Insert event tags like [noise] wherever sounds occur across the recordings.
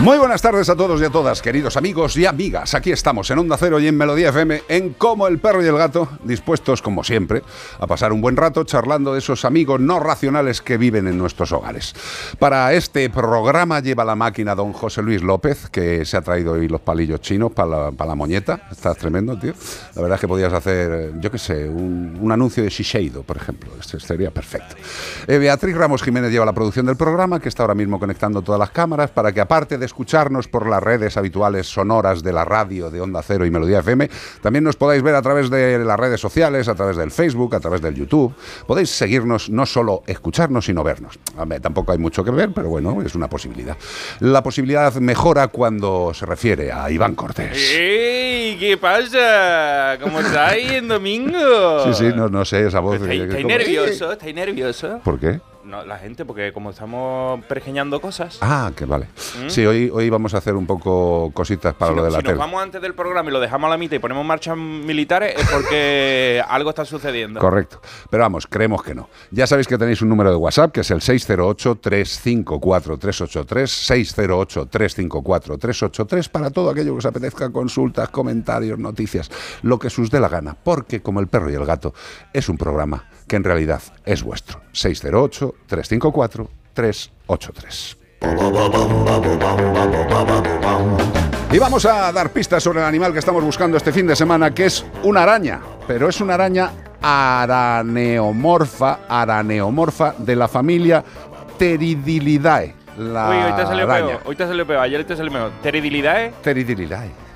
Muy buenas tardes a todos y a todas, queridos amigos y amigas. Aquí estamos en Onda Cero y en Melodía FM, en Como el perro y el gato, dispuestos, como siempre, a pasar un buen rato charlando de esos amigos no racionales que viven en nuestros hogares. Para este programa lleva la máquina don José Luis López, que se ha traído hoy los palillos chinos para la, para la moñeta. Estás tremendo, tío. La verdad es que podías hacer, yo qué sé, un, un anuncio de Shiseido, por ejemplo. Este sería perfecto. Eh, Beatriz Ramos Jiménez lleva la producción del programa, que está ahora mismo conectando todas las cámaras, para que aparte de escucharnos por las redes habituales sonoras de la radio de Onda Cero y Melodía FM, también nos podáis ver a través de las redes sociales, a través del Facebook, a través del YouTube. Podéis seguirnos, no solo escucharnos, sino vernos. Tampoco hay mucho que ver, pero bueno, es una posibilidad. La posibilidad mejora cuando se refiere a Iván Cortés. ¡Ey! ¿Qué pasa? ¿Cómo estáis en domingo? Sí, sí, no, no sé esa voz. ¿Estáis, que- estáis nerviosos? ¿Por qué? No, la gente, porque como estamos pergeñando cosas. Ah, que vale. Sí, hoy, hoy vamos a hacer un poco cositas para si lo no- de la si nos tele. vamos antes del programa y lo dejamos a la mitad y ponemos marchas militares es porque [laughs] algo está sucediendo. Correcto. Pero vamos, creemos que no. Ya sabéis que tenéis un número de WhatsApp que es el 608-354-383, 608-354-383 para todo aquello que os apetezca, consultas, comentarios, noticias, lo que os dé la gana. Porque como el perro y el gato es un programa que en realidad es vuestro. 608-354-383. Y vamos a dar pistas sobre el animal que estamos buscando este fin de semana, que es una araña, pero es una araña araneomorfa, araneomorfa de la familia Pteridilidae. La Uy, hoy te salió araña. peor. Hoy te salió peor. Ayer te salió mejor. Teridilidad, Pteridilidae.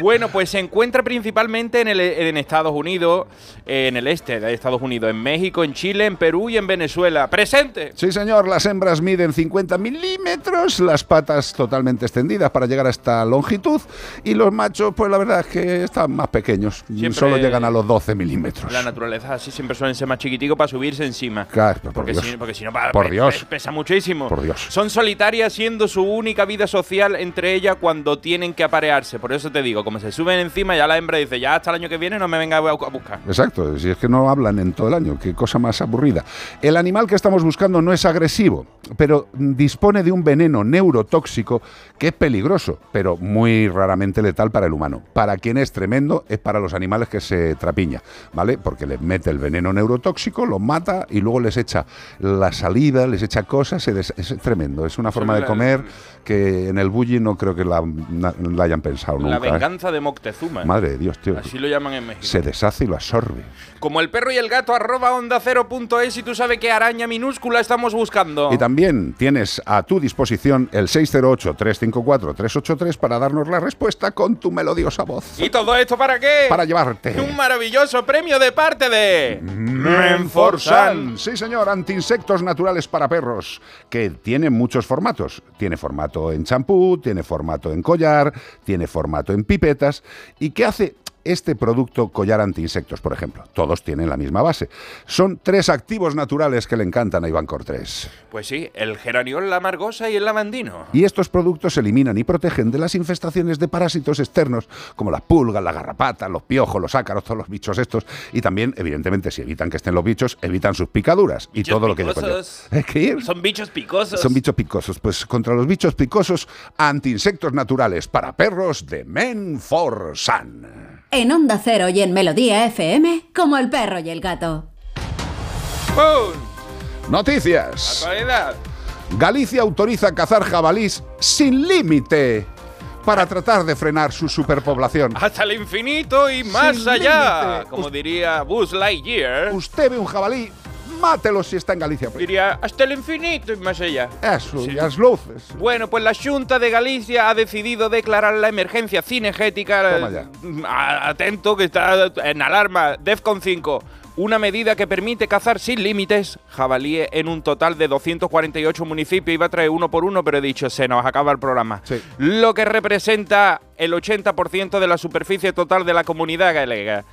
Bueno, pues se encuentra principalmente en, el, en Estados Unidos, en el este de Estados Unidos, en México, en Chile, en Perú y en Venezuela. ¡Presente! Sí, señor, las hembras miden 50 milímetros, las patas totalmente extendidas para llegar a esta longitud, y los machos, pues la verdad es que están más pequeños, Siempre- solo llegan a los 12 milímetros. La naturaleza así siempre suelen ser más chiquiticos para subirse encima. Claro, por Porque Dios. si, porque si no, pa- Por pe- Dios. pe- pesa muchísimo. Por Dios. Son solitarias siendo su única vida social entre ellas cuando tienen que aparearse. Por eso te digo, como se suben encima, ya la hembra dice, ya hasta el año que viene no me venga a bu- a buscar. Exacto, si es que no hablan en todo el año, qué cosa más aburrida. El animal que estamos buscando no es agresivo, pero dispone de un veneno neurotóxico que es peligroso, pero muy raramente letal para el humano. Para quien es tremendo es para los animales que se trapiña, ¿vale? Porque les mete el veneno neurotóxico, los mata y luego les echa la saliva, les echa cosas, es tremendo. Es una forma de comer que en el bully no creo que la, na- la hayan pensado nunca. La ¿eh? venganza de Moctezuma. Madre de Dios, tío. Así lo llaman en México. Se deshace y lo absorbe. Como el perro y el gato arroba onda cero punto es y tú sabes qué araña minúscula estamos buscando. Y también tienes a tu disposición el 608-354-383 para darnos la respuesta con tu melodiosa voz. ¿Y todo esto para qué? Para llevarte. Un maravilloso premio de parte de Menforsan. Sí, señor, antiinsectos naturales para perros, que tiene muchos formatos. Tiene formato en champú, tiene formato en collar, tiene formato en pipetas. ¿Y qué hace? Este producto collar antiinsectos, por ejemplo, todos tienen la misma base. Son tres activos naturales que le encantan a Iván Cortés. Pues sí, el geraniol, la margosa y el lavandino. Y estos productos eliminan y protegen de las infestaciones de parásitos externos, como la pulga, la garrapata, los piojos, los ácaros, todos los bichos estos. Y también, evidentemente, si evitan que estén los bichos, evitan sus picaduras y Bichos todo lo que. [laughs] ¿Eh? Son bichos picosos. Son bichos picosos. Pues contra los bichos picosos, antiinsectos naturales para perros de Menforsan. En Onda Cero y en Melodía FM, como el perro y el gato. ¡Pum! Noticias. Actualidad. Galicia autoriza cazar jabalís sin límite. para tratar de frenar su superpoblación. Hasta el infinito y más Sin allá. límite. Como diría Buzz Lightyear. Usted ve un jabalí, mátelo si está en Galicia. Diría hasta el infinito y más allá. Eso, Sí. y las luces. Bueno, pues la Junta de Galicia ha decidido declarar la emergencia cinegética. Toma ya. eh, a- Atento, que está en alarma. DEFCON 5. Una medida que permite cazar sin límites jabalíes en un total de 248 municipios. Iba a traer uno por uno, pero he dicho, se nos acaba el programa. Sí. Lo que representa el 80% de la superficie total de la comunidad galega.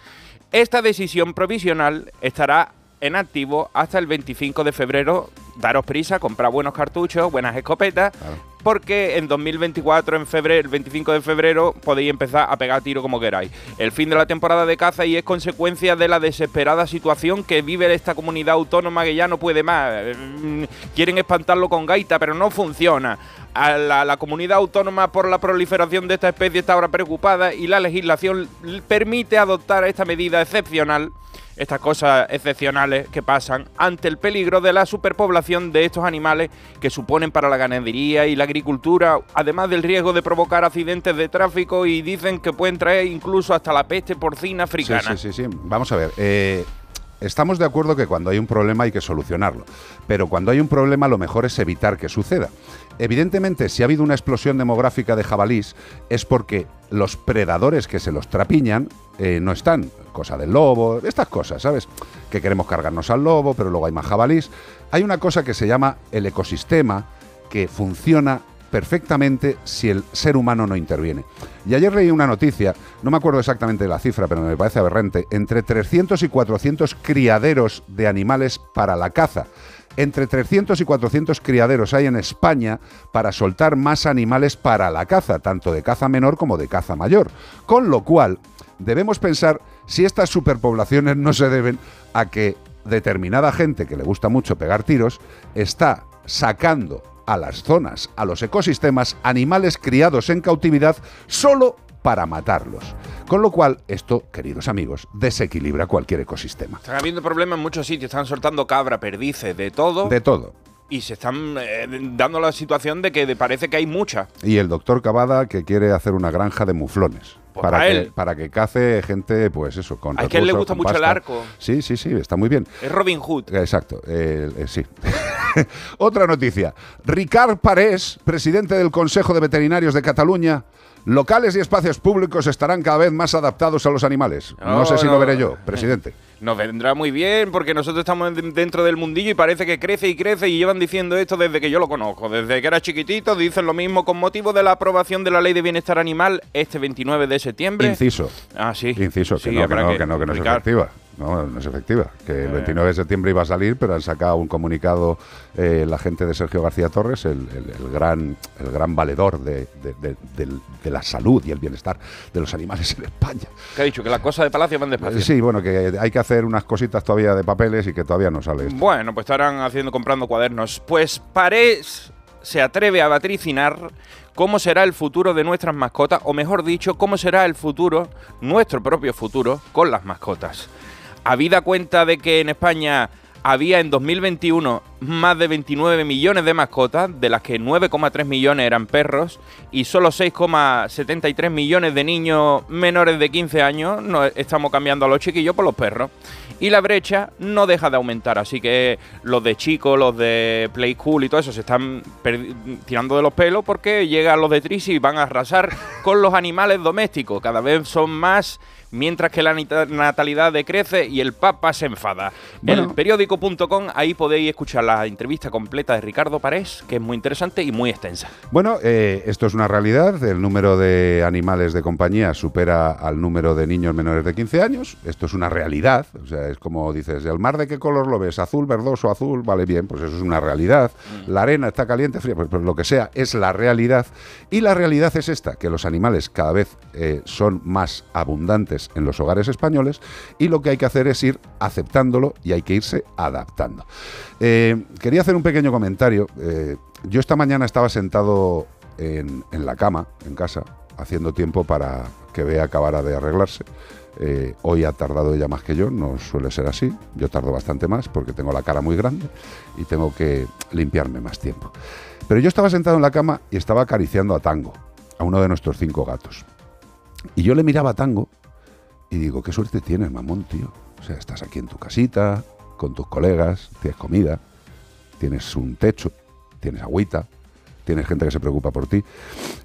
Esta decisión provisional estará en activo hasta el 25 de febrero. Daros prisa, comprar buenos cartuchos, buenas escopetas, Claro. porque en 2024, en febrero, el 25 de febrero, podéis empezar a pegar tiro como queráis. El fin de la temporada de caza y es consecuencia de la desesperada situación que vive esta comunidad autónoma que ya no puede más. Mm, Quieren espantarlo con gaita, pero no funciona. A la, la comunidad autónoma por la proliferación de esta especie está ahora preocupada y la legislación permite adoptar esta medida excepcional estas cosas excepcionales que pasan ante el peligro de la superpoblación de estos animales que suponen para la ganadería y la agricultura, además del riesgo de provocar accidentes de tráfico y dicen que pueden traer incluso hasta la peste porcina africana. Sí, sí, sí, sí. Vamos a ver. eh, estamos de acuerdo que cuando hay un problema hay que solucionarlo. Pero cuando hay un problema lo mejor es evitar que suceda. Evidentemente, si ha habido una explosión demográfica de jabalís es porque los predadores que se los trapiñan eh, no están. Cosa del lobo, estas cosas, ¿sabes? Que queremos cargarnos al lobo, pero luego hay más jabalís. Hay una cosa que se llama el ecosistema que funciona perfectamente si el ser humano no interviene. Y ayer leí una noticia, no me acuerdo exactamente de la cifra, pero me parece aberrante, entre 300 y 400 criaderos de animales para la caza. Entre 300 y 400 criaderos hay en España para soltar más animales para la caza, tanto de caza menor como de caza mayor. Con lo cual, debemos pensar si estas superpoblaciones no se deben a que determinada gente que le gusta mucho pegar tiros está sacando a las zonas, a los ecosistemas, animales criados en cautividad solo para matarlos. Con lo cual, esto, queridos amigos, desequilibra cualquier ecosistema. Están habiendo problemas en muchos sitios, están soltando cabra, perdices, de todo. De todo. y se están eh, dando la situación de que parece que hay mucha. Y el doctor Cavada que quiere hacer una granja de muflones. Pues para, para que, él. para que cace gente, pues eso, con A él le gusta mucho el arco. Sí, sí, sí, está muy bien. Es Robin Hood. Exacto, eh, eh, sí. [laughs] Otra noticia. Ricard Parés, presidente del Consejo de Veterinarios de Cataluña. Locales y espacios públicos estarán cada vez más adaptados a los animales. No, No, sé si no. lo veré yo, presidente. [laughs] Nos vendrá muy bien porque nosotros estamos de- dentro del mundillo y parece que crece y crece y llevan diciendo esto desde que yo lo conozco. Desde que era chiquitito dicen lo mismo con motivo de la aprobación de la Ley de Bienestar Animal este 29 de septiembre. Inciso. Ah, sí. Inciso, que, Sí, no, que, no, que no, que no Ricard. efectiva. No, no es efectiva. Que el Eh. 29 de septiembre iba a salir, pero han sacado un comunicado eh, la gente de Sergio García Torres, el, el- el gran, el gran valedor de, de- de- del- de la salud y el bienestar de los animales en España. Que ha dicho que las cosas de Palacio van despacio. Eh, Sí, bueno, que hay que hacer unas cositas todavía de papeles y que todavía no sale esto. Bueno, pues estarán haciendo comprando cuadernos. Pues Parés se atreve a vatricinar cómo será el futuro de nuestras mascotas, o mejor dicho, cómo será el futuro, nuestro propio futuro, con las mascotas. Habida cuenta de que en España había en 2021 más de 29 millones de mascotas, de las que 9,3 millones eran perros y solo 6,73 millones de niños menores de 15 años, no estamos cambiando a los chiquillos por los perros. Y la brecha no deja de aumentar, así que los de chicos, los de Play Cool y todo eso se están tirando de los pelos porque llegan los de Trisi y van a arrasar con los animales domésticos. Cada vez son más, mientras que la natalidad decrece y el Papa se enfada. Bueno. El periódico.com, ahí podéis escuchar la entrevista completa de Ricardo Parés, que es muy interesante y muy extensa. Bueno, eh, esto es una realidad. El número de animales de compañía supera al número de niños menores de 15 años. Esto es una realidad. O sea, es como dices, ¿el mar de qué color lo ves? ¿Azul, verdoso, azul? Vale, bien, pues eso es una realidad. La arena está caliente, fría, pues, pues lo que sea, es la realidad. Y la realidad es esta, que los animales cada vez eh, son más abundantes en los hogares españoles y lo que hay que hacer es ir aceptándolo y hay que irse adaptando. Eh, quería hacer un pequeño comentario. Eh, yo esta mañana estaba sentado en, la cama, en casa, haciendo tiempo para que Bea acabara de arreglarse. Eh, hoy ha tardado ella más que yo, no suele ser así. Yo tardo bastante más porque tengo la cara muy grande y tengo que limpiarme más tiempo. Pero yo estaba sentado en la cama y estaba acariciando a Tango. a uno de nuestros cinco gatos. Y yo le miraba a Tango y digo, qué suerte tienes, mamón, tío. O sea, estás aquí en tu casita, con tus colegas, tienes comida, tienes un techo, tienes agüita, tienes gente que se preocupa por ti.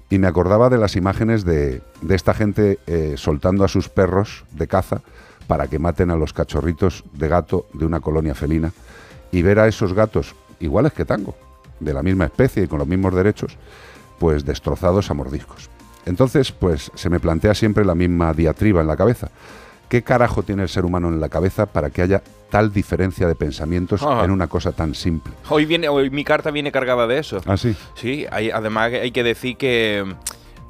Y me acordaba de las imágenes de, de esta gente eh, soltando a sus perros de caza para que maten a los cachorritos de gato de una colonia felina y ver a esos gatos iguales que Tango, de la misma especie y con los mismos derechos, pues destrozados a mordiscos. Entonces, pues se me plantea siempre la misma diatriba en la cabeza. ¿Qué carajo tiene el ser humano en la cabeza para que haya tal diferencia de pensamientos Ajá. en una cosa tan simple? Hoy, viene, hoy mi carta viene cargada de eso. ¿Ah, sí? Sí, hay- además hay que decir que mm,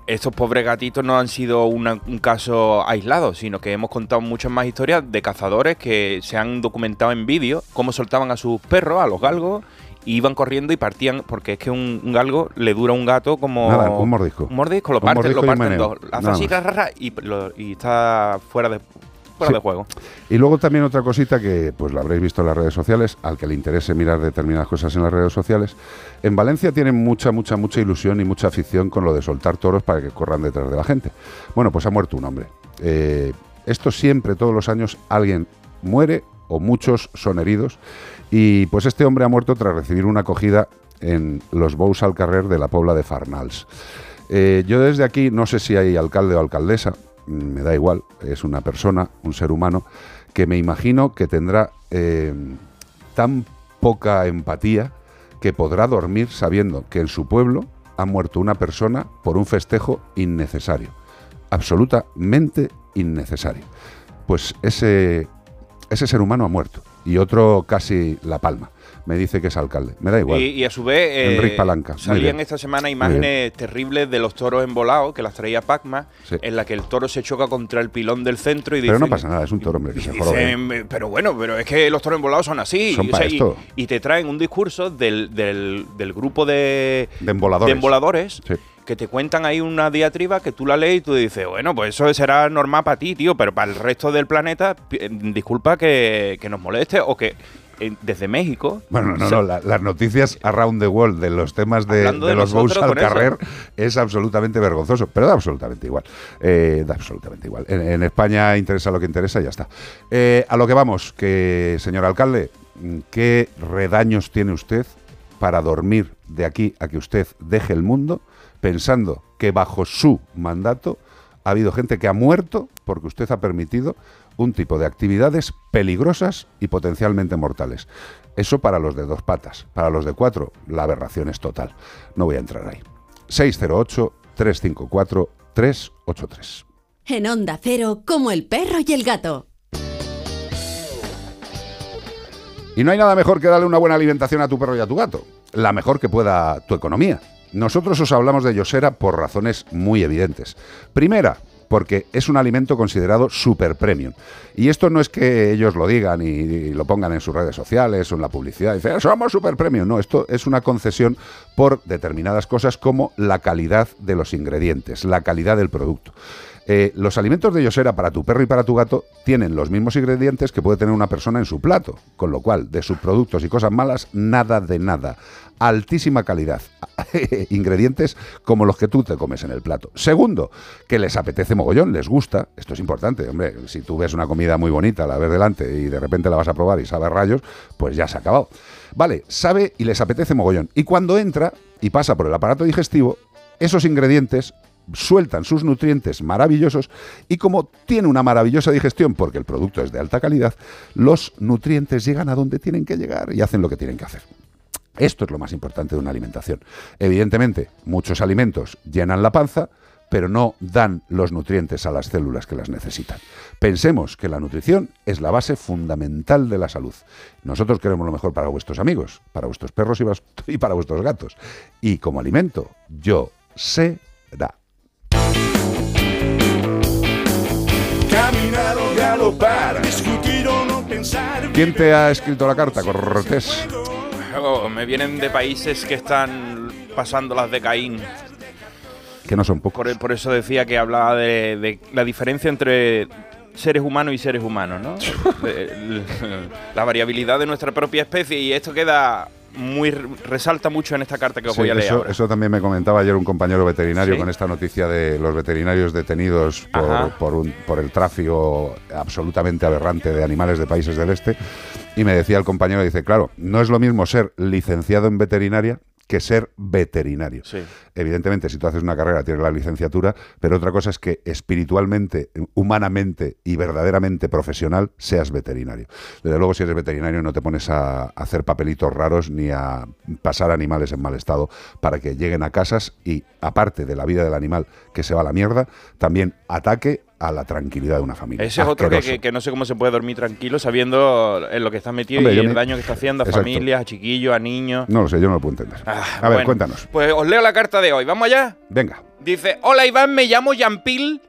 estos pobres gatitos no han sido una- un caso aislado, sino que hemos contado muchas más historias de cazadores que se han documentado en vídeo cómo soltaban a sus perros, a los galgos, y iban corriendo y partían, porque es que un, un galgo le dura a un gato como... Nada, un mordisco. Un mordisco, lo Un parten, mordisco lo parten dos. Hace nada así, y, lo- y está fuera de, fuera Sí. de juego. Y luego también otra cosita que pues lo habréis visto en las redes sociales, al que le interese mirar determinadas cosas en las redes sociales. En Valencia tienen mucha, mucha, mucha ilusión y mucha afición con lo de soltar toros para que corran detrás de la gente. Bueno, pues ha muerto un hombre. Eh, esto siempre, todos los años, alguien muere o muchos son heridos. Y pues este hombre ha muerto tras recibir una acogida en los Bous al Carrer de la Pobla de Farnals. Eh, yo desde aquí, no sé si hay alcalde o alcaldesa, mm, me da igual, es una persona, un ser humano, que me imagino que tendrá eh, tan poca empatía que podrá dormir sabiendo que en su pueblo ha muerto una persona por un festejo innecesario, absolutamente innecesario. Pues ese, ese ser humano ha muerto y otro casi la palma. Me dice que es alcalde, me da igual. Y, y a su vez, eh, Palanca, salían esta semana imágenes terribles de los toros embolados, que las traía Pacma, Sí. en la que el toro se choca contra el pilón del centro y Pero dicen- no pasa nada, es un toro, hombre, que se dicen, jorobe. "Me- pero bueno, pero es que los toros embolados son así. Son o sea, pa' y- esto. Y, te traen un discurso del, del- del grupo de, De emboladores. de emboladores Sí. Que te cuentan ahí una diatriba que tú la lees y tú dices, bueno, pues eso será normal para ti, tío, pero para el resto del planeta, eh, disculpa que, que nos moleste o que eh, desde México... Bueno, no, no, la- las noticias around the world de los temas de, Hablando de de los Bous al eso. carrer es absolutamente vergonzoso, pero da absolutamente igual. Eh, da absolutamente igual. En, en España interesa lo que interesa y ya está. Eh, a lo que vamos, que señor alcalde, ¿qué redaños tiene usted para dormir de aquí a que usted deje el mundo pensando que bajo su mandato ha habido gente que ha muerto porque usted ha permitido un tipo de actividades peligrosas y potencialmente mortales. Eso para los de dos patas. Para los de cuatro, la aberración es total. No voy a entrar ahí. 608-354-383. En Onda Cero, como el perro y el gato. Y no hay nada mejor que darle una buena alimentación a tu perro y a tu gato. La mejor que pueda tu economía. Nosotros os hablamos de Yosera por razones muy evidentes. Primera, porque es un alimento considerado super premium. Y esto no es que ellos lo digan y, y lo pongan en sus redes sociales o en la publicidad. Dicen, somos super premium. No, esto es una concesión por determinadas cosas como la calidad de los ingredientes, la calidad del producto. Eh, los alimentos de Yosera para tu perro y para tu gato tienen los mismos ingredientes que puede tener una persona en su plato, con lo cual de sus productos y cosas malas, nada de nada. Altísima calidad. [laughs] ingredientes como los que tú te comes en el plato. Segundo, que les apetece mogollón, les gusta. Esto es importante, hombre. Si tú ves una comida muy bonita, la ves delante y de repente la vas a probar y sabe rayos, pues ya se ha acabado. Vale, sabe y les apetece mogollón. Y cuando entra y pasa por el aparato digestivo, esos ingredientes sueltan sus nutrientes maravillosos y como tiene una maravillosa digestión porque el producto es de alta calidad, los nutrientes llegan a donde tienen que llegar y hacen lo que tienen que hacer. Esto es lo más importante de una alimentación. Evidentemente, muchos alimentos llenan la panza, pero no dan los nutrientes a las células que las necesitan. Pensemos que la nutrición es la base fundamental de la salud. Nosotros queremos lo mejor para vuestros amigos, para vuestros perros y [laughs] para vuestros gatos. Y como alimento, yo será. Discutir o no pensar. ¿Quién te ha escrito la carta, Cortés? Oh, me vienen de países que están pasando las de Caín. Que no son pocos. Por, por eso decía que hablaba de, de la diferencia entre seres humanos y seres humanos, ¿no? [laughs] La variabilidad de nuestra propia especie y esto queda muy resalta mucho en esta carta que os Sí, voy a leer. eso, ahora. eso también me comentaba ayer un compañero veterinario Sí. con esta noticia de los veterinarios detenidos por, por, un- por el tráfico absolutamente aberrante de animales de países del este. Y me decía el compañero, dice, claro, no es lo mismo ser licenciado en veterinaria que ser veterinario. Sí. Evidentemente, si tú haces una carrera, tienes la licenciatura, pero otra cosa es que espiritualmente, humanamente y verdaderamente profesional seas veterinario. Desde luego, si eres veterinario, no te pones a hacer papelitos raros ni a pasar animales en mal estado para que lleguen a casas y, aparte de la vida del animal que se va a la mierda, también ataque a la tranquilidad de una familia. Ese es otro que, que- que no sé cómo se puede dormir tranquilo sabiendo en lo que está metido Hombre, y el me- daño que está haciendo a Exacto. familias, a chiquillos, a niños. No lo sé, yo no lo puedo entender. Ah, a ver, bueno. cuéntanos. Pues os leo la carta de hoy. ¿Vamos allá? Venga. Dice, hola Iván, me llamo Yampil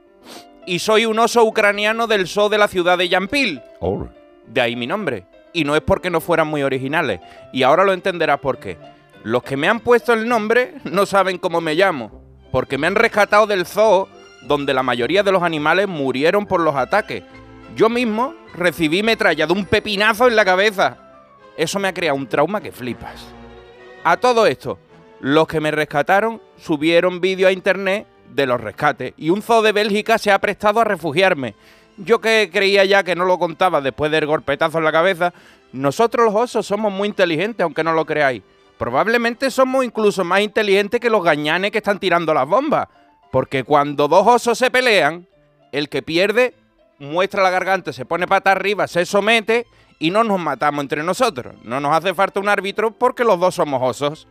y soy un oso ucraniano del zoo de la ciudad de Yampil. Oh, De ahí mi nombre. Y no es porque no fueran muy originales. Y ahora lo entenderás por qué. Los que me han puesto el nombre no saben cómo me llamo. Porque me han rescatado del zoo donde la mayoría de los animales murieron por los ataques. Yo mismo recibí metralla de un pepinazo en la cabeza. Eso me ha creado un trauma que flipas. A todo esto, los que me rescataron subieron vídeo a internet de los rescates y un zoo de Bélgica se ha prestado a refugiarme. Yo que creía ya que no lo contaba después del golpetazo en la cabeza, nosotros los osos somos muy inteligentes, aunque no lo creáis. Probablemente somos incluso más inteligentes que los gañanes que están tirando las bombas. Porque cuando dos osos se pelean, el que pierde muestra la garganta, se pone pata arriba, se somete y no nos matamos entre nosotros. No nos hace falta un árbitro porque los dos somos osos.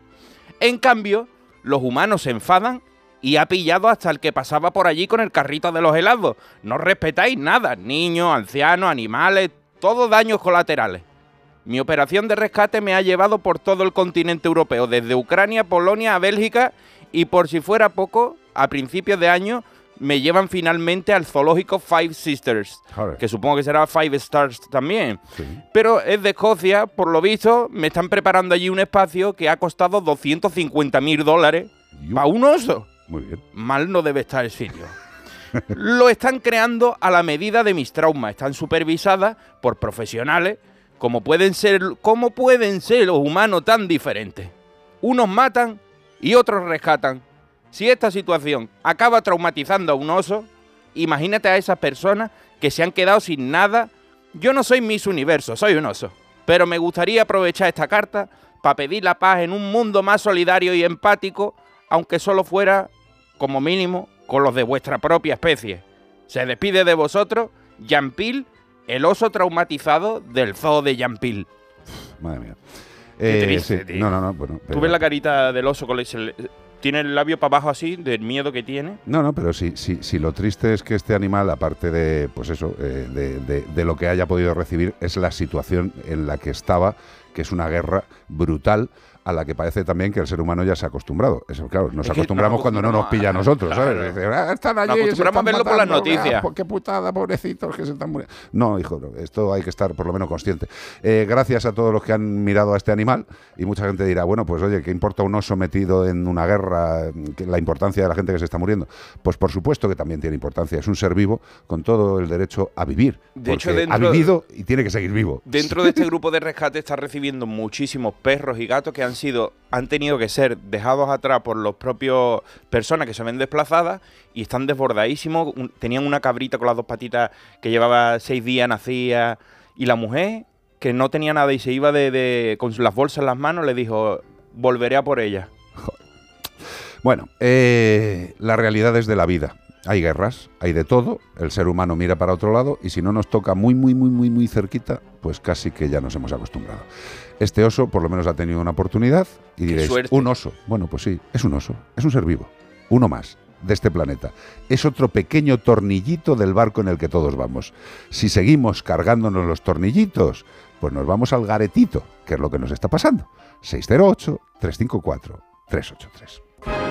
En cambio, los humanos se enfadan y ha pillado hasta el que pasaba por allí con el carrito de los helados. No respetáis nada, niños, ancianos, animales, todos daños colaterales. Mi operación de rescate me ha llevado por todo el continente europeo, desde Ucrania, Polonia a Bélgica y por si fuera poco, a principios de año me llevan finalmente al zoológico Five Sisters, Joder. que supongo que será Five Stars también. Sí. Pero es de Escocia, por lo visto, me están preparando allí un espacio que ha costado 250 mil dólares para un oso. Muy bien. Mal no debe estar el sitio. [laughs] Lo están creando a la medida de mis traumas. Están supervisadas por profesionales, como pueden ser, como pueden ser los humanos tan diferentes. Unos matan y otros rescatan. Si esta situación acaba traumatizando a un oso, imagínate a esas personas que se han quedado sin nada. Yo no soy Miss Universo, soy un oso. Pero me gustaría aprovechar esta carta para pedir la paz en un mundo más solidario y empático, aunque solo fuera, como mínimo, con los de vuestra propia especie. Se despide de vosotros, Yampil, el oso traumatizado del zoo de Yampil. Madre mía. Qué Eh, triste, sí. tío. No, no, no. Bueno, Tú ves la carita del oso con el- tiene el labio para abajo así, del miedo que tiene. No, no, pero si, si, si lo triste es que este animal, aparte de, pues eso, eh, de, de- de lo que haya podido recibir, es la situación en la que estaba, que es una guerra brutal a la que parece también que el ser humano ya se ha acostumbrado. Eso, claro, nos Es acostumbramos cuando no nos pilla a nosotros, Claro. ¿sabes? "Ah, están allí, Nos acostumbramos a verlo por las noticias. ah, po- qué putada, pobrecitos que se están muriendo. No, hijo, no, esto hay que estar por lo menos consciente. Eh, gracias a todos los que han mirado a este animal y mucha gente dirá, bueno, pues oye, ¿qué importa un oso metido en una guerra? ¿Qué- La importancia de la gente que se está muriendo. Pues por supuesto que también tiene importancia. Es un ser vivo con todo el derecho a vivir. De hecho, ha vivido y tiene que seguir vivo. Dentro de este grupo de rescate está recibiendo muchísimos perros y gatos que han sido, han tenido que ser dejados atrás por los propios personas que se ven desplazadas y están desbordadísimos. Tenían una cabrita con las dos patitas que llevaba seis días, nacía. Y la mujer, que no tenía nada y se iba de, de- con las bolsas en las manos, le dijo, volveré a por ella. [laughs] Bueno, eh, la realidad es de la vida. Hay guerras, hay de todo, el ser humano mira para otro lado y si no nos toca muy, muy, muy, muy, muy cerquita, pues casi que ya nos hemos acostumbrado. Este oso por lo menos ha tenido una oportunidad y diréis, suerte. un oso. Bueno, pues sí, es un oso, es un ser vivo, uno más de este planeta. Es otro pequeño tornillito del barco en el que todos vamos. Si seguimos cargándonos los tornillitos, pues nos vamos al garetito, que es lo que nos está pasando. 608-354-383.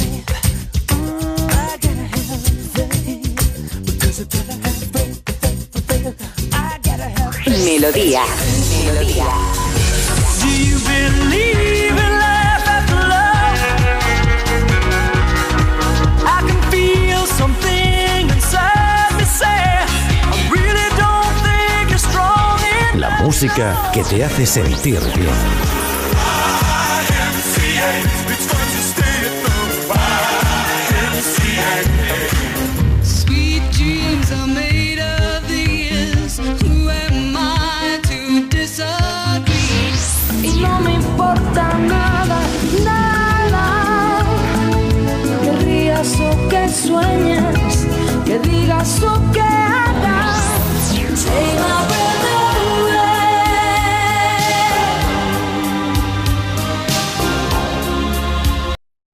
Strong enough. La música que te hace sentir bien. Importa nada, nada. Que rías o que sueñes, que digas o que hagas. Say my breath away.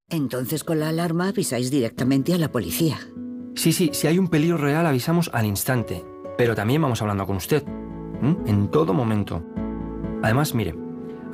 Entonces con la alarma avisáis directamente a la policía. Sí, sí, si hay un peligro real avisamos al instante, pero también vamos hablando con usted, en todo momento. Además, mire,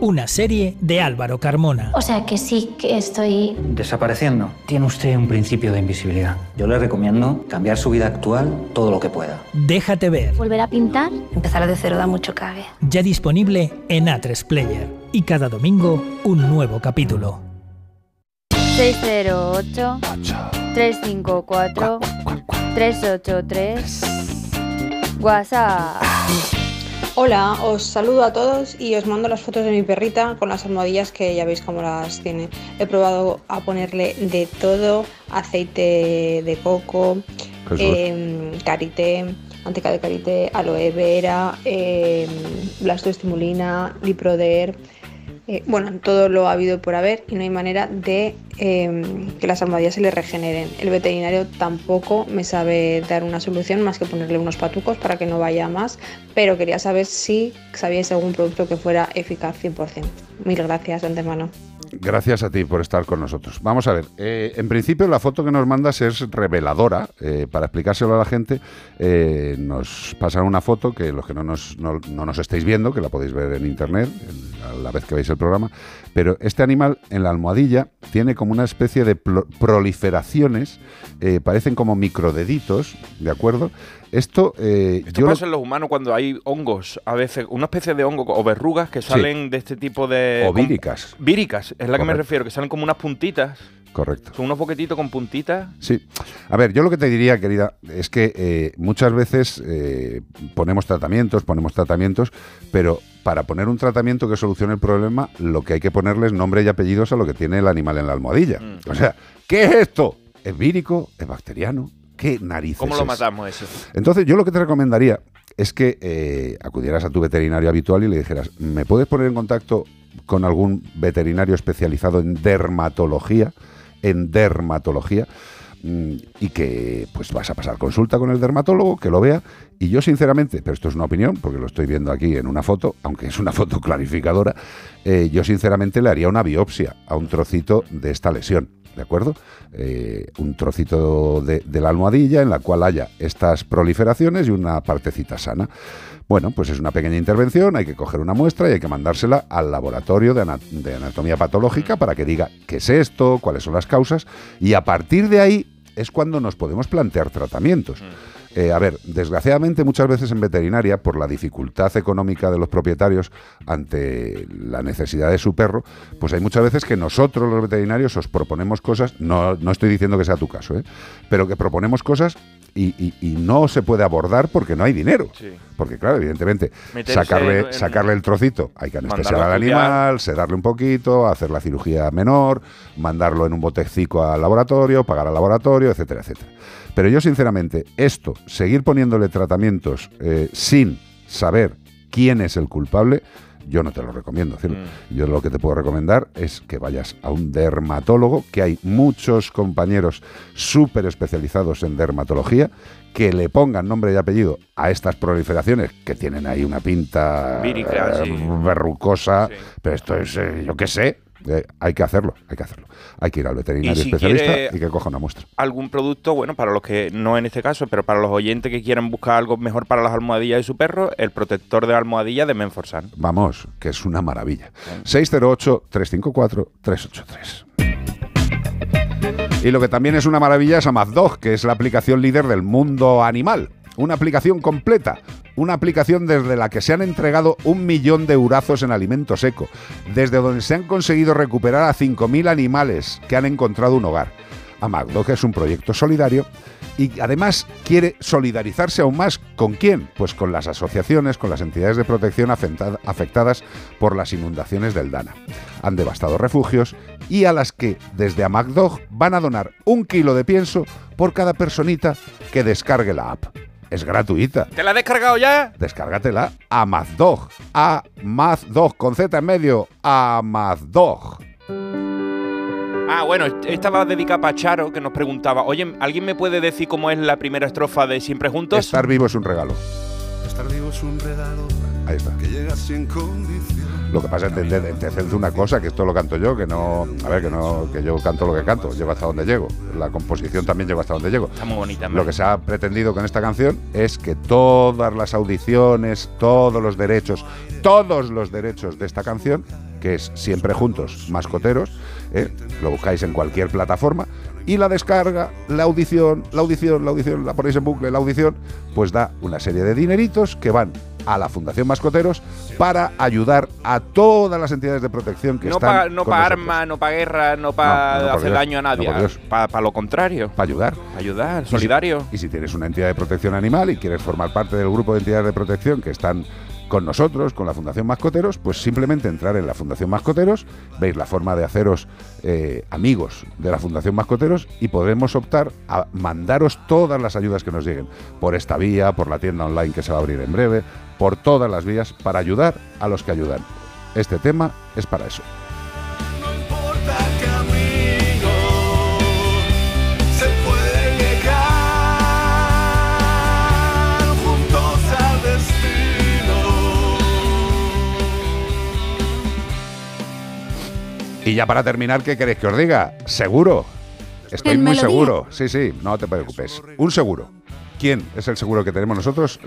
Una serie de Álvaro Carmona. O sea que sí que estoy... Desapareciendo. Tiene usted un principio de invisibilidad. Yo le recomiendo cambiar su vida actual todo lo que pueda. Déjate ver. ¿Volver a pintar? Empezar de cero da mucho cague. Ya disponible en A3 Player. Y cada domingo un nuevo capítulo. 608 354 383 WhatsApp. Hola, os saludo a todos y os mando las fotos de mi perrita con las almohadillas que ya veis cómo las tiene. He probado a ponerle de todo, aceite de coco, em, karité, manteca de karité, aloe vera, em, blastoestimulina, liproder, eh, bueno, todo lo ha habido por haber y no hay manera de em, que las almohadillas se le regeneren. El veterinario tampoco me sabe dar una solución más que ponerle unos patucos para que no vaya más, pero quería saber si sabíais algún producto que fuera eficaz 100%. Mil gracias de antemano. Gracias a ti por estar con nosotros. Vamos a ver, eh, en principio la foto que nos mandas es reveladora. eh, para explicárselo a la gente, eh, nos pasan una foto que los que no nos, no, no nos estáis viendo, que la podéis ver en internet en- a la vez que veis el programa, pero este animal en la almohadilla tiene como una especie de proliferaciones, eh, parecen como microdeditos, ¿de acuerdo? Esto, eh, Esto yo lo- pasa en los humanos cuando hay hongos, a veces, una especie de hongo o verrugas que salen de este tipo de... O víricas. Víricas, es la que me refiero, que salen como unas puntitas. Correcto. Son unos boquetitos con puntitas. Sí. A ver, yo lo que te diría, querida, es que eh, muchas veces eh, ponemos tratamientos, ponemos tratamientos, pero para poner un tratamiento que solucione el problema, lo que hay que ponerle es nombre y apellidos a lo que tiene el animal en la almohadilla. Mm. O sea, ¿qué es esto? ¿Es vírico? ¿Es bacteriano? ¿Qué narices ¿Cómo lo es? matamos eso? Entonces, yo lo que te recomendaría es que eh, acudieras a tu veterinario habitual y le dijeras, ¿me puedes poner en contacto con algún veterinario especializado en dermatología? En dermatología. mm, Y que pues vas a pasar consulta con el dermatólogo, que lo vea. Y yo sinceramente, pero esto es una opinión, porque lo estoy viendo aquí en una foto, aunque es una [laughs] foto clarificadora, eh, yo sinceramente le haría una biopsia a un trocito de esta lesión. ¿De acuerdo? Eh, un trocito de, de la almohadilla en la cual haya estas proliferaciones y una partecita sana. Bueno, pues es una pequeña intervención, hay que coger una muestra y hay que mandársela al laboratorio de, ana- de anatomía patológica para que diga qué es esto, cuáles son las causas, y a partir de ahí es cuando nos podemos plantear tratamientos. Eh, a ver, desgraciadamente muchas veces en veterinaria, por la dificultad económica de los propietarios ante la necesidad de su perro, pues hay muchas veces que nosotros los veterinarios os proponemos cosas, no, no estoy diciendo que sea tu caso, ¿eh? pero que proponemos cosas y, y- y no se puede abordar porque no hay dinero. Sí. Porque claro, evidentemente, Meterse sacarle, en- sacarle el trocito, hay que anestesiar al animal, sedarle un poquito, hacer la cirugía menor, mandarlo en un botecico al laboratorio, pagar al laboratorio, etcétera, etcétera. Pero yo, sinceramente, esto, seguir poniéndole tratamientos eh, sin saber quién es el culpable, yo no te lo recomiendo. cielo. Mm. Yo lo que te puedo recomendar es que vayas a un dermatólogo, que hay muchos compañeros súper especializados en dermatología, que le pongan nombre y apellido a estas proliferaciones que tienen ahí una pinta Vírica, eh, sí. verrucosa, pero esto es, eh, yo qué sé, eh, hay que hacerlo, hay que hacerlo. Hay que ir al veterinario Y si especialista y que coja una muestra. algún producto, bueno, para los que no en este caso, pero para los oyentes que quieran buscar algo mejor para las almohadillas de su perro, el protector de almohadilla de Menforsan. Vamos, que es una maravilla. 608-354-383. Y lo que también es una maravilla es AmazDog, que es la aplicación líder del mundo animal. Una aplicación completa. Una aplicación desde la que se han entregado un millón de eurazos en alimento seco. Desde donde se han conseguido recuperar a 5.000 animales que han encontrado un hogar. AmazDog es un proyecto solidario y además quiere solidarizarse aún más con quién? Pues con las asociaciones, con las entidades de protección afecta- afectadas por las inundaciones del Dana. Han devastado refugios y a las que desde AmagDog van a donar un kilo de pienso por cada personita que descargue la app. Es gratuita. ¿Te la has descargado ya? Descárgatela a Mazdog. A Mazdog, con Z en medio. A Mazdog. Ah, bueno, esta va dedicada para Charo, que nos preguntaba, oye, ¿alguien me puede decir cómo es la primera estrofa de Siempre Juntos? Estar vivo es un regalo. Estar vivo es un regalo Ahí está. que llega sin condición. Lo que pasa es que te, te, te haces una cosa, que esto lo canto yo, que no. A ver, que no, que yo canto lo que canto, llego hasta donde llego. La composición también llego hasta donde llego. Está muy bonita. Lo que se ha pretendido con esta canción es que todas las audiciones, todos los derechos, todos los derechos de esta canción, que es Siempre Juntos, Mascoteros, ¿eh? lo buscáis en cualquier plataforma, y la descarga, la audición, la audición, la audición, la ponéis en bucle, la audición, pues da una serie de dineritos que van a la Fundación Mascoteros para ayudar a todas las entidades de protección que no están para no con pa nosotros. armas, no para guerra, no para No, no, por hacer Dios. daño a nadie, para lo contrario. Para ayudar. Ayudar, Y si- solidario. Y si, tienes una entidad de protección animal y quieres formar parte del grupo de entidades de protección que están con nosotros, con la Fundación Mascoteros, pues simplemente entrar en la Fundación Mascoteros, veis la forma de haceros eh, amigos de la Fundación Mascoteros y podremos optar a mandaros todas las ayudas que nos lleguen, por esta vía, por la tienda online que se va a abrir en breve, por todas las vías, para ayudar a los que ayudan. Este tema es para eso. Se puede llegar juntos al destino. Y ya para terminar, ¿qué queréis que os diga? Seguro. Estoy muy Melodía. seguro. Sí, sí, no te preocupes. Un seguro. ¿Quién es el seguro que tenemos nosotros?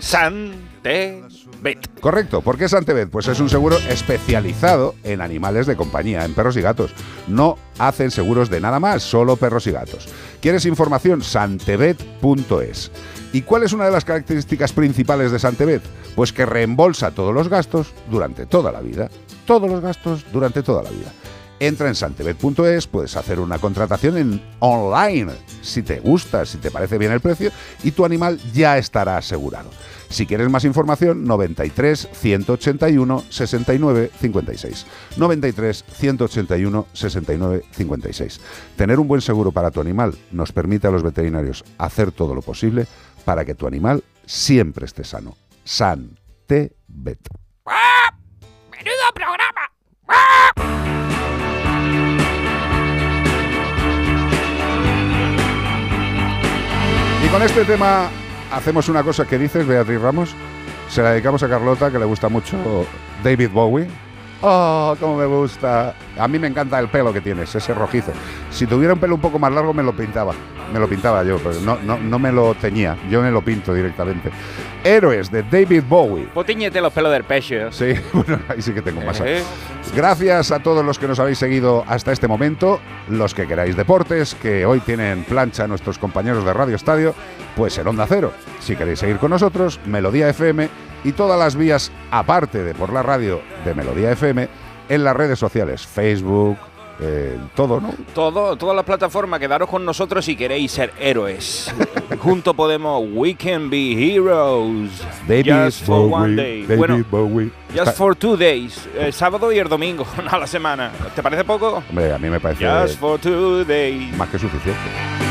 Correcto. ¿Por qué Santebet? Pues es un seguro especializado en animales de compañía, en perros y gatos. No hacen seguros de nada más, solo perros y gatos. ¿Quieres información? Santebet.es. ¿Y cuál es una de las características principales de Santebet? Pues que reembolsa todos los gastos durante toda la vida. Todos los gastos durante toda la vida. Entra en santebet.es, puedes hacer una contratación en online si te gusta, si te parece bien el precio y tu animal ya estará asegurado. Si quieres más información, 93 181 69 56. 93 181 69 56. Tener un buen seguro para tu animal nos permite a los veterinarios hacer todo lo posible para que tu animal siempre esté sano. Santebet. ¡Menudo programa! Y con este tema hacemos una cosa que dices, Beatriz Ramos. Se la dedicamos a Carlota, que le gusta mucho David Bowie. ¡Oh, cómo me gusta! A mí me encanta el pelo que tienes, ese rojizo. Si tuviera un pelo un poco más largo, me lo pintaba. Me lo pintaba yo, pero no, no, no me lo teñía. Yo me lo pinto directamente. Héroes de David Bowie. Potíñete los pelos del pecho. Sí, [laughs] bueno, ahí sí que tengo más. Eh. Gracias a todos los que nos habéis seguido hasta este momento, los que queráis deportes, que hoy tienen plancha nuestros compañeros de Radio Estadio, pues en Onda Cero. Si queréis seguir con nosotros, Melodía FM y todas las vías, aparte de por la radio de Melodía FM, en las redes sociales, Facebook, eh, todo, ¿no? Todo, todas las plataformas, quedaros con nosotros si queréis ser héroes. [laughs] Juntos podemos We Can Be Heroes. David just for Bowie, one day. David bueno, Bowie. just Está- for two days. El sábado y el domingo [laughs] a la semana. ¿Te parece poco? Hombre, a mí me parece Just for two days. más que suficiente.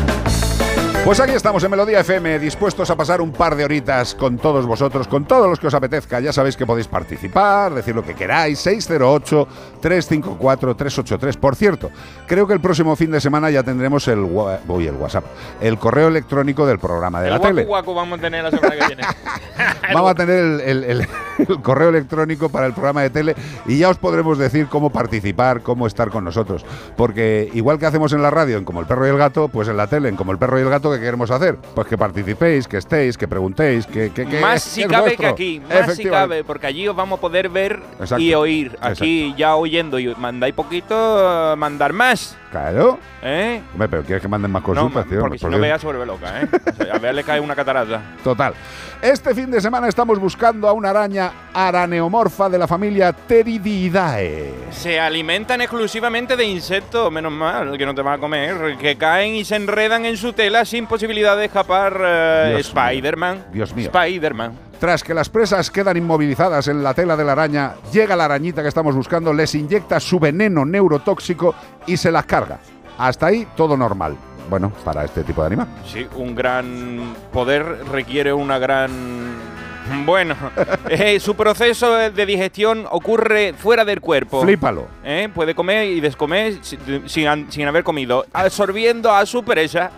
Pues aquí estamos en Melodía FM, dispuestos a pasar un par de horitas con todos vosotros, con todos los que os apetezca. Ya sabéis que podéis participar, decir lo que queráis. 608-354-383. Por cierto, creo que el próximo fin de semana ya tendremos el, WhatsApp, el correo electrónico del programa de el la guacu tele. guacu vamos a tener la semana que viene. [laughs] Vamos a tener el, el- el- el correo electrónico para el programa de tele y ya os podremos decir cómo participar, cómo estar con nosotros. Porque igual que hacemos en la radio, en Como el Perro y el Gato, pues en la tele, en Como el Perro y el Gato, ¿qué queremos hacer? Pues que participéis, que estéis, que preguntéis, que... que, que- más que si cabe que aquí, más si cabe, porque allí os vamos a poder ver Exacto. y oír. Aquí ya oyendo y mandáis poquito, mandar más. Claro. ¿Eh? Hombre, pero quieres que manden más No, consultas, tío. porque si Por no Dios. veas sobre loca, ¿eh? O sea, a ver le cae una catarata. Total. Este fin de semana estamos buscando a una araña araneomorfa de la familia Teridiidae. Se alimentan exclusivamente de insectos, menos mal, que no te van a comer, que caen y se enredan en su tela sin posibilidad de escapar eh. Spider-Man. Dios mío. Spider-Man. Tras que las presas quedan inmovilizadas en la tela de la araña, llega la arañita que estamos buscando, les inyecta su veneno neurotóxico y se las carga. Hasta ahí todo normal. Bueno, para este tipo de animal. Sí, un gran poder requiere una gran... Bueno, [laughs] eh, su proceso de digestión ocurre fuera del cuerpo. Flípalo. ¿Eh? Puede comer y descomer si- sin, haber comido, absorbiendo a su presa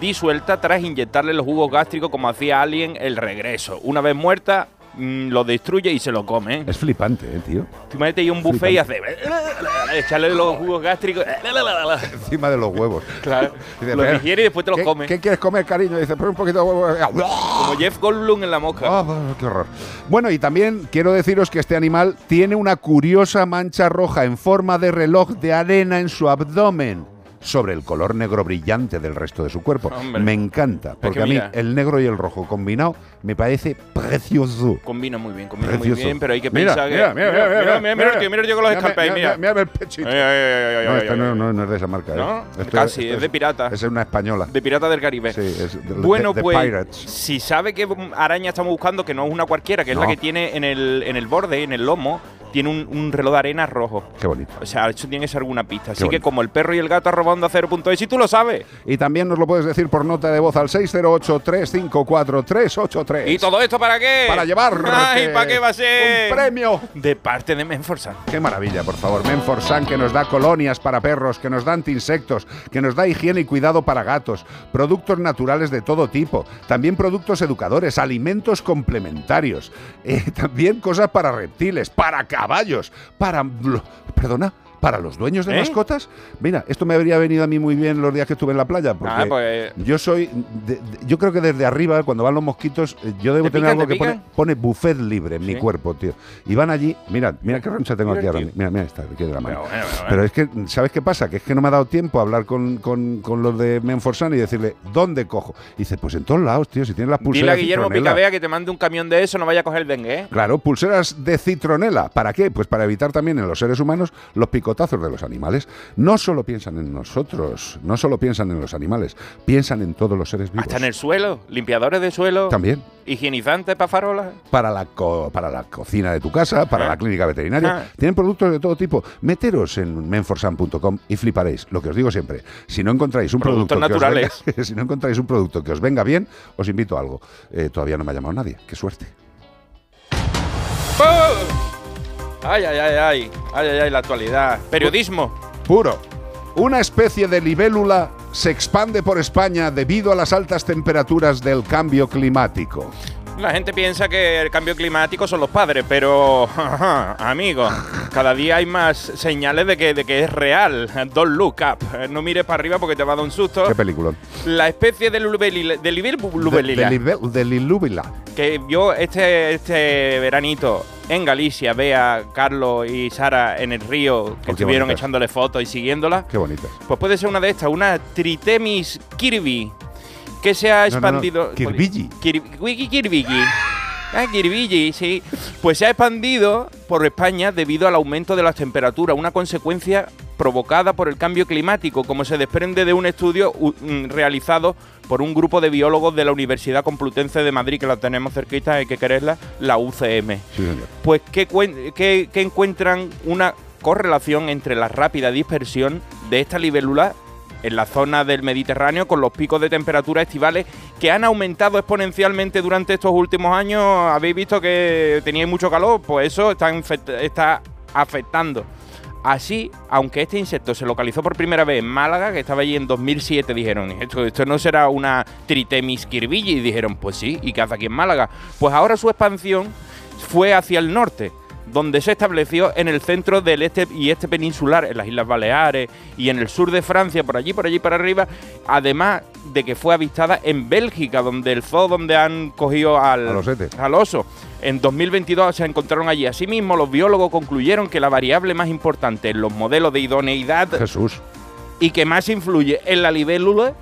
disuelta tras inyectarle los jugos gástricos como hacía Alien el regreso. Una vez muerta, mm, lo destruye y se lo come. Es flipante, eh, tío. Tú metes ahí un buffet y hace... [laughs] Echarle los jugos gástricos... [laughs] Encima de los huevos. Claro. Dice, Los "Pero, digiere y después te los ¿qué- come. ¿Qué quieres comer, cariño? Dice, pero un poquito de huevo. Como Jeff Goldblum en la mosca. Ah, qué horror. Bueno, y también quiero deciros que este animal tiene una curiosa mancha roja en forma de reloj de arena en su abdomen sobre el color negro brillante del resto de su cuerpo. Hombre. Me encanta, porque que a mí mira. el negro y el rojo combinado me parece precioso. Combina muy bien, combina Precioso. muy bien, pero hay que Mira, pensar mira, que... mira, mira, mira, mira, mira mira el tío con los Mira, escarpéis, mira, mira. mira el pechito. No, esta no, no- no es de esa marca. ¿eh? ¿No? Esto Casi, es esto de pirata. Es una española. De Pirata del Caribe. Sí, es de- Bueno, de- de pues, Pirates. si sabe qué araña estamos buscando, que no es una cualquiera, que es la No. que tiene en el, en el borde, en el lomo, tiene un, un reloj de arena rojo. Qué bonito. O sea, eso tiene que ser alguna pista. Así que como el perro y el gato arrobando a 0.es, y tú lo sabes. Y también nos lo puedes decir por nota de voz al 608-354-383. ¿Y todo esto para qué? Para llevarte Ay, ¿para qué va a ser? un premio. De parte de Menforsan. Qué maravilla, por favor. Menforsan que nos da colonias para perros, que nos da antiinsectos, que nos da higiene y cuidado para gatos, productos naturales de todo tipo, también productos educadores, alimentos complementarios, eh, [laughs] también cosas para reptiles, para caballos, para... lo- Perdona. Para los dueños de ¿Eh? mascotas, mira, esto me habría venido a mí muy bien los días que estuve en la playa, porque Ah, pues- yo soy, de- de- yo creo que desde arriba, cuando van los mosquitos, eh, yo debo ¿Te tener pican, algo te que pone, buffet libre en mi cuerpo, tío. Y van allí, mira, mira qué roncha tengo aquí ahora. Mira, mira esta, aquí de la mano. Bueno, bueno, bueno. Pero es que, ¿sabes qué pasa? Que es que no me ha dado tiempo a hablar con, con- con los de Menforsan y decirle, ¿dónde cojo? Y dice, pues en todos lados, tío, si tienes las pulseras Dile a Guillermo citronela. Picabea que te mande un camión de eso, no vaya a coger el dengue, ¿eh? Claro, pulseras de citronela. ¿Para qué? Pues para evitar también en los seres humanos los picotazos de los animales. No solo piensan en nosotros, no solo piensan en los animales, piensan en todos los seres vivos. Hasta en el suelo, limpiadores de suelo. También. Higienizantes para farolas. para la, co- para la cocina de tu casa, para Ah. la clínica veterinaria. Ah. Tienen productos de todo tipo. Meteros en menforsan.com y fliparéis. Lo que os digo siempre, si no encontráis un Productos producto que os naturales. venga- [laughs] si no encontráis un producto que os venga bien, os invito a algo. Eh, todavía no me ha llamado nadie. Qué suerte. ¡Oh! Ay, ay, ay, ay. Ay, ay, ay, la actualidad. Periodismo. Puro. Una especie de libélula se expande por España debido a las altas temperaturas del cambio climático. La gente piensa que el cambio climático son los padres, pero, amigo, cada día hay más señales de que, de que es real. Don't look up. No mires para arriba porque te va a dar un susto. Qué película. La especie de lubelila, de De, que yo este, este veranito en Galicia ve a Carlos y Sara en el río, que Oh, estuvieron bonitas. echándole fotos y siguiéndola. Qué bonitas. Pues puede ser una de estas, una Tritemis kirby, que se ha No, no, no, expandido. Kirbilli. Kir- Wiki Kirbilli. Ah, Kirbilli, sí. Pues se ha expandido por España debido al aumento de las temperaturas, una consecuencia provocada por el cambio climático, como se desprende de un estudio mm, realizado por un grupo de biólogos de la Universidad Complutense de Madrid, que la tenemos cerquita, hay que quererla, la UCM. Sí, señor. Pues que- que encuentran una correlación entre la rápida dispersión de esta libélula en la zona del Mediterráneo con los picos de temperatura estivales que han aumentado exponencialmente durante estos últimos años. Habéis visto que teníais mucho calor, pues eso está, está afectando. Así, aunque este insecto se localizó por primera vez en Málaga, que estaba allí en 2007, dijeron, esto, esto no será una Tritemis kirbilli, y dijeron, pues sí, ¿y qué hace aquí en Málaga? Pues ahora su expansión fue hacia el norte, donde se estableció en el centro del este y este peninsular, en las Islas Baleares y en el sur de Francia, por allí, por allí para arriba, además de que fue avistada en Bélgica, donde el zoo donde han cogido al, al oso. En 2022 se encontraron allí. Asimismo, los biólogos concluyeron que la variable más importante en los modelos de idoneidad Jesús. y que más influye en la libélula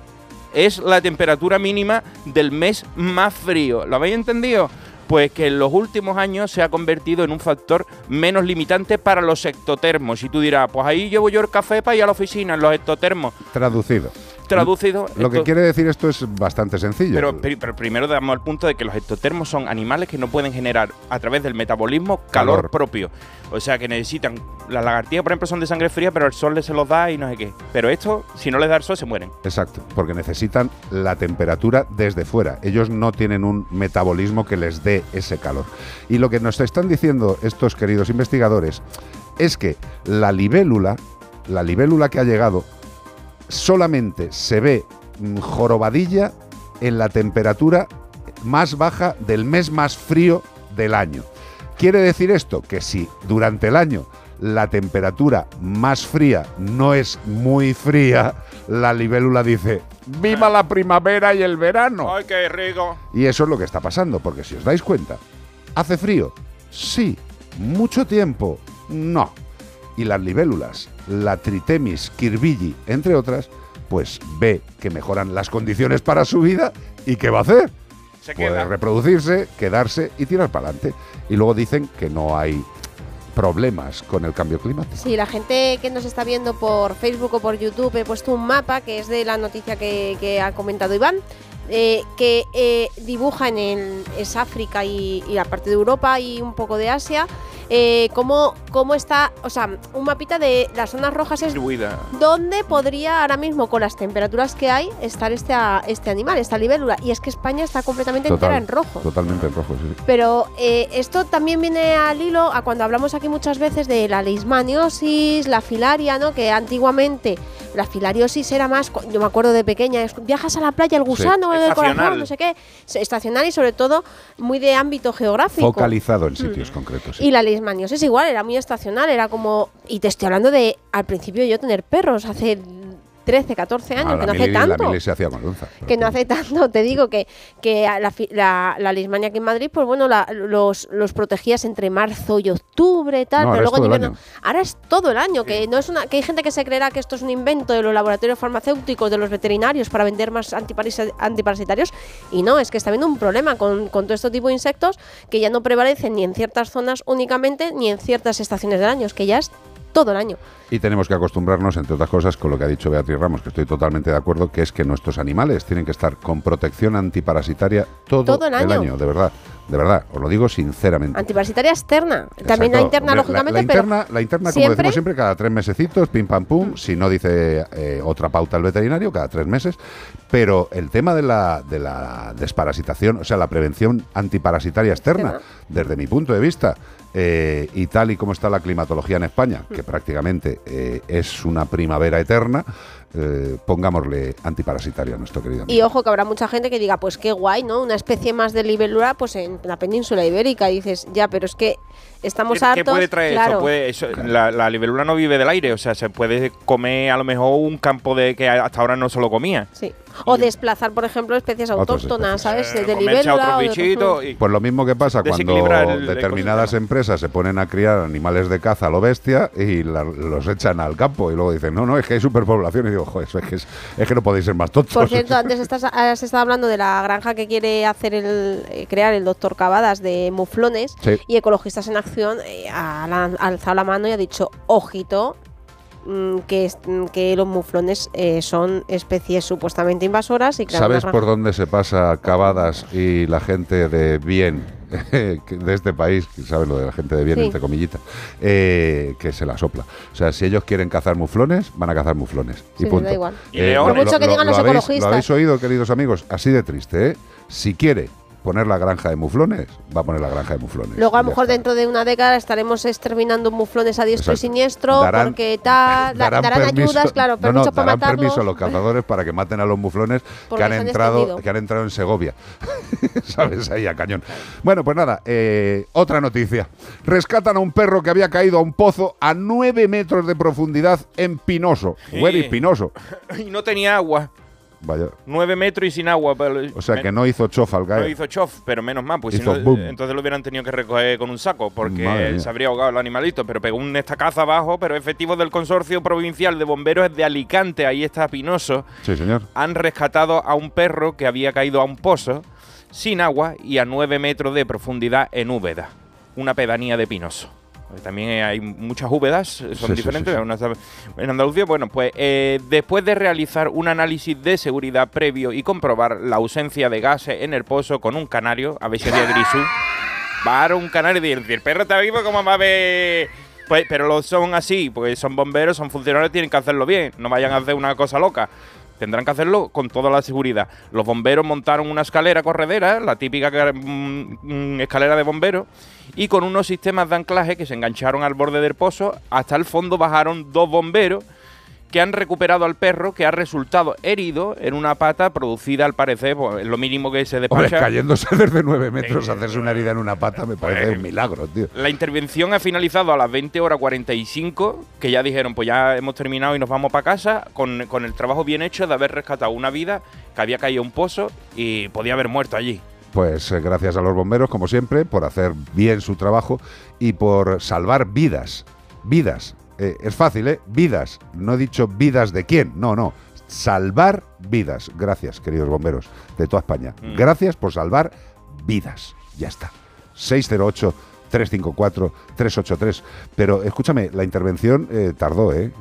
es la temperatura mínima del mes más frío. ¿Lo habéis entendido? Pues que en los últimos años se ha convertido en un factor menos limitante para los ectotermos. Y tú dirás, pues ahí llevo yo el café para ir a la oficina, en los ectotermos. Traducido. Traducido. Lo que quiere decir esto es bastante sencillo. pero, pri- pero primero damos el punto de que los ectotermos son animales que no pueden generar a través del metabolismo calor, Calor. propio. O sea que necesitan. Las lagartijas, por ejemplo, son de sangre fría, pero el sol les se los da y no sé qué. Pero esto, si no les da el sol, se mueren. Exacto, porque necesitan la temperatura desde fuera. Ellos no tienen un metabolismo que les dé ese calor. Y lo que nos están diciendo estos queridos investigadores es que la libélula, la libélula que ha llegado, solamente se ve mm, jorobadilla en la temperatura más baja del mes más frío del año. Quiere decir esto que si durante el año la temperatura más fría no es muy fría, la libélula dice, ¡Viva la primavera y el verano! ¡Ay, qué rico! Y eso es lo que está pasando, porque si os dais cuenta, ¿hace frío? Sí. ¿Mucho tiempo? No. Y las libélulas, la Tritemis kirbilli, entre otras, pues ve que mejoran las condiciones para su vida y ¿qué va a hacer? Se Puede queda. reproducirse, quedarse y tirar para adelante. Y luego dicen que no hay problemas con el cambio climático. Sí, la gente que nos está viendo por Facebook o por YouTube, he puesto un mapa que es de la noticia que, que ha comentado Iván, eh, que eh, dibuja en el, es África y, y la parte de Europa y un poco de Asia, eh, cómo, cómo está, o sea, un mapita de las zonas rojas es Distribuida. ¿Dónde podría ahora mismo, con las temperaturas que hay, estar este, a- este animal, esta libélula? Y es que España está completamente entera en rojo. Totalmente en rojo, sí. Pero eh, esto también viene al hilo a cuando hablamos aquí muchas veces de la leishmaniosis, la filaria, ¿no? Que antiguamente la filariosis era más, yo me acuerdo de pequeña, es- viajas a la playa, el gusano en el Estacional. corazón, no sé qué, estacional y sobre todo muy de ámbito geográfico. Focalizado en Mm. sitios concretos. sí. Y la leishmaniosis igual, era muy estacional, era como... Y te estoy hablando de, al principio yo tener perros, hace 13, 14 años, Ah, que no hace mili- tanto. mili se hacía con lonza. Que no hace tanto, te digo que, que a la, fi- la, la leishmania aquí en Madrid, pues bueno, la- los, los protegías entre marzo y octubre, tal, No, ahora pero es luego en invierno. Ahora es todo el año, que no es una, que hay gente que se creerá que esto es un invento de los laboratorios farmacéuticos, de los veterinarios para vender más antiparasi- antiparasitarios, y no, es que está habiendo un problema con, con todo este tipo de insectos que ya no prevalecen ni en ciertas zonas únicamente, ni en ciertas estaciones del año, es que ya es todo el año. Y tenemos que acostumbrarnos, entre otras cosas, con lo que ha dicho Beatriz Ramos, que estoy totalmente de acuerdo, que es que nuestros animales tienen que estar con protección antiparasitaria todo, Todo el año. de verdad. De verdad, os lo digo sinceramente. Antiparasitaria externa, también la interna, lógicamente, la, interna, pero la interna, como siempre- decimos siempre, cada tres mesecitos, pim pam pum, si no dice eh, otra pauta el veterinario, cada tres meses. Pero el tema de la, de la desparasitación, o sea, la prevención antiparasitaria externa, desde mi punto de vista, eh, y tal y como está la climatología en España, que prácticamente eh, es una primavera eterna, eh, pongámosle antiparasitario a nuestro querido amigo. Y ojo que habrá mucha gente que diga, pues qué guay, ¿no? Una especie más de libélula pues en la península ibérica. Y dices, ya, pero es que estamos ¿Qué, hartos. qué puede traer claro. esto? Puede- eso- la, la libélula no vive del aire, o sea, se puede comer a lo mejor un campo de que hasta ahora no se lo comía. Sí. O desplazar, por ejemplo, especies autóctonas, ¿sabes? De, de Eh, a libélula. otros de- Pues lo mismo que pasa cuando el determinadas empresas se ponen a criar animales de caza a lo bestia y la- los echan al campo y luego dicen, no, no, es que hay superpoblación. Y digo, joder, es que, es, es que no podéis ser más tontos. Por cierto, antes estás, has estado hablando de la granja que quiere hacer el eh, crear el doctor Cavadas de muflones Sí. y Ecologistas en Acción eh, ha alzado la mano y ha dicho, ojito, mm, que, es- mm, que los muflones eh, son especies supuestamente invasoras y ¿Sabes por dónde se pasa Cavadas y la gente de bien [laughs] de este país, que sabes lo de la gente de bien, Sí. entre comillitas, eh, que se la sopla? O sea, si ellos quieren cazar muflones, van a cazar muflones. Sí, y punto. da igual. Y leones. Por mucho que digan los habéis, ecologistas. lo habéis oído, queridos amigos, así de triste, ¿eh? Si quiere poner la granja de muflones, va a poner la granja de muflones. Luego a lo mejor está. dentro de una década estaremos exterminando muflones a diestro y siniestro Darán- porque tal, da- darán, permiso- ayudas, claro, no, no, permisos para darán matarlos. permiso a los cazadores para que maten a los muflones [laughs] que han entrado extendido. que han entrado en Segovia. [laughs] ¿Sabes? Ahí a cañón. Bueno, pues nada, eh, otra noticia. Rescatan a un perro que había caído a un pozo a 9 metros de profundidad en Pinoso. Huele Sí. Pinoso. [laughs] Y no tenía agua. Vaya. Nueve metros y sin agua. pero- O sea, que no hizo chof al No caer. hizo chof, pero menos mal, pues si no, entonces lo hubieran tenido que recoger con un saco, porque se habría ahogado el animalito, pero pegó un estacazo abajo, pero efectivos del Consorcio Provincial de Bomberos de Alicante, ahí está Pinoso, Sí, señor. han rescatado a un perro que había caído a un pozo sin agua y a 9 metros de profundidad en Úbeda, una pedanía de Pinoso. También hay muchas Úbedas, eh, son sí, diferentes. sí, sí. En Andalucía, bueno, pues eh, después de realizar un análisis de seguridad previo y comprobar la ausencia de gases en el pozo con un canario, a ver si había grisú, va a un canario y decir, el perro está vivo, ¿cómo va a ver? Pues, pero lo son así, porque son bomberos, son funcionarios, tienen que hacerlo bien, no vayan a hacer una cosa loca. Tendrán que hacerlo con toda la seguridad. Los bomberos montaron una escalera corredera, la típica mm, mm, escalera de bomberos, y con unos sistemas de anclaje que se engancharon al borde del pozo, hasta el fondo bajaron dos bomberos que han recuperado al perro que ha resultado herido en una pata producida al parecer, pues, es lo mínimo que se Hombre, despacha. cayéndose [laughs] desde 9 metros, hacerse una herida en una pata me parece un milagro, tío. La intervención ha finalizado a las 20 horas 45, que ya dijeron, pues ya hemos terminado y nos vamos para casa, con, con el trabajo bien hecho de haber rescatado una vida que había caído un pozo y podía haber muerto allí. Pues eh, gracias a los bomberos, como siempre, por hacer bien su trabajo y por salvar vidas. Vidas. Eh, es fácil, ¿eh? Vidas. No he dicho vidas de quién. No, no. Salvar vidas. Gracias, queridos bomberos de toda España. Mm. Gracias por salvar vidas. Ya está. 608 354 383. Pero escúchame, la intervención eh, tardó, ¿eh?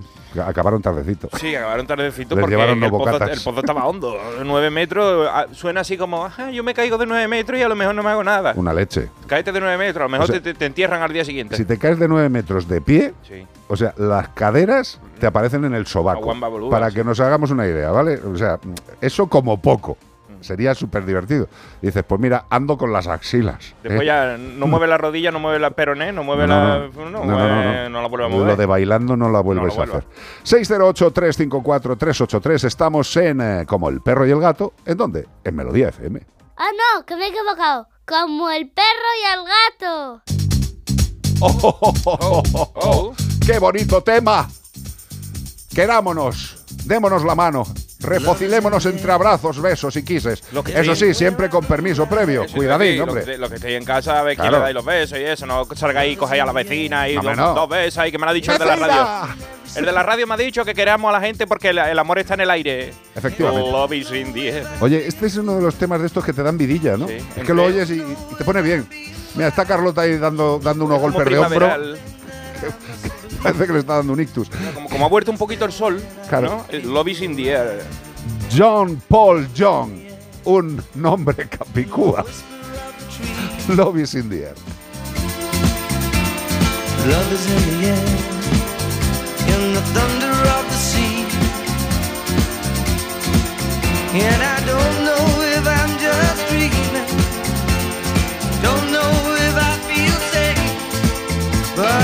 Acabaron tardecito. Sí, acabaron tardecito Les porque llevaron el pozo, bocatas. el pozo estaba hondo. [laughs] 9 metros, ah, suena así como, "Ajá, yo me caigo de 9 metros y a lo mejor no me hago nada. Una leche. Cáete de 9 metros, a lo mejor O sea, te, entierran al día siguiente. Si te caes de 9 metros de pie, Sí. o sea, las caderas te aparecen en el sobaco. Boluda, Para sí. que nos hagamos una idea, ¿vale? O sea, eso como poco. Mm. Sería súper divertido. Dices, pues mira, ando con las axilas. Después ¿eh? ya no mueve la rodilla, no mueve la peroné, no mueve No, la. no, No, no, no, no, eh, no la vuelve a Lo mover. de bailando no la vuelves No a lo hacer. 608-354-383. Estamos en eh, Como el perro y el gato. ¿En dónde? En Melodía FM. Ah, no, que me he equivocado. Como el perro y el gato. ¡Oh, qué bonito tema! Querámonos, démonos la mano, refocilémonos entre abrazos, besos y quises. Eso sí. siempre con permiso previo. Eso, Cuidadín, sí, lo hombre. que- Lo que estéis en casa, a ver quién le dais los besos y eso. No salgáis y cogéis a la vecina y dos, no. dos besos ahí que me lo ha dicho el de la radio. El de la radio me ha dicho que queramos a la gente porque el, el amor está en el aire. Efectivamente. Love is in the air. Oye, este es uno de los temas de estos que te dan vidilla, ¿no? Sí, es ¿en que lo oyes y, y te pone bien. Mira, está Carlota ahí dando, dando unos golpes de hombro. [laughs] Parece que le está dando un ictus. Como, como ha vuelto un poquito el sol, Claro. ¿no? El Love is in the air. John Paul John. Un nombre capicúa. Love is in the air. Love is in the air, in the thunder of the sea. And I don't know if I'm just dreaming, don't know if I feel safe, but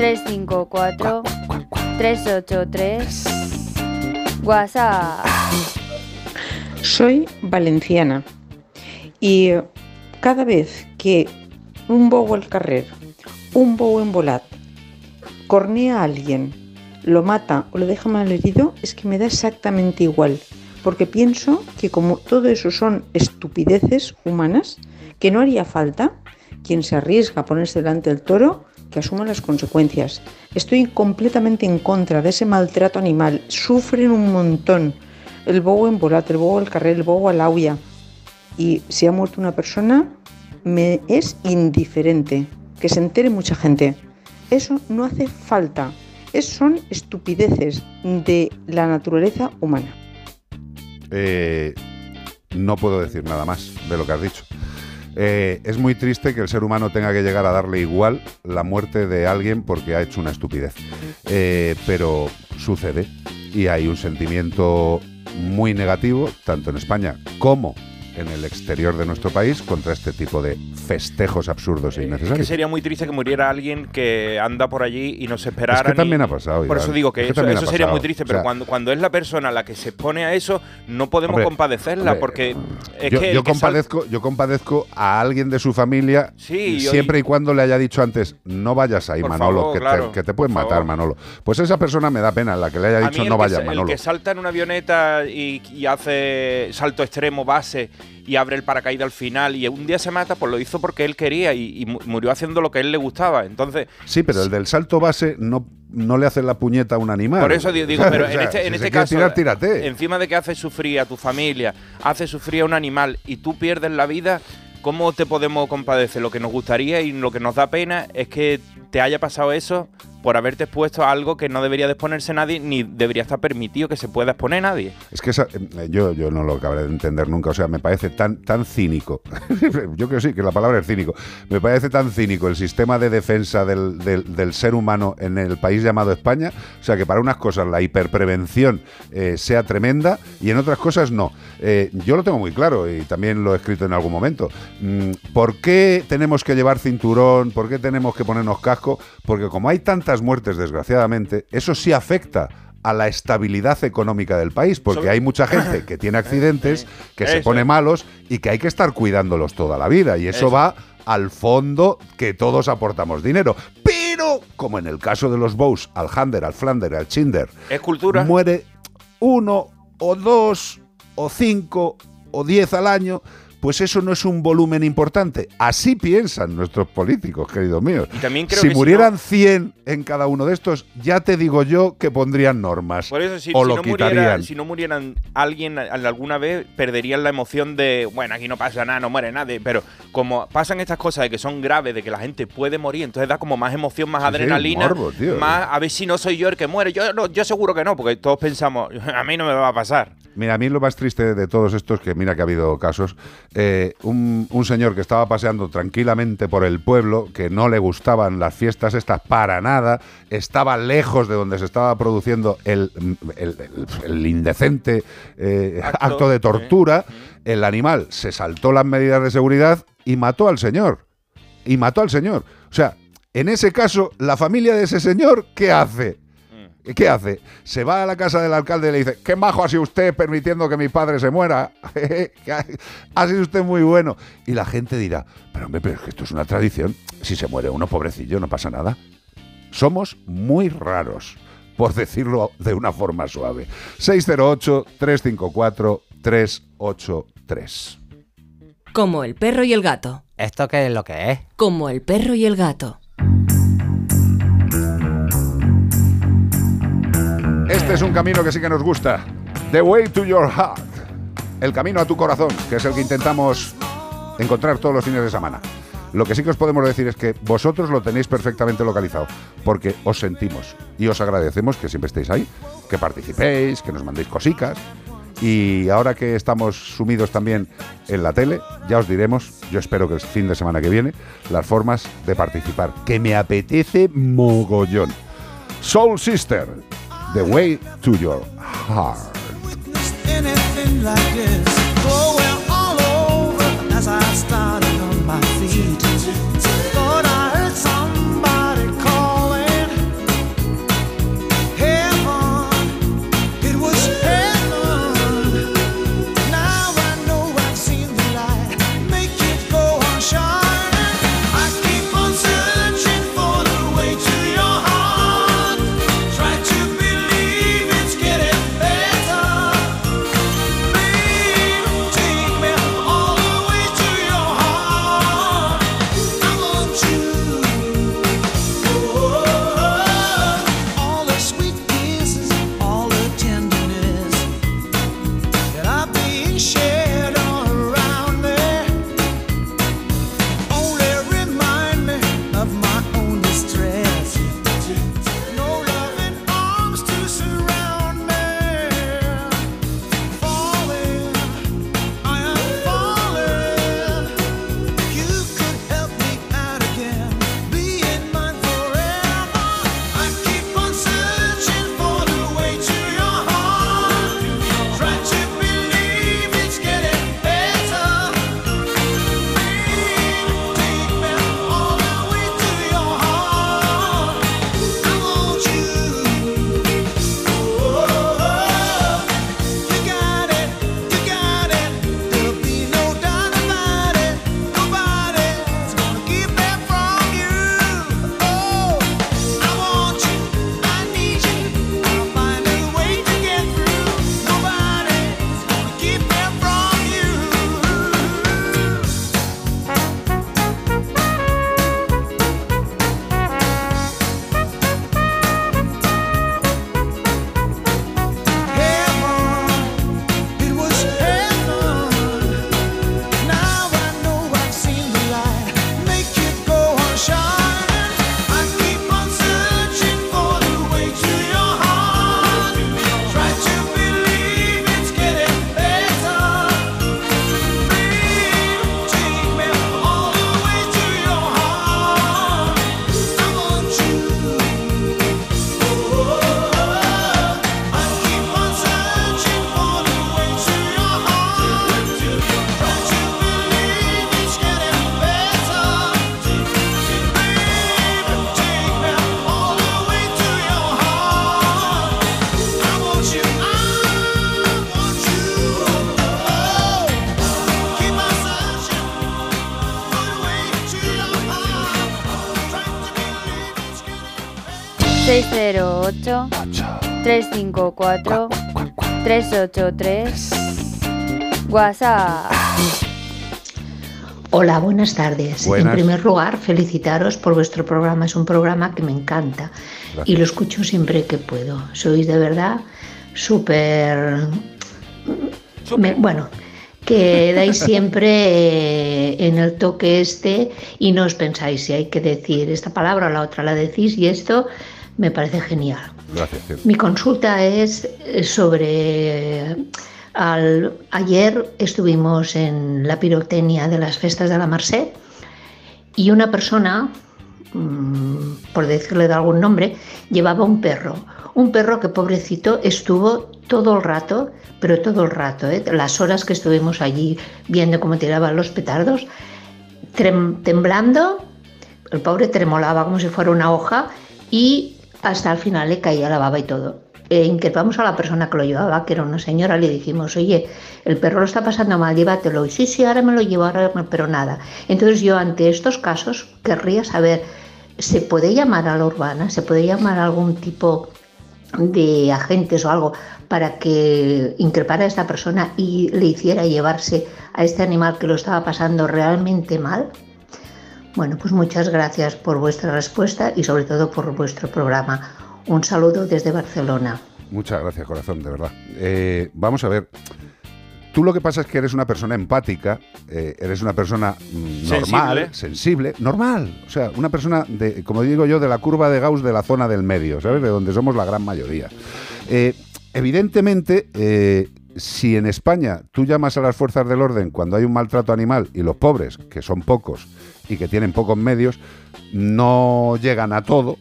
354 383 WhatsApp. Soy valenciana y cada vez que un bobo al carrer, un bobo en volat, cornea a alguien, lo mata o lo deja mal herido, es que me da exactamente igual. Porque pienso que como todo eso son estupideces humanas, que no haría falta quien se arriesga a ponerse delante del toro, que asuma las consecuencias. Estoy completamente en contra de ese maltrato animal. Sufren un montón. El bobo en volat, el bobo al carrer, el bobo al auya. Y si ha muerto una persona, me es indiferente. Que se entere mucha gente. Eso no hace falta. Es, son estupideces de la naturaleza humana. Eh, no puedo decir nada más de lo que has dicho. Eh, es muy triste que el ser humano tenga que llegar a darle igual la muerte de alguien porque ha hecho una estupidez. Eh, pero sucede y hay un sentimiento muy negativo, tanto en España como en el exterior de nuestro país, contra este tipo de festejos absurdos e Es que innecesarios. sería muy triste que muriera alguien que anda por allí y no se esperara. Es que también ha pasado, Por eso digo que, Es que eso, eso sería muy triste, O pero sea- cuando, cuando es la persona la que se expone a eso, no podemos Hombre, compadecerla, hombre, porque es yo, que. yo compadezco, yo compadezco a alguien de su familia Sí, siempre y cuando le haya dicho antes, no vayas ahí, Manolo, favor, que, claro, te, que te pueden matar, favor. Manolo. Pues esa persona me da pena, la que le haya dicho no que vaya, sa- Manolo. El que salta en una avioneta y, y hace salto extremo, base, y abre el paracaídas al final, y un día se mata, pues lo hizo porque él quería y, y mu- murió haciendo lo que a él le gustaba. Entonces, Sí, pero el del salto base no, no le hace la puñeta a un animal. Por eso di- digo, pero [laughs] en este, en si este caso, tirar, tírate. encima de que haces sufrir a tu familia, haces sufrir a un animal y tú pierdes la vida, ¿cómo te podemos compadecer? Lo que nos gustaría y lo que nos da pena es que te haya pasado eso por haberte expuesto a algo que no debería de exponerse nadie, ni debería estar permitido que se pueda exponer nadie. Es que esa- eh, yo, yo no lo acabaré de entender nunca. O sea, me parece tan, tan cínico. [laughs] yo creo sí, que la palabra es cínico. Me parece tan cínico el sistema de defensa del, del- ser humano en el país llamado España. O sea, que para unas cosas la hiperprevención eh, sea tremenda y en otras cosas no. Eh, yo lo tengo muy claro y también lo he escrito en algún momento. Mm, ¿Por qué tenemos que llevar cinturón? ¿Por qué tenemos que ponernos casco? Porque como hay muertes, desgraciadamente, eso sí afecta a la estabilidad económica del país, porque hay mucha gente que tiene [laughs] accidentes, que se pone malos y que hay que estar cuidándolos toda la vida. Y eso, Eso. va al fondo que todos aportamos dinero. Pero, como en el caso de los Bows, al Hander, al Flander, al Chinder, Es cultura. muere uno o dos o cinco o diez al año, pues eso no es un volumen importante. Así piensan nuestros políticos, queridos míos. Y también creo si que si murieran no- 100 en cada uno de estos, ya te digo yo que pondrían normas. Por eso, si, o si lo no quitarían. muriera, si no murieran alguien alguna vez, perderían la emoción de, bueno, aquí no pasa nada, no muere nadie. Pero como pasan estas cosas de que son graves, de que la gente puede morir, entonces da como más emoción, más Sí, sí, adrenalina, morbo, tío. más a ver si no soy yo el que muere. Yo, no, yo seguro que no, porque todos pensamos, a mí no me va a pasar. Mira, a mí lo más triste de todos estos, que mira que ha habido casos, eh, un, un señor que estaba paseando tranquilamente por el pueblo, que no le gustaban las fiestas estas para nada, estaba lejos de donde se estaba produciendo el, el- el- el indecente eh, acto, Acto, de tortura, el animal se saltó las medidas de seguridad y mató al señor. Y mató al señor. O sea, en ese caso, la familia de ese señor, ¿qué hace? ¿Y ¿Qué hace? Se va a la casa del alcalde y le dice, qué majo ha sido usted permitiendo que mi padre se muera. [laughs] Ha sido usted muy bueno. Y la gente dirá, pero hombre, pero es que esto es una tradición. Si se muere uno, pobrecillo, no pasa nada. Somos muy raros, por decirlo de una forma suave. 608-354-383. Como el perro y el gato. ¿Esto qué es lo que es? Como el perro y el gato. Este es un camino que sí que nos gusta. The Way to Your Heart. El camino a tu corazón, que es el que intentamos encontrar todos los fines de semana. Lo que sí que os podemos decir es que vosotros lo tenéis perfectamente localizado, porque os sentimos y os agradecemos que siempre estéis ahí, que participéis, que nos mandéis cosicas. Y ahora que estamos sumidos también en la tele, ya os diremos, yo espero que el fin de semana que viene, las formas de participar, que me apetece mogollón. Soul Sister, The Way to Your Heart. 608 354 383 WhatsApp. Hola, buenas tardes. Buenas. En primer lugar, felicitaros por vuestro programa. Es un programa que me encanta y lo escucho siempre que puedo. Sois de verdad súper... Bueno, que dais [laughs] siempre eh, en el toque este y no os pensáis si hay que decir esta palabra o la otra la decís y esto me parece genial. Gracias. Mi consulta es eh, sobre... al- ayer estuvimos en la pirotecnia de las festas de la Merced y una persona, mm, por decirle de algún nombre, llevaba un perro. Un perro que pobrecito estuvo todo el rato, pero todo el rato, ¿eh? las horas que estuvimos allí viendo cómo tiraban los petardos, trem- temblando, el pobre tremolaba como si fuera una hoja y hasta el final le caía la baba y todo. Eh, increpamos a la persona que lo llevaba, que era una señora, le dijimos, oye, el perro lo está pasando mal, llévatelo. Y sí, sí, ahora me lo llevo, ahora me-". pero nada. Entonces yo ante estos casos querría saber, ¿se puede llamar a la urbana? ¿Se puede llamar a algún tipo de agentes o algo para que increpara a esta persona y le hiciera llevarse a este animal que lo estaba pasando realmente mal? Bueno, pues muchas gracias por vuestra respuesta y sobre todo por vuestro programa. Un saludo desde Barcelona. Muchas gracias, corazón, de verdad. Eh, vamos a ver. Tú lo que pasa es que eres una persona empática, eh, eres una persona mm, normal, sensible. normal. O sea, una persona, de, como digo yo, de la curva de Gauss de la zona del medio, ¿sabes? De donde somos la gran mayoría. Eh, evidentemente, eh, si en España tú llamas a las fuerzas del orden cuando hay un maltrato animal y los pobres, que son pocos y que tienen pocos medios, no llegan a todo,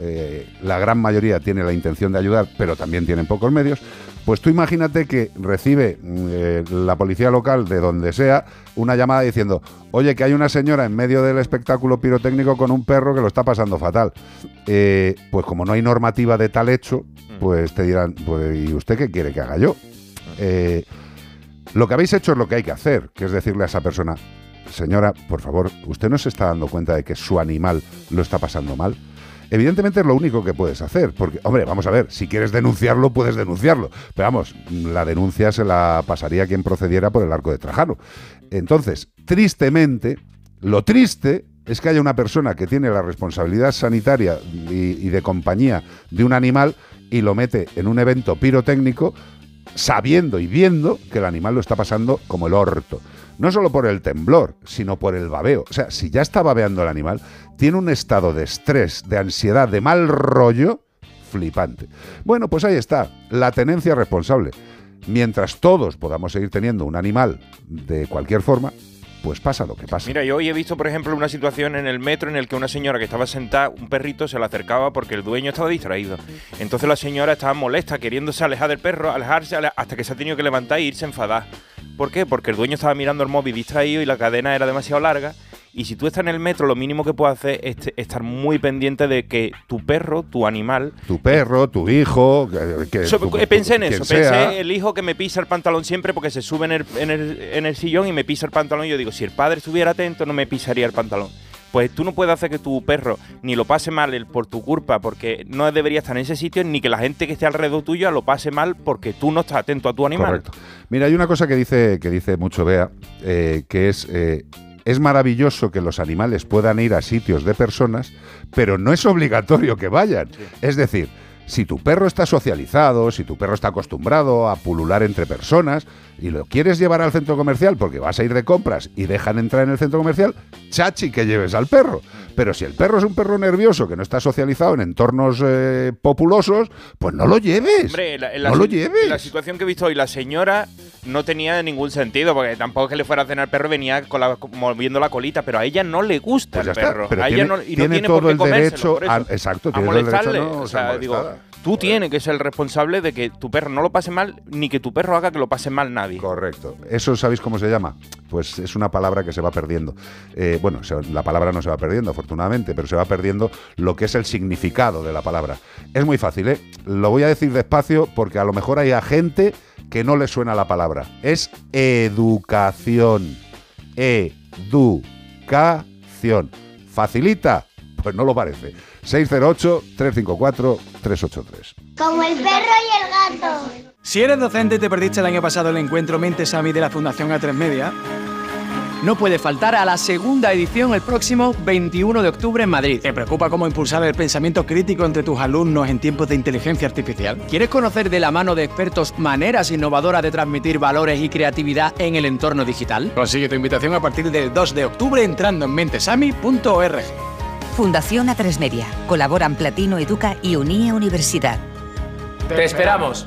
eh, la gran mayoría tiene la intención de ayudar, pero también tienen pocos medios, pues tú imagínate que recibe mm, eh, la policía local de donde sea una llamada diciendo, oye, que hay una señora en medio del espectáculo pirotécnico con un perro que lo está pasando fatal. Eh, pues como no hay normativa de tal hecho, pues te dirán, pues, ¿y usted qué quiere que haga yo? Eh, lo que habéis hecho es lo que hay que hacer, que es decirle a esa persona, señora, por favor, ¿usted no se está dando cuenta de que su animal lo está pasando mal? Evidentemente es lo único que puedes hacer, porque, hombre, vamos a ver, si quieres denunciarlo, puedes denunciarlo. Pero vamos, la denuncia se la pasaría quien procediera por el arco de Trajano. Entonces, tristemente, lo triste es que haya una persona que tiene la responsabilidad sanitaria y, y de compañía de un animal y lo mete en un evento pirotécnico sabiendo y viendo que el animal lo está pasando como el orto. No solo por el temblor, sino por el babeo. O sea, si ya está babeando el animal, tiene un estado de estrés, de ansiedad, de mal rollo flipante. Bueno, pues ahí está, la tenencia responsable. Mientras todos podamos seguir teniendo un animal de cualquier forma, pues pasa lo que pasa. Mira, yo hoy he visto, por ejemplo, una situación en el metro en el que una señora que estaba sentada, un perrito se le acercaba porque el dueño estaba distraído. Entonces la señora estaba molesta, queriéndose alejar del perro, alejarse, ale- hasta que se ha tenido que levantar e irse enfadada. ¿Por qué? Porque el dueño estaba mirando el móvil distraído y la cadena era demasiado larga. Y si tú estás en el metro, lo mínimo que puedes hacer es estar muy pendiente de que tu perro, tu animal, Tu perro, tu hijo, que, que- So- tu- eh, pensé en eso, sea. pensé el hijo que me pisa el pantalón siempre porque se sube en el, en, el, en el sillón y me pisa el pantalón y yo digo, si el padre estuviera atento no me pisaría el pantalón. Pues tú no puedes hacer que tu perro ni lo pase mal por tu culpa porque no debería estar en ese sitio ni que la gente que esté alrededor tuyo lo pase mal porque tú no estás atento a tu animal. Correcto. Mira, hay una cosa que dice, que dice mucho Bea, eh, que es, eh, es maravilloso que los animales puedan ir a sitios de personas, pero no es obligatorio que vayan. Es decir, si tu perro está socializado, si tu perro está acostumbrado a pulular entre personas y lo quieres llevar al centro comercial porque vas a ir de compras y dejan entrar en el centro comercial, chachi que lleves al perro. Pero si el perro es un perro nervioso que no está socializado en entornos eh, populosos, pues no lo lleves. Hombre, la, la no lo lleves. La situación que he visto hoy, la señora no tenía ningún sentido, porque tampoco es que le fuera a cenar perro, venía con la, moviendo la colita, pero a ella no le gusta Pues el está, perro. pero a ella tiene- no, y no tiene todo por qué el derecho a- exacto, a tiene el derecho no o sea, digo. Tú tienes que ser el responsable de que tu perro no lo pase mal, ni que tu perro haga que lo pase mal nadie. Correcto. ¿Eso sabéis cómo se llama? Pues es una palabra que se va perdiendo. Eh, bueno, la palabra no se va perdiendo, afortunadamente, pero se va perdiendo lo que es el significado de la palabra. Es muy fácil, ¿eh? Lo voy a decir despacio porque a lo mejor hay a gente que no le suena la palabra. Es educación. Educación. ¿Facilita? Pues no lo parece. 608-354-383. Como el perro y el gato. Si eres docente y te perdiste el año pasado el encuentro Mente Sami de la Fundación A3 Media, no puedes faltar a la segunda edición el próximo 21 de octubre en Madrid. ¿Te preocupa cómo impulsar el pensamiento crítico entre tus alumnos en tiempos de inteligencia artificial? ¿Quieres conocer de la mano de expertos maneras innovadoras de transmitir valores y creatividad en el entorno digital? Consigue tu invitación a partir del 2 de octubre entrando en mentesami.org. Fundación A3 Media. Colaboran Platino Educa y Unie Universidad. ¡Te esperamos!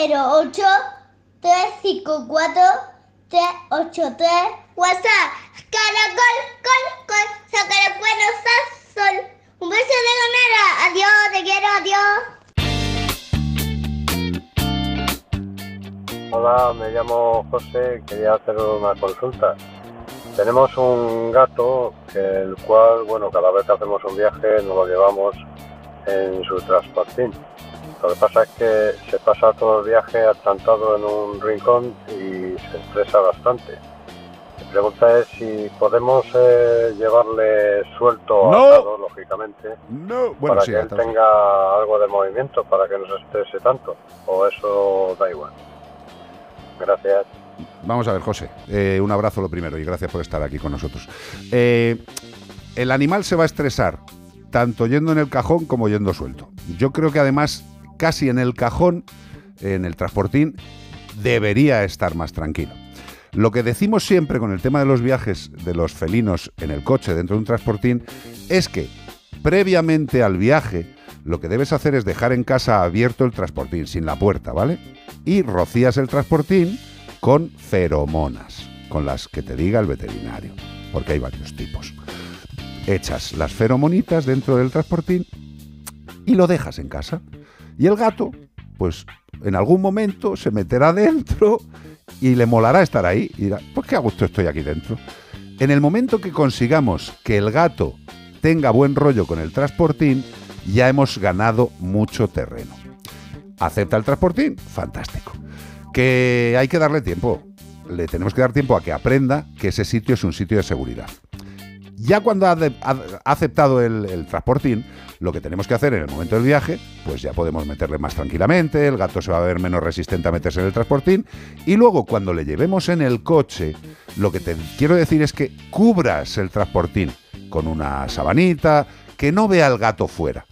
08 354 383 WhatsApp Caracol, col, col Saca el sol. Un beso de ganera Adiós, te quiero, adiós. Hola, me llamo José, quería hacer una consulta. Tenemos un gato el cual, bueno, cada vez que hacemos un viaje nos lo llevamos en su transportín. Lo que pasa es que se pasa todo el viaje atrantado en un rincón y se estresa bastante. Mi pregunta es si podemos eh, llevarle suelto, No. atado, lógicamente, No, bueno, para sí, que él atado. tenga algo de movimiento, para que no se estrese tanto, o eso da igual. Gracias. Vamos a ver, José. eh, un abrazo lo primero y gracias por estar aquí con nosotros. Eh, el animal se va a estresar tanto yendo en el cajón como yendo suelto. Yo creo que además casi en el cajón, en el transportín, debería estar más tranquilo. Lo que decimos siempre con el tema de los viajes de los felinos en el coche dentro de un transportín es que previamente al viaje lo que debes hacer es dejar en casa abierto el transportín, sin la puerta, ¿vale? Y rocías el transportín con feromonas, con las que te diga el veterinario, porque hay varios tipos. Echas las feromonitas dentro del transportín y lo dejas en casa. Y el gato, pues en algún momento se meterá dentro y le molará estar ahí y dirá, pues qué a gusto estoy aquí dentro. En el momento que consigamos que el gato tenga buen rollo con el transportín, ya hemos ganado mucho terreno. ¿Acepta el transportín? Fantástico. Que hay que darle tiempo. Le tenemos que dar tiempo a que aprenda que ese sitio es un sitio de seguridad. Ya cuando ha, aceptado el, el transportín, lo que tenemos que hacer en el momento del viaje, pues ya podemos meterle más tranquilamente, el gato se va a ver menos resistente a meterse en el transportín, y luego cuando le llevemos en el coche, lo que te quiero decir es que cubras el transportín con una sabanita, que no vea al gato fuera.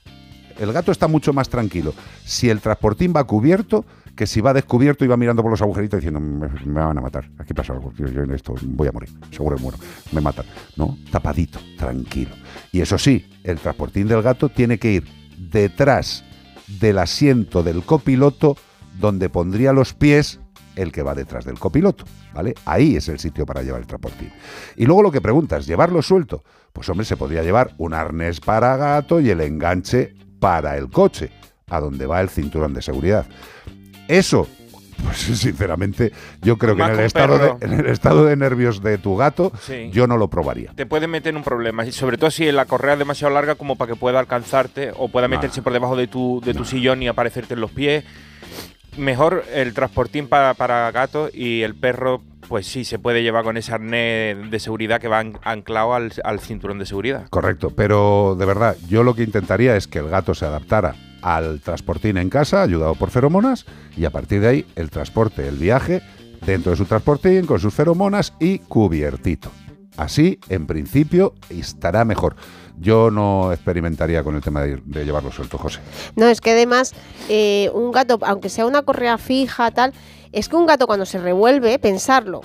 El gato está mucho más tranquilo si el transportín va cubierto que si va descubierto va mirando por los agujeritos diciendo me, me van a matar, aquí pasa algo, yo, yo en esto voy a morir, seguro que muero, me matan. No, tapadito, tranquilo. Y eso sí, el transportín del gato tiene que ir detrás del asiento del copiloto donde pondría los pies el que va detrás del copiloto, ¿vale? Ahí es el sitio para llevar el transportín. Y luego lo que preguntas, ¿llevarlo suelto? Pues hombre, se podría llevar un arnés para gato y el enganche para el coche, a donde va el cinturón de seguridad. Eso, pues sinceramente, yo creo que en el, estado de, en el estado de nervios de tu gato, Sí. yo no lo probaría. Te puede meter en un problema, y sobre todo si la correa es demasiado larga como para que pueda alcanzarte o pueda meterse por debajo de tu, de tu sillón y aparecerte en los pies. Mejor el transportín para, para gato y el perro, pues sí, se puede llevar con ese arnés de seguridad que va an- anclado al, al cinturón de seguridad. Correcto, pero de verdad, yo lo que intentaría es que el gato se adaptara al transportín en casa, ayudado por feromonas, y a partir de ahí el transporte, el viaje, dentro de su transportín, con sus feromonas y cubiertito. Así, en principio, estará mejor. Yo no experimentaría con el tema de, de llevarlo suelto, José. No, es que además eh, un gato, aunque sea una correa fija, tal, es que un gato cuando se revuelve, pensarlo.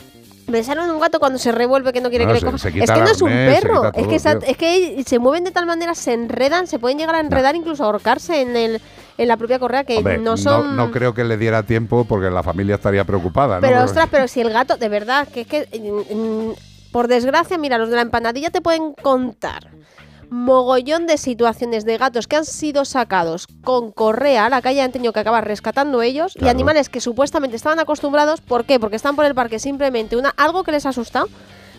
Pensar en un gato cuando se revuelve que no quiere No, que se- le coja. Es que no es un perro. Es que, todo, es que se mueven de tal manera, se enredan, se pueden llegar a enredar, incluso a ahorcarse en, el, en la propia correa, que Hombre, no son. no creo que le diera tiempo porque la familia estaría preocupada. ¿no? Pero ostras, pero si el gato, de verdad, que es que, mm, mm, por desgracia, mira, los de la empanadilla te pueden contar mogollón de situaciones de gatos que han sido sacados con correa a la calle, han tenido que acabar rescatando ellos y animales que supuestamente estaban acostumbrados, ¿por qué? Porque están por el parque simplemente una algo que les ha asustado.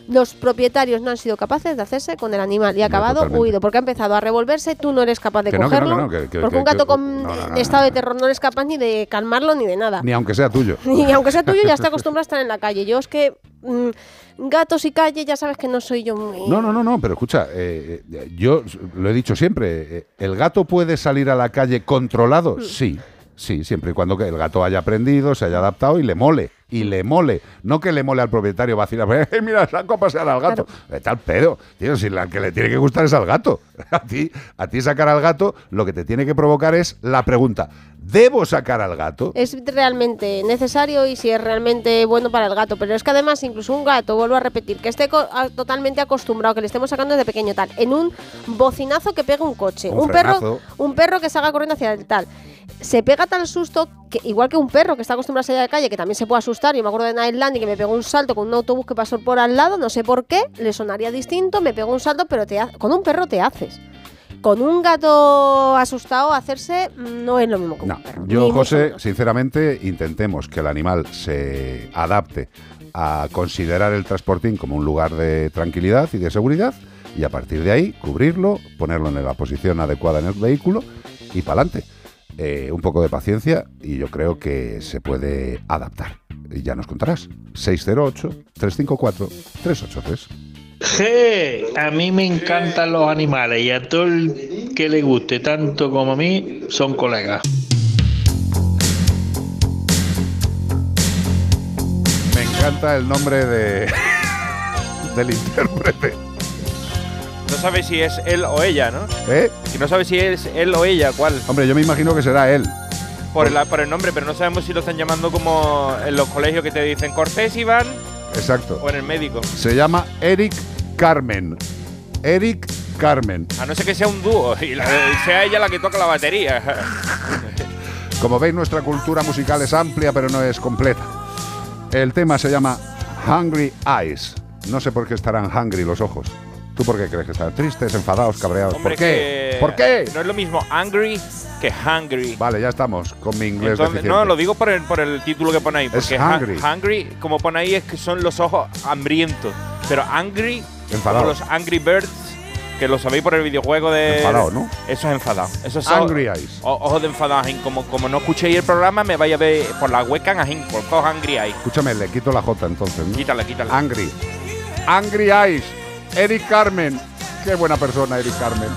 Los propietarios no han sido capaces de hacerse con el animal y ha acabado totalmente. huido porque ha empezado a revolverse, tú no eres capaz de Que no, que no, que cogerlo, no, porque que- un gato con estado de terror no eres capaz ni de calmarlo ni de nada. Ni aunque sea tuyo. [laughs] Y aunque sea tuyo, ya está acostumbrado a estar en la calle. Yo es que mm, gatos y calle, ya sabes que no soy yo muy... No, no, no, no, pero escucha, eh, eh, yo lo he dicho siempre, eh, ¿el gato puede salir a la calle controlado? Sí, Sí, siempre y cuando el gato haya aprendido, se haya adaptado y le mole. Y le mole. No que le mole al propietario vacilar. [laughs] "Eh, mira, saco a pasear al gato. Vete al pedo. Tío, si la que le tiene que gustar es al gato. [laughs] A ti, a ti sacar al gato, lo que te tiene que provocar es la pregunta: ¿debo sacar al gato? es realmente necesario y si es realmente bueno para el gato. Pero es que además, incluso un gato, vuelvo a repetir, que esté totalmente acostumbrado, que le estemos sacando desde pequeño tal, en un bocinazo que pega un coche, Un un, perro, un perro que salga corriendo hacia el tal. Se pega tal susto que, igual que un perro que está acostumbrado a salir a la calle, que también se puede asustar. Yo me acuerdo de Nightland y que me pegó un salto con un autobús que pasó por al lado, no sé por qué, le sonaría distinto, me pegó un salto, pero te ha- con un perro te haces. Con un gato asustado hacerse no es lo mismo que un No, perro. yo, José, sinceramente, intentemos que el animal se adapte a considerar el transportín como un lugar de tranquilidad y de seguridad y a partir de ahí cubrirlo, ponerlo en la posición adecuada en el vehículo y para adelante. un poco de paciencia y yo creo que se puede adaptar. Y ya nos contarás. 608-354-383. Je, a mí me encantan los animales y a todo el que le guste tanto como a mí son colegas. Me encanta el nombre de [laughs] del intérprete. No sabes si es él o ella, ¿no? ¿Eh? Que no sabes si es él o ella, ¿cuál? Hombre, yo me imagino que será él. Por el, por el nombre, pero no sabemos si lo están llamando como en los colegios que te dicen Cortés Iván Exacto. o en el médico. Se llama Eric Carmen. Eric Carmen. A no ser que sea un dúo y, la- y sea ella la que toca la batería. [laughs] Como veis, nuestra cultura musical es amplia, pero no es completa. El tema se llama Hungry Eyes. No sé por qué estarán hungry los ojos. ¿Tú por qué crees que están tristes, enfadados, cabreados? Hombre, ¿Por qué? ¿Por qué? No es lo mismo angry que hungry. Vale, ya estamos con mi inglés Entonces, deficiente. no, lo digo por el, por el título que pone ahí. Es Porque hu- hungry. hungry, como pone ahí, es que son los ojos hambrientos. Pero angry, Enfadado. como los Angry Birds, que lo sabéis por el videojuego de. Enfadado, ¿no? Eso es enfadado. Eso son Angry eyes. ojos de enfadado. ajín. Como, como no escuchéis el programa, me vais a ver por la webcam, ajín, por Angry Eyes. Escúchame, le quito la J entonces. ¿no? Quítale, quítale. Angry. Angry Eyes. Eric Carmen. Qué buena persona, Eric Carmen.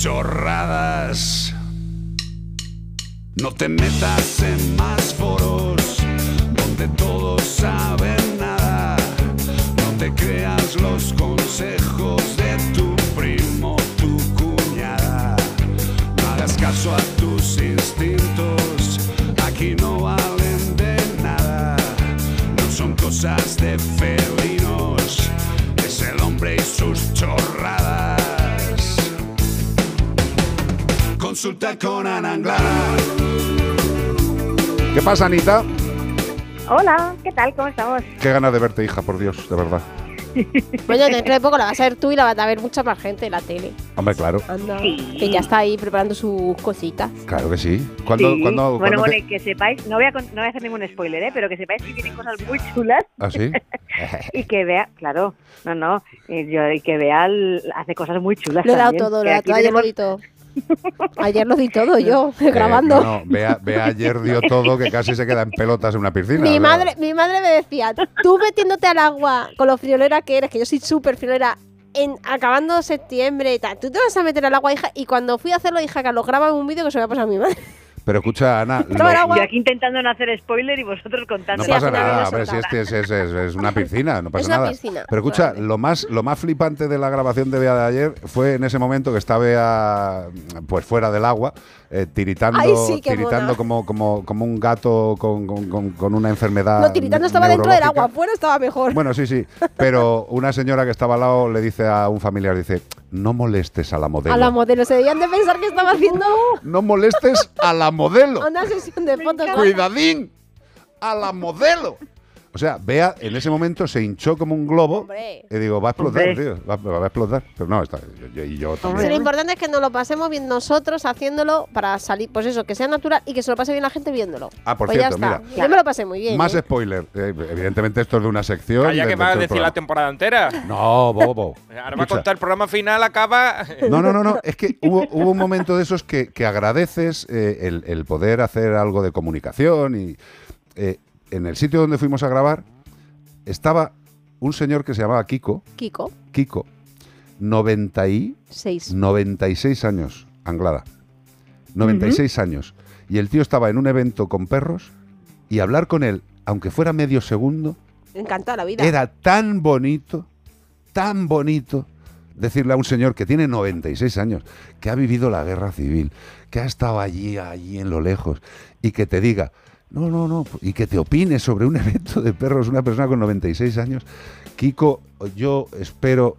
Chorradas. No te metas en más foros donde todos saben nada. No te creas los consejos Consulta con Ana. ¿Qué pasa, Anita? Hola, ¿qué tal? ¿Cómo estamos? Qué ganas de verte, hija, por Dios, de verdad. Bueno, dentro de poco la vas a ver tú y la va a ver mucha más gente en la tele. Hombre, claro. Anda. Que ya está ahí preparando sus cositas. Claro que sí. ¿Cuándo, Sí. cuándo- bueno, cuándo te- bueno, y que sepáis, no voy, a, no voy a hacer ningún spoiler, ¿eh? pero que sepáis que vienen cosas muy chulas ¿Ah, sí? [laughs] y que vea, claro, no, no, y, yo, y que vea, el- hace cosas muy chulas. Lo he dado también, todo, lo he dado todo. [laughs] Ayer lo di todo. Yo, Eh, [laughs] grabando. no, no, Bea, Bea ayer dio todo que casi se queda en pelotas en una piscina. Mi madre, mi madre me decía, tú metiéndote al agua con lo friolera que eres, que yo soy súper friolera, en, acabando septiembre y tal, tú te vas a meter al agua, hija, y cuando fui a hacerlo, hija, que lo graba en un vídeo que se me ha pasado a mi madre. Pero escucha, Ana, [laughs] lo- Yo aquí intentando no hacer spoiler y vosotros contando. no pasa nada. A ver, si este es, es- es- es una piscina, no [laughs] pasa Es una nada. piscina, Pero escucha, lo más, lo más flipante de la grabación de Bea de ayer fue en ese momento que está Bea pues fuera del agua, eh, tiritando, Ay, sí, qué tiritando como, como, como un gato con, con- con- con una enfermedad. No, tiritando estaba dentro del agua, afuera estaba mejor. Bueno, sí, sí. [laughs] Pero una señora que estaba al lado le dice a un familiar, dice, no molestes a la modelo. a la modelo, se debían de pensar que estaba haciendo No molestes a la modelo. [laughs] una sesión de fotos. Cuidadín. A la modelo. O sea, Bea en ese momento se hinchó como un globo. Hombre. Y digo, va a explotar, Hombre. tío. Va, va a explotar. Pero no, está. yo- yo- y yo Sí, lo también. importante es que nos lo pasemos bien nosotros haciéndolo para salir, pues eso, que sea natural y que se lo pase bien la gente viéndolo. Ah, por Pues cierto, ya está. mira. Yo me lo pasé muy bien. Más ¿eh? spoiler. Eh, evidentemente esto es de una sección. Calla que de va a decir la temporada entera. No, bobo. Ahora va a contar el programa final, acaba. No, no, no, no. Es que hubo, hubo un momento de esos que, que agradeces eh, el, el poder hacer algo de comunicación y eh, en el sitio donde fuimos a grabar estaba un señor que se llamaba Kiko. Kiko, Kiko, 90 y, seis. 96 años, Anglada. 96 años. Y el tío estaba en un evento con perros y hablar con él, aunque fuera medio segundo, Encantado la vida. era tan bonito, tan bonito decirle a un señor que tiene 96 años, que ha vivido la guerra civil, que ha estado allí, allí en lo lejos, y que te diga, no, no, no, y que te opine sobre un [laughs] evento de perros, una persona con 96 años. Kiko, yo espero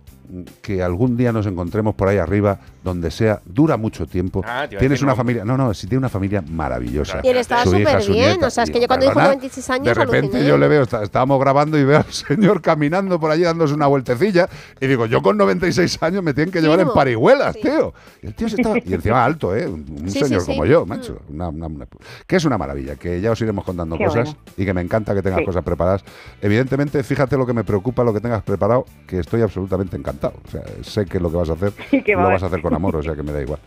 que algún día nos encontremos por ahí arriba, donde sea, dura mucho tiempo. Ah, Tienes una no. familia, no, no, si tiene una familia maravillosa. Y él estaba súper su bien. nieta. O sea, es que yo cuando dijo "Perdona". 96 años De repente aluciné. yo le veo, está- estábamos grabando y veo al señor caminando por allí dándose una vueltecilla y digo, yo con 96 años me tienen que llevar en parihuelas, tío. Y el tío se estaba, y encima alto, ¿eh? Un, Sí, sí, señor sí. como yo, macho. Una- una- una- que es una maravilla, que ya os iremos contando Qué cosas bueno. y que me encanta que tengas Sí. cosas preparadas. Evidentemente, fíjate lo que me preocupa, lo que tengas preparado, que estoy absolutamente encantado. O sea, sé que lo que vas a hacer [laughs] Sí, que va lo a vas a hacer con amor, o sea que me da igual.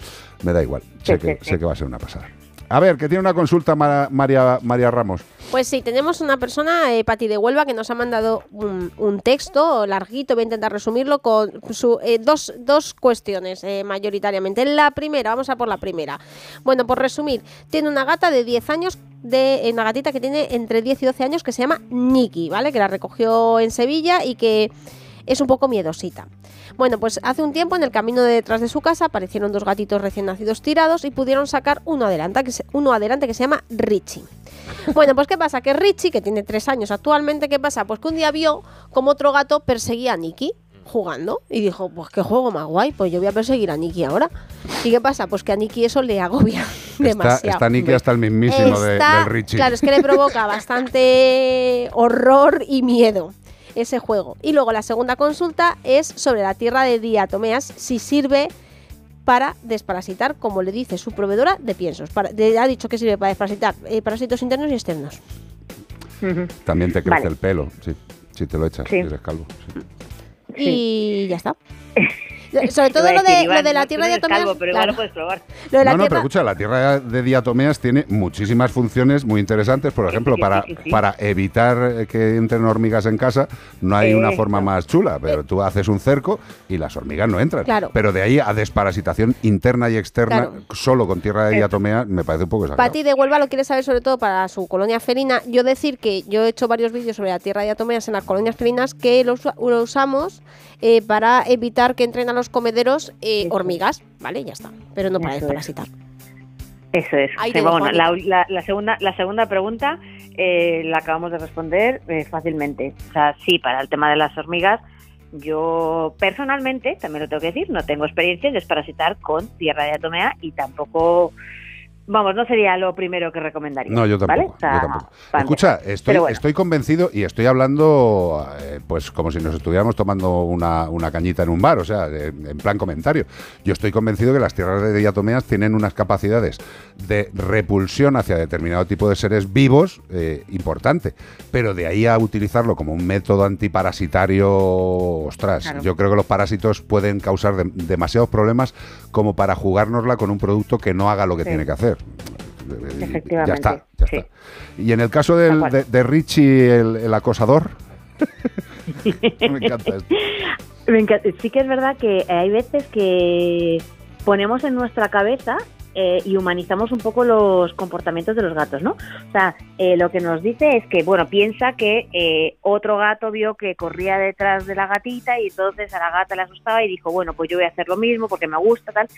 Me da igual. [laughs] Sé, que, sé que va a ser una pasada. A ver, que tiene una consulta Mara- María, María Ramos. Pues sí, tenemos una persona, eh, Pati de Huelva, que nos ha mandado un, un texto larguito, voy a intentar resumirlo, con su, eh, dos, dos cuestiones eh, mayoritariamente. La primera, vamos a por la primera. Bueno, por resumir, tiene una gata de 10 años, de, eh, una gatita que tiene entre 10 y 12 años que se llama Nikki, ¿vale? Que la recogió en Sevilla y que es un poco miedosita. Bueno, pues hace un tiempo en el camino de detrás de su casa aparecieron dos gatitos recién nacidos tirados y pudieron sacar uno adelante que se, uno adelante que se llama Richie. Bueno, pues ¿qué pasa? Que Richie, que tiene tres años actualmente, ¿qué pasa? Pues que un día vio como otro gato perseguía a Nicky jugando y dijo, pues qué juego más guay, pues yo voy a perseguir a Nicky ahora. ¿Y qué pasa? Pues que a Nicky eso le agobia [laughs] Está, demasiado. está Nicky hasta el mismísimo de- del Richie. Claro, es que le provoca [laughs] bastante horror y miedo ese juego. Y luego la segunda consulta es sobre la tierra de diatomeas, si sirve para desparasitar, como le dice su proveedora de piensos. Para- de- ha dicho que sirve para desparasitar eh, parásitos internos y externos. También te crece Vale. el pelo, sí, si te lo echas, Sí. si eres calvo. sí. Y ya está. [laughs] Sobre todo lo de, decir, lo de la no, tierra de eres Atomeas. calvo, pero igual lo puedes probar. Lo de la no, no, tierra- pero escucha, la tierra de diatomeas tiene muchísimas funciones muy interesantes. Por ejemplo, sí, para, sí, sí. para evitar que entren hormigas en casa, no hay una forma más chula. Pero tú haces un cerco y las hormigas no entran. Claro. Pero de ahí a desparasitación interna y externa, Claro. solo con tierra de Eso. diatomea, me parece un poco exagerado. Pati de Huelva lo quiere saber sobre todo para su colonia felina. Yo decir que yo he hecho varios vídeos sobre la tierra de atomeas en las colonias felinas que lo, usa- lo usamos eh, para evitar que entren a los comederos eh, hormigas, ¿vale? Ya está. Pero no para Eso es. desparasitar. Eso es. Bueno, la, la- la segunda, la segunda pregunta eh, la acabamos de responder eh, fácilmente. O sea, sí, para el tema de las hormigas, yo personalmente, también lo tengo que decir, no tengo experiencia en desparasitar con tierra de atomea y tampoco, vamos, no sería lo primero que recomendaría. No, yo tampoco. ¿vale? O sea, yo tampoco. Escucha, estoy, Pero bueno. estoy convencido y estoy hablando eh, pues como si nos estuviéramos tomando una, una cañita en un bar, o sea, en, en plan comentario. Yo estoy convencido que las tierras de diatomeas tienen unas capacidades de repulsión hacia determinado tipo de seres vivos eh, importante, pero de ahí a utilizarlo como un método antiparasitario, ostras, Claro. yo creo que los parásitos pueden causar de- demasiados problemas como para jugárnosla con un producto que no haga lo que Sí. tiene que hacer. Efectivamente, Ya está, ya sí. está. Y en el caso del- de, de Richie, el, el acosador, [laughs] me encanta esto. Me encanta. Sí que es verdad que hay veces que ponemos en nuestra cabeza eh, y humanizamos un poco los comportamientos de los gatos, ¿no? O sea, eh, lo que nos dice es que, bueno, piensa que eh, otro gato vio que corría detrás de la gatita y entonces a la gata le asustaba y dijo, bueno, pues yo voy a hacer lo mismo porque me gusta, tal.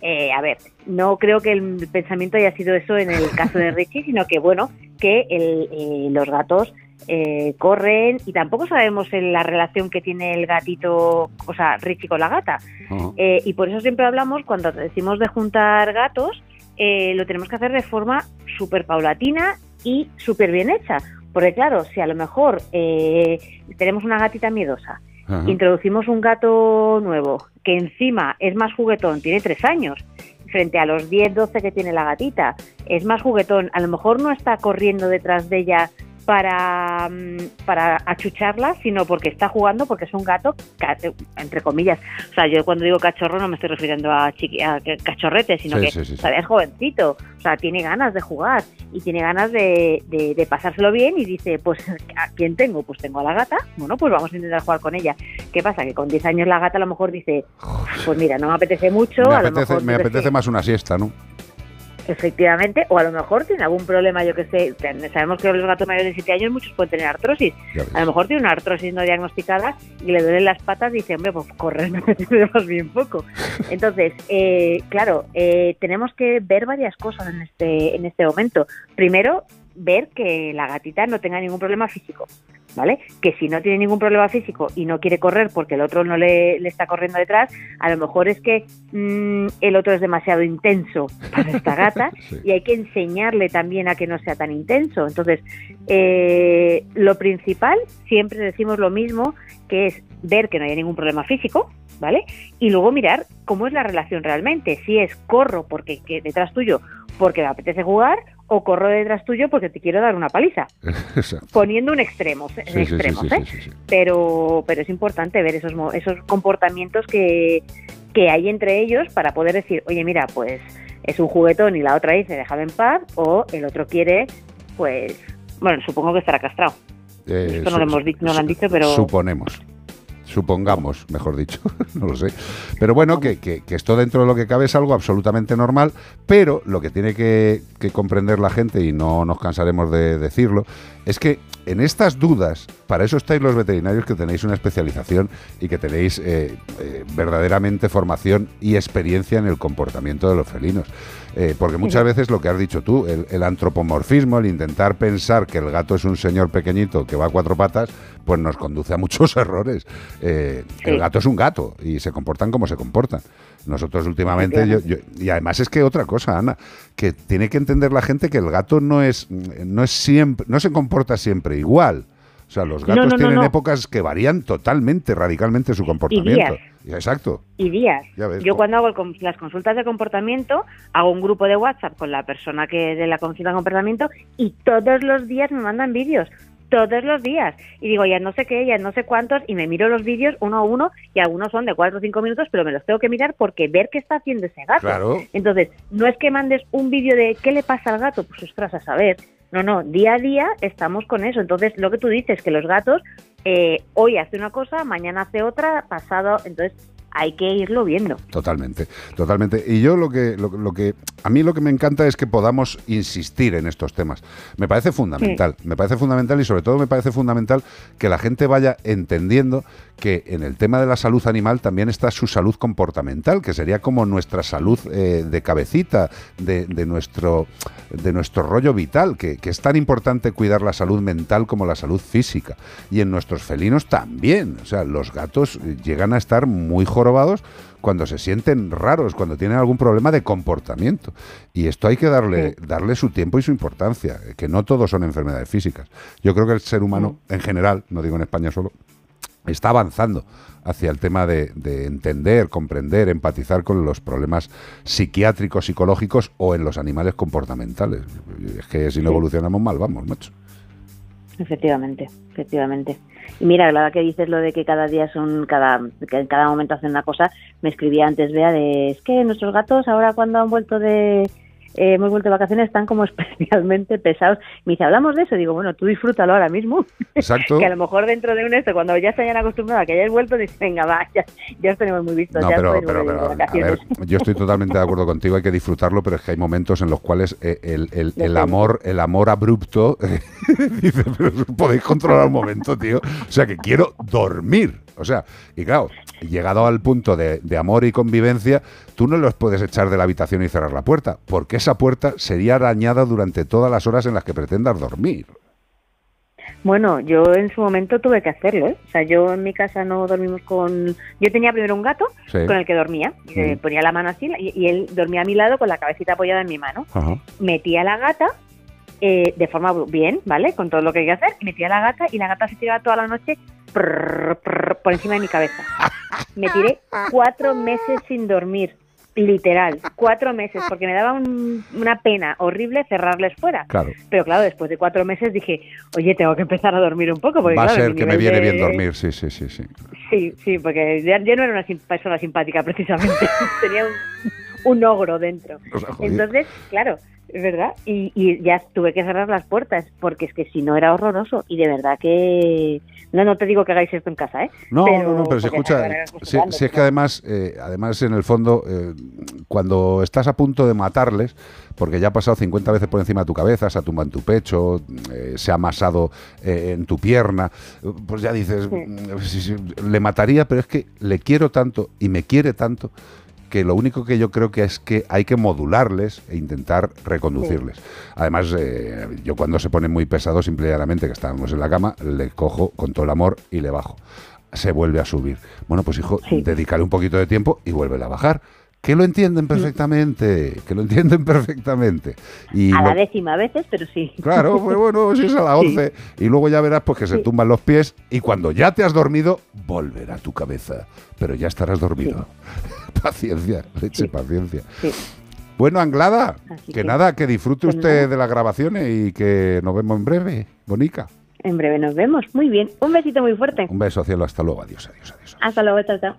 Eh, a ver, no creo que el pensamiento haya sido eso en el caso de Richie, sino que, bueno, que el, eh, los gatos eh, corren y tampoco sabemos en la relación que tiene el gatito, o sea, Richie con la gata. Eh, y por eso siempre hablamos, cuando decimos de juntar gatos, eh, lo tenemos que hacer de forma súper paulatina y súper bien hecha. Porque claro, si a lo mejor eh, tenemos una gatita miedosa, introducimos un gato nuevo, que encima es más juguetón, tiene tres años, frente a los 10, 12 que tiene la gatita, es más juguetón, a lo mejor no está corriendo detrás de ella para, mm, para achucharla, sino porque está jugando, porque es un gato, entre comillas. O sea, yo cuando digo cachorro no me estoy refiriendo a, chiqui- a cachorrete, sino Sí, que sí, es jovencito. O sea, tiene ganas de jugar y tiene ganas de, de- de pasárselo bien y dice, pues, ¿a quién tengo? Pues tengo a la gata. Bueno, pues vamos a intentar jugar con ella. ¿Qué pasa? Que con 10 años la gata a lo mejor dice, pues mira, no me apetece mucho, me a lo mejor... apetece más una siesta, ¿no? Efectivamente, o a lo mejor tiene algún problema, yo que sé, sabemos que los gatos mayores de 7 años muchos pueden tener artrosis. A lo mejor tiene una artrosis no diagnosticada y le duelen las patas y dice, hombre, pues correr [laughs] más bien poco. [laughs] Entonces, eh, claro, eh, tenemos que ver varias cosas en este, en este momento. Primero, ver que la gatita no tenga ningún problema físico. ¿Vale? Que si no tiene ningún problema físico y no quiere correr porque el otro no le, le está corriendo detrás, a lo mejor es que mm, el otro es demasiado intenso para esta gata [laughs] y hay que enseñarle también a que no sea tan intenso. Entonces, eh, lo principal, siempre decimos lo mismo, que es ver que no haya ningún problema físico, ¿vale? Y luego mirar cómo es la relación realmente. Si es corro porque que detrás tuyo porque me apetece jugar o corro detrás tuyo porque te quiero dar una paliza. [laughs] Exacto. Poniendo un extremo, Sí, extremos, sí, ¿eh? sí. Pero, pero es importante ver esos, esos comportamientos que, que hay entre ellos para poder decir, oye, mira, pues es un juguetón y la otra dice, déjame en paz, o el otro quiere, pues, bueno, supongo que estará castrado. Eh, Esto no lo hemos dicho, no lo han dicho, pero... Suponemos. Supongamos, mejor dicho, [laughs] no lo sé. Pero bueno, que, que- que esto dentro de lo que cabe es algo absolutamente normal, pero lo que tiene que, que comprender la gente, y no nos cansaremos de decirlo, es que en estas dudas, para eso estáis los veterinarios que tenéis una especialización y que tenéis eh, eh, verdaderamente formación y experiencia en el comportamiento de los felinos. Eh, porque muchas veces lo que has dicho tú, el, el antropomorfismo, el intentar pensar que el gato es un señor pequeñito que va a cuatro patas, pues nos conduce a muchos [laughs] errores. El gato es un gato y se comportan como se comportan. Nosotros últimamente, yo- yo- y además es que otra cosa, Ana, que tiene que entender la gente que el gato no es, no es siempre, no se comporta siempre igual. O sea, los gatos no, no, tienen no. épocas que varían totalmente, radicalmente su Y comportamiento. días. Exacto. y días. Ya ves, Yo cuando hago el las consultas de comportamiento, hago un grupo de WhatsApp con la persona que de la consulta de comportamiento y todos los días me mandan vídeos. Todos los días. Y digo, ya no sé qué, ya no sé cuántos, y me miro los vídeos uno a uno, y algunos son de cuatro o cinco minutos, pero me los tengo que mirar porque ver qué está haciendo ese gato. Claro. Entonces, no es que mandes un vídeo de qué le pasa al gato, pues ostras, a saber. No, no, día a día estamos con eso. Entonces, lo que tú dices, que los gatos eh, hoy hace una cosa, mañana hace otra, pasado, entonces hay que irlo viendo. Totalmente, totalmente. Y yo lo que, lo, lo que a mí lo que me encanta es que podamos insistir en estos temas. Me parece fundamental, me parece fundamental y sobre todo me parece fundamental que la gente vaya entendiendo que en el tema de la salud animal también está su salud comportamental, que sería como nuestra salud eh, de cabecita, de, de nuestro de nuestro rollo vital, que, que es tan importante cuidar la salud mental como la salud física. Y en nuestros felinos también. O sea, los gatos llegan a estar muy jorobados cuando se sienten raros, cuando tienen algún problema de comportamiento. Y esto hay que darle, darle su tiempo y su importancia, que no todos son enfermedades físicas. Yo creo que el ser humano en general, no digo en España solo, está avanzando hacia el tema de, de entender, comprender, empatizar con los problemas psiquiátricos, psicológicos o en los animales comportamentales. Es que si no evolucionamos mal, vamos, macho. Efectivamente, efectivamente. Y mira, la verdad que dices lo de que cada día son, cada, que en cada momento hacen una cosa, me escribía antes, Bea, de, es que nuestros gatos ahora cuando han vuelto de, eh, hemos vuelto de vacaciones están como [laughs] especialmente pesados. Me dice, hablamos de eso, digo, bueno, tú disfrútalo ahora mismo. Exacto. [laughs] que a lo mejor dentro de un esto, cuando ya se hayan acostumbrado a que hayáis vuelto, dices, venga, va, ya, ya os tenemos muy vistos, No, ya pero, pero, pero, a vacaciones. ver, yo estoy totalmente de acuerdo contigo, hay que disfrutarlo, pero es que hay momentos en los cuales eh, el, el- el amor, el amor abrupto [laughs] dice, pero podéis controlar un momento, tío. O sea, que quiero dormir. O sea, y claro, llegado al punto de, de amor y convivencia, tú no los puedes echar de la habitación y cerrar la puerta, porque esa puerta sería arañada durante todas las horas en las que pretendas dormir. Bueno, yo en su momento tuve que hacerlo, ¿eh? O sea, yo en mi casa no dormimos con... Yo tenía primero un gato Sí. con el que dormía. Ponía la mano así y, y él dormía a mi lado con la cabecita apoyada en mi mano. Ajá. Metía la gata eh, de forma bien, ¿vale? Con todo lo que hay que hacer. Y metía a la gata y la gata se tiraba toda la noche prrr, prrr, por encima de mi cabeza. Me tiré cuatro meses sin dormir. Literal, cuatro meses, porque me daba un- una pena horrible cerrarles fuera. Claro. Pero claro, después de cuatro meses dije, oye, tengo que empezar a dormir un poco. Porque, Va a ser que me viene de- bien dormir, sí, sí, sí, sí. Sí, sí, porque ya- yo no era una persona simpática precisamente. [laughs] Tenía un, un ogro dentro. Entonces, claro, es verdad. Y, y ya tuve que cerrar las puertas, porque es que si no era horroroso. Y de verdad que... No, no te digo que hagáis esto en casa, ¿eh? No, no, no, pero se escucha. Si, es que además, eh, además en el fondo, eh, cuando estás a punto de matarles, porque ya ha pasado 50 veces por encima de tu cabeza, se ha tumbado en tu pecho, eh, se ha amasado eh, en tu pierna, pues ya dices, mm, sí, le mataría, pero es que le quiero tanto y me quiere tanto que lo único que yo creo que es que hay que modularles e intentar reconducirles. Además, eh, yo cuando se ponen muy pesados, simple y llanamente que estábamos en la cama, le cojo con todo el amor y le bajo. Se vuelve a subir. Bueno, pues hijo, dedícale un poquito de tiempo y vuelve a bajar. Que lo entienden perfectamente, que lo entienden [laughs] perfectamente. Y A lo- la décima a veces, pero sí. Claro, [laughs] pues bueno, si es a las 11. Y luego ya verás pues que se Sí. tumban los pies y cuando ya te has dormido, volverá tu cabeza. Pero ya estarás dormido. [laughs] paciencia, leche, paciencia. Bueno, Anglada, que, que- nada, que disfrute usted nada. de las grabaciones y que nos vemos en breve, Bonica. En breve nos vemos. Muy bien. Un besito muy fuerte. Un beso, cielo, hasta luego, adiós, adiós, adiós. Hasta luego, chao, chao.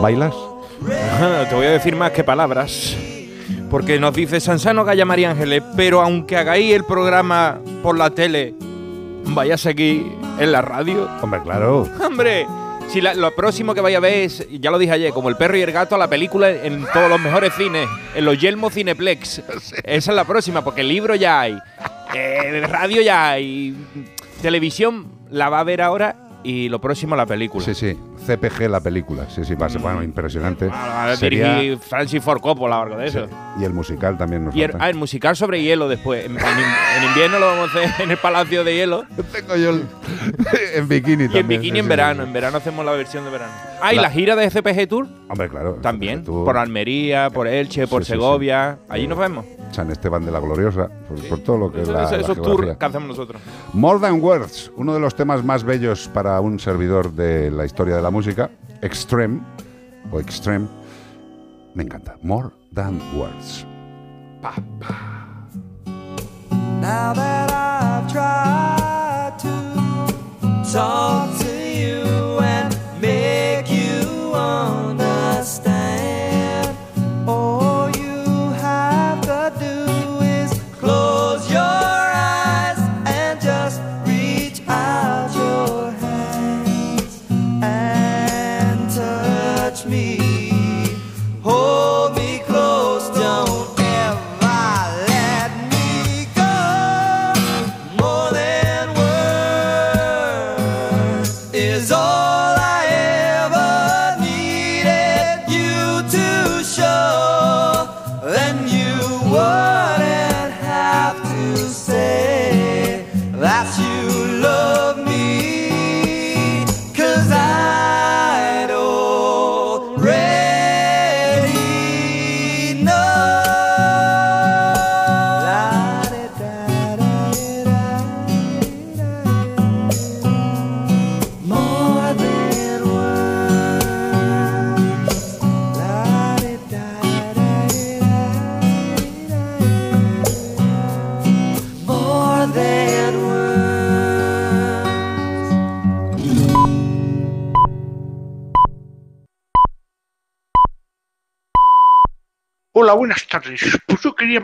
¿Bailas? Ajá, Te voy a decir más que palabras. Porque nos dice Sansano Gaya María Ángeles, pero aunque hagáis el programa por la tele, vaya a seguir en la radio. Hombre, claro. [laughs] Hombre, si la- lo próximo que vaya a ver es, ya lo dije ayer, como el perro y el gato, la película en todos los mejores cines, en los Yelmo Cineplex. [laughs] Esa es la próxima, porque libro ya hay, eh, radio ya hay, televisión la va a ver ahora y lo próximo la película. Sí, sí, CPG la película, sí, sí, va a ser bueno, impresionante. Va a Sería- dirigir Francis Ford Coppola o algo de eso. Y el musical también nos Y el, falta. ah, el musical sobre hielo después. En, en en invierno lo vamos a hacer en el Palacio de Hielo. Tengo yo el- [laughs] en bikini Y en también, bikini sí, en sí, verano. sí. En verano hacemos la versión de verano. Ah, y La- la gira de CPG Tour Hombre, claro. también. tú- Por Almería, por Elche, por Sí, sí, sí. Segovia. Allí nos vemos. San Esteban de la Gloriosa, por, por todo lo que es Eso- la, eso- la esos geografía. tours que hacemos nosotros. More Than Words, uno de los temas más bellos para un servidor de la historia de la música, Extreme, o Extreme, me encanta. More Than Words. Now that I've tried to talk to you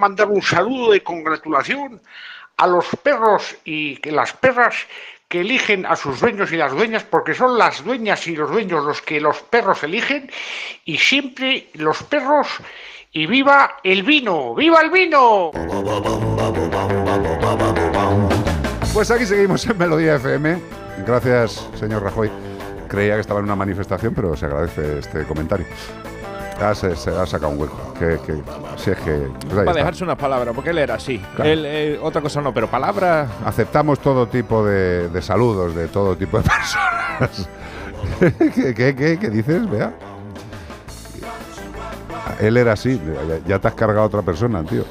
mandar un saludo de congratulación a los perros y que las perras que eligen a sus dueños y las dueñas, porque son las dueñas y los dueños los que los perros eligen, y siempre los perros y viva el vino, viva el vino. Pues aquí seguimos en Melodía FM. Gracias, señor Rajoy. Creía que estaba en una manifestación, pero se agradece este comentario. Ah, se, se ha sacado un hueco. Que, que, si es que. pues ahí Para está. dejarse unas palabras, porque él era así. Claro. Él, eh, otra cosa no, pero palabras. Aceptamos todo tipo de, de saludos de todo tipo de [laughs] personas. ¿Qué, qué, qué, qué dices, Vea? Él era así. Ya, ya te has cargado a otra persona, tío.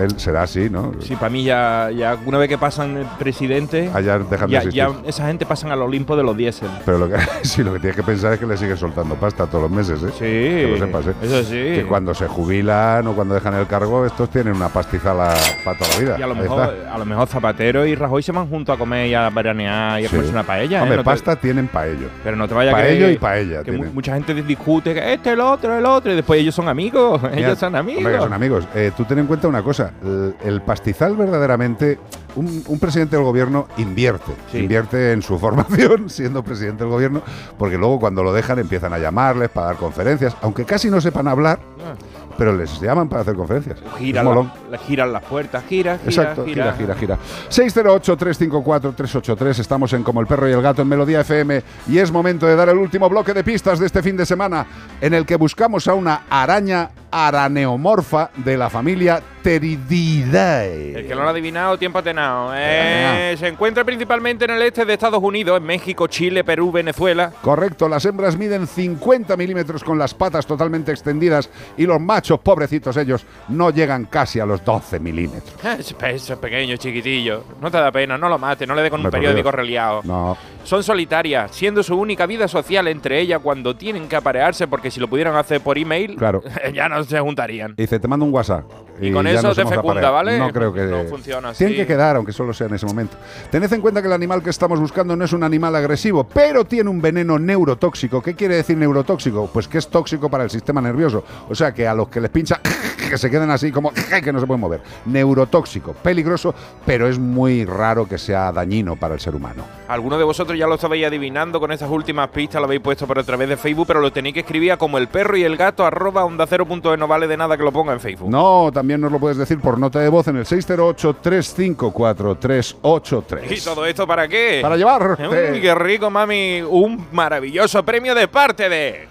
Él será así, ¿no? Sí, para mí ya, ya una vez que pasan el presidente, Ah, ya dejan de ya, existir. ya esa gente pasan al Olimpo de los diésel. Pero lo que, [laughs] sí, lo que tienes que pensar es que le sigue soltando pasta todos los meses, ¿eh? Sí, Que lo sepas, ¿eh? eso sí. Que cuando se jubilan o cuando dejan el cargo, estos tienen una pastizala para toda la vida. Y a lo, Ahí mejor, está. a lo mejor Zapatero y Rajoy se van juntos a comer y a veranear y a Sí. comerse una paella. ¿eh? Hombre, No te- pasta tienen para ello. Pero no te vayas a Pa' creer ello que- y pa' ella Que tienen. mucha gente discute que este, el otro, el otro, y después ellos son amigos. [laughs] Mira, ellos son amigos. hombre, son amigos. Eh, tú ten en cuenta una cosa. El, el pastizal verdaderamente, un, un presidente del gobierno invierte. Invierte en su [laughs] formación siendo presidente del gobierno, porque luego cuando lo dejan empiezan a llamarles para dar conferencias, aunque casi no sepan hablar, Ah. pero les llaman para hacer conferencias. Gira Es la- giran las puertas, gira, gira, Exacto, gira, gira, gira. 608-354-383. Estamos en Como el perro y el gato en Melodía FM y es momento de dar el último bloque de pistas de este fin de semana en el que buscamos a una araña araneomorfa de la familia Terididae. El que no lo ha adivinado, tiempo atenado. Eh, se encuentra principalmente en el este de Estados Unidos, en México, Chile, Perú, Venezuela. Correcto, las hembras miden 50 milímetros con las patas totalmente extendidas y los machos, pobrecitos ellos, no llegan casi a los 12 milímetros. [laughs] Es, es pequeño, chiquitillo. No te da pena, no lo mates, no le dé con un periódico reliado. No. Son solitarias, siendo su única vida social entre ellas cuando tienen que aparearse, porque si lo pudieran hacer por email, Claro. [laughs] ya no se juntarían. Dice, te mando un WhatsApp. Y con ya eso te fecunda. ¿vale? No creo que. No funciona así. Tienen que quedar, aunque solo sea en ese momento. Tened en cuenta que el animal que estamos buscando no es un animal agresivo, pero tiene un veneno neurotóxico. ¿Qué quiere decir neurotóxico? Pues que es tóxico para el sistema nervioso. O sea que a los que les pincha, [laughs] que se queden así como [laughs] que no se pueden mover. Neurotóxico, peligroso, pero es muy raro que sea dañino para el ser humano. Algunos de vosotros ya lo estabais adivinando con estas últimas pistas, lo habéis puesto por a través de Facebook, pero lo tenéis que escribir a como el perro y el gato arroba onda cero punto no vale de nada que lo ponga en Facebook. No, también nos lo puedes decir por nota de voz en el 608-354-383. ¿Y todo esto para qué? Para llevarte. Uy, qué rico, mami. Un maravilloso premio de parte de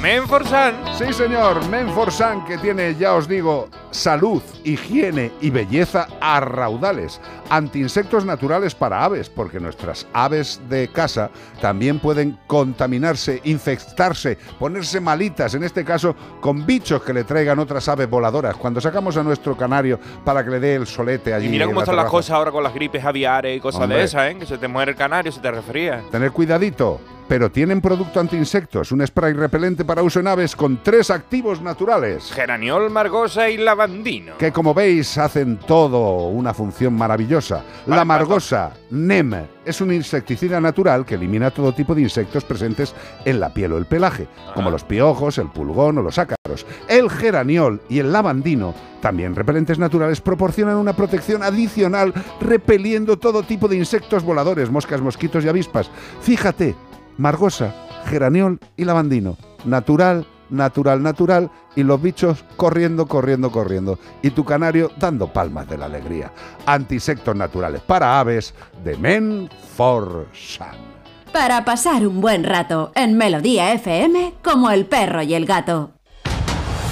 Menforsan. Sí, señor, Menforsan, que tiene, ya os digo, salud, higiene y belleza a raudales. Antiinsectos naturales para aves, porque nuestras aves de casa también pueden contaminarse, infectarse, ponerse malitas, en este caso con bichos que le traigan otras aves voladoras. Cuando sacamos a nuestro canario para que le dé el solete allí. Y mira cómo la están las cosas ahora con las gripes aviares y cosas Hombre. de esas, ¿eh? Que se te muere el canario, se te resfría. Tener cuidadito, pero tienen producto antiinsectos, un spray repelente para uso en aves con tres activos naturales. Geraniol, margosa y lavandino. que como veis hacen todo una función maravillosa. La margosa NEM es un insecticida natural que elimina todo tipo de insectos presentes en la piel o el pelaje, como los piojos, el pulgón o los ácaros. El geraniol y el lavandino, también repelentes naturales, proporcionan una protección adicional repeliendo todo tipo de insectos voladores, moscas, mosquitos y avispas. Fíjate, margosa, geraniol y lavandino. Natural, natural, natural y los bichos corriendo, corriendo, corriendo. Y tu canario dando palmas de la alegría. Antisectos naturales para aves de Menforsan. Para pasar un buen rato en Melodía FM como el perro y el gato.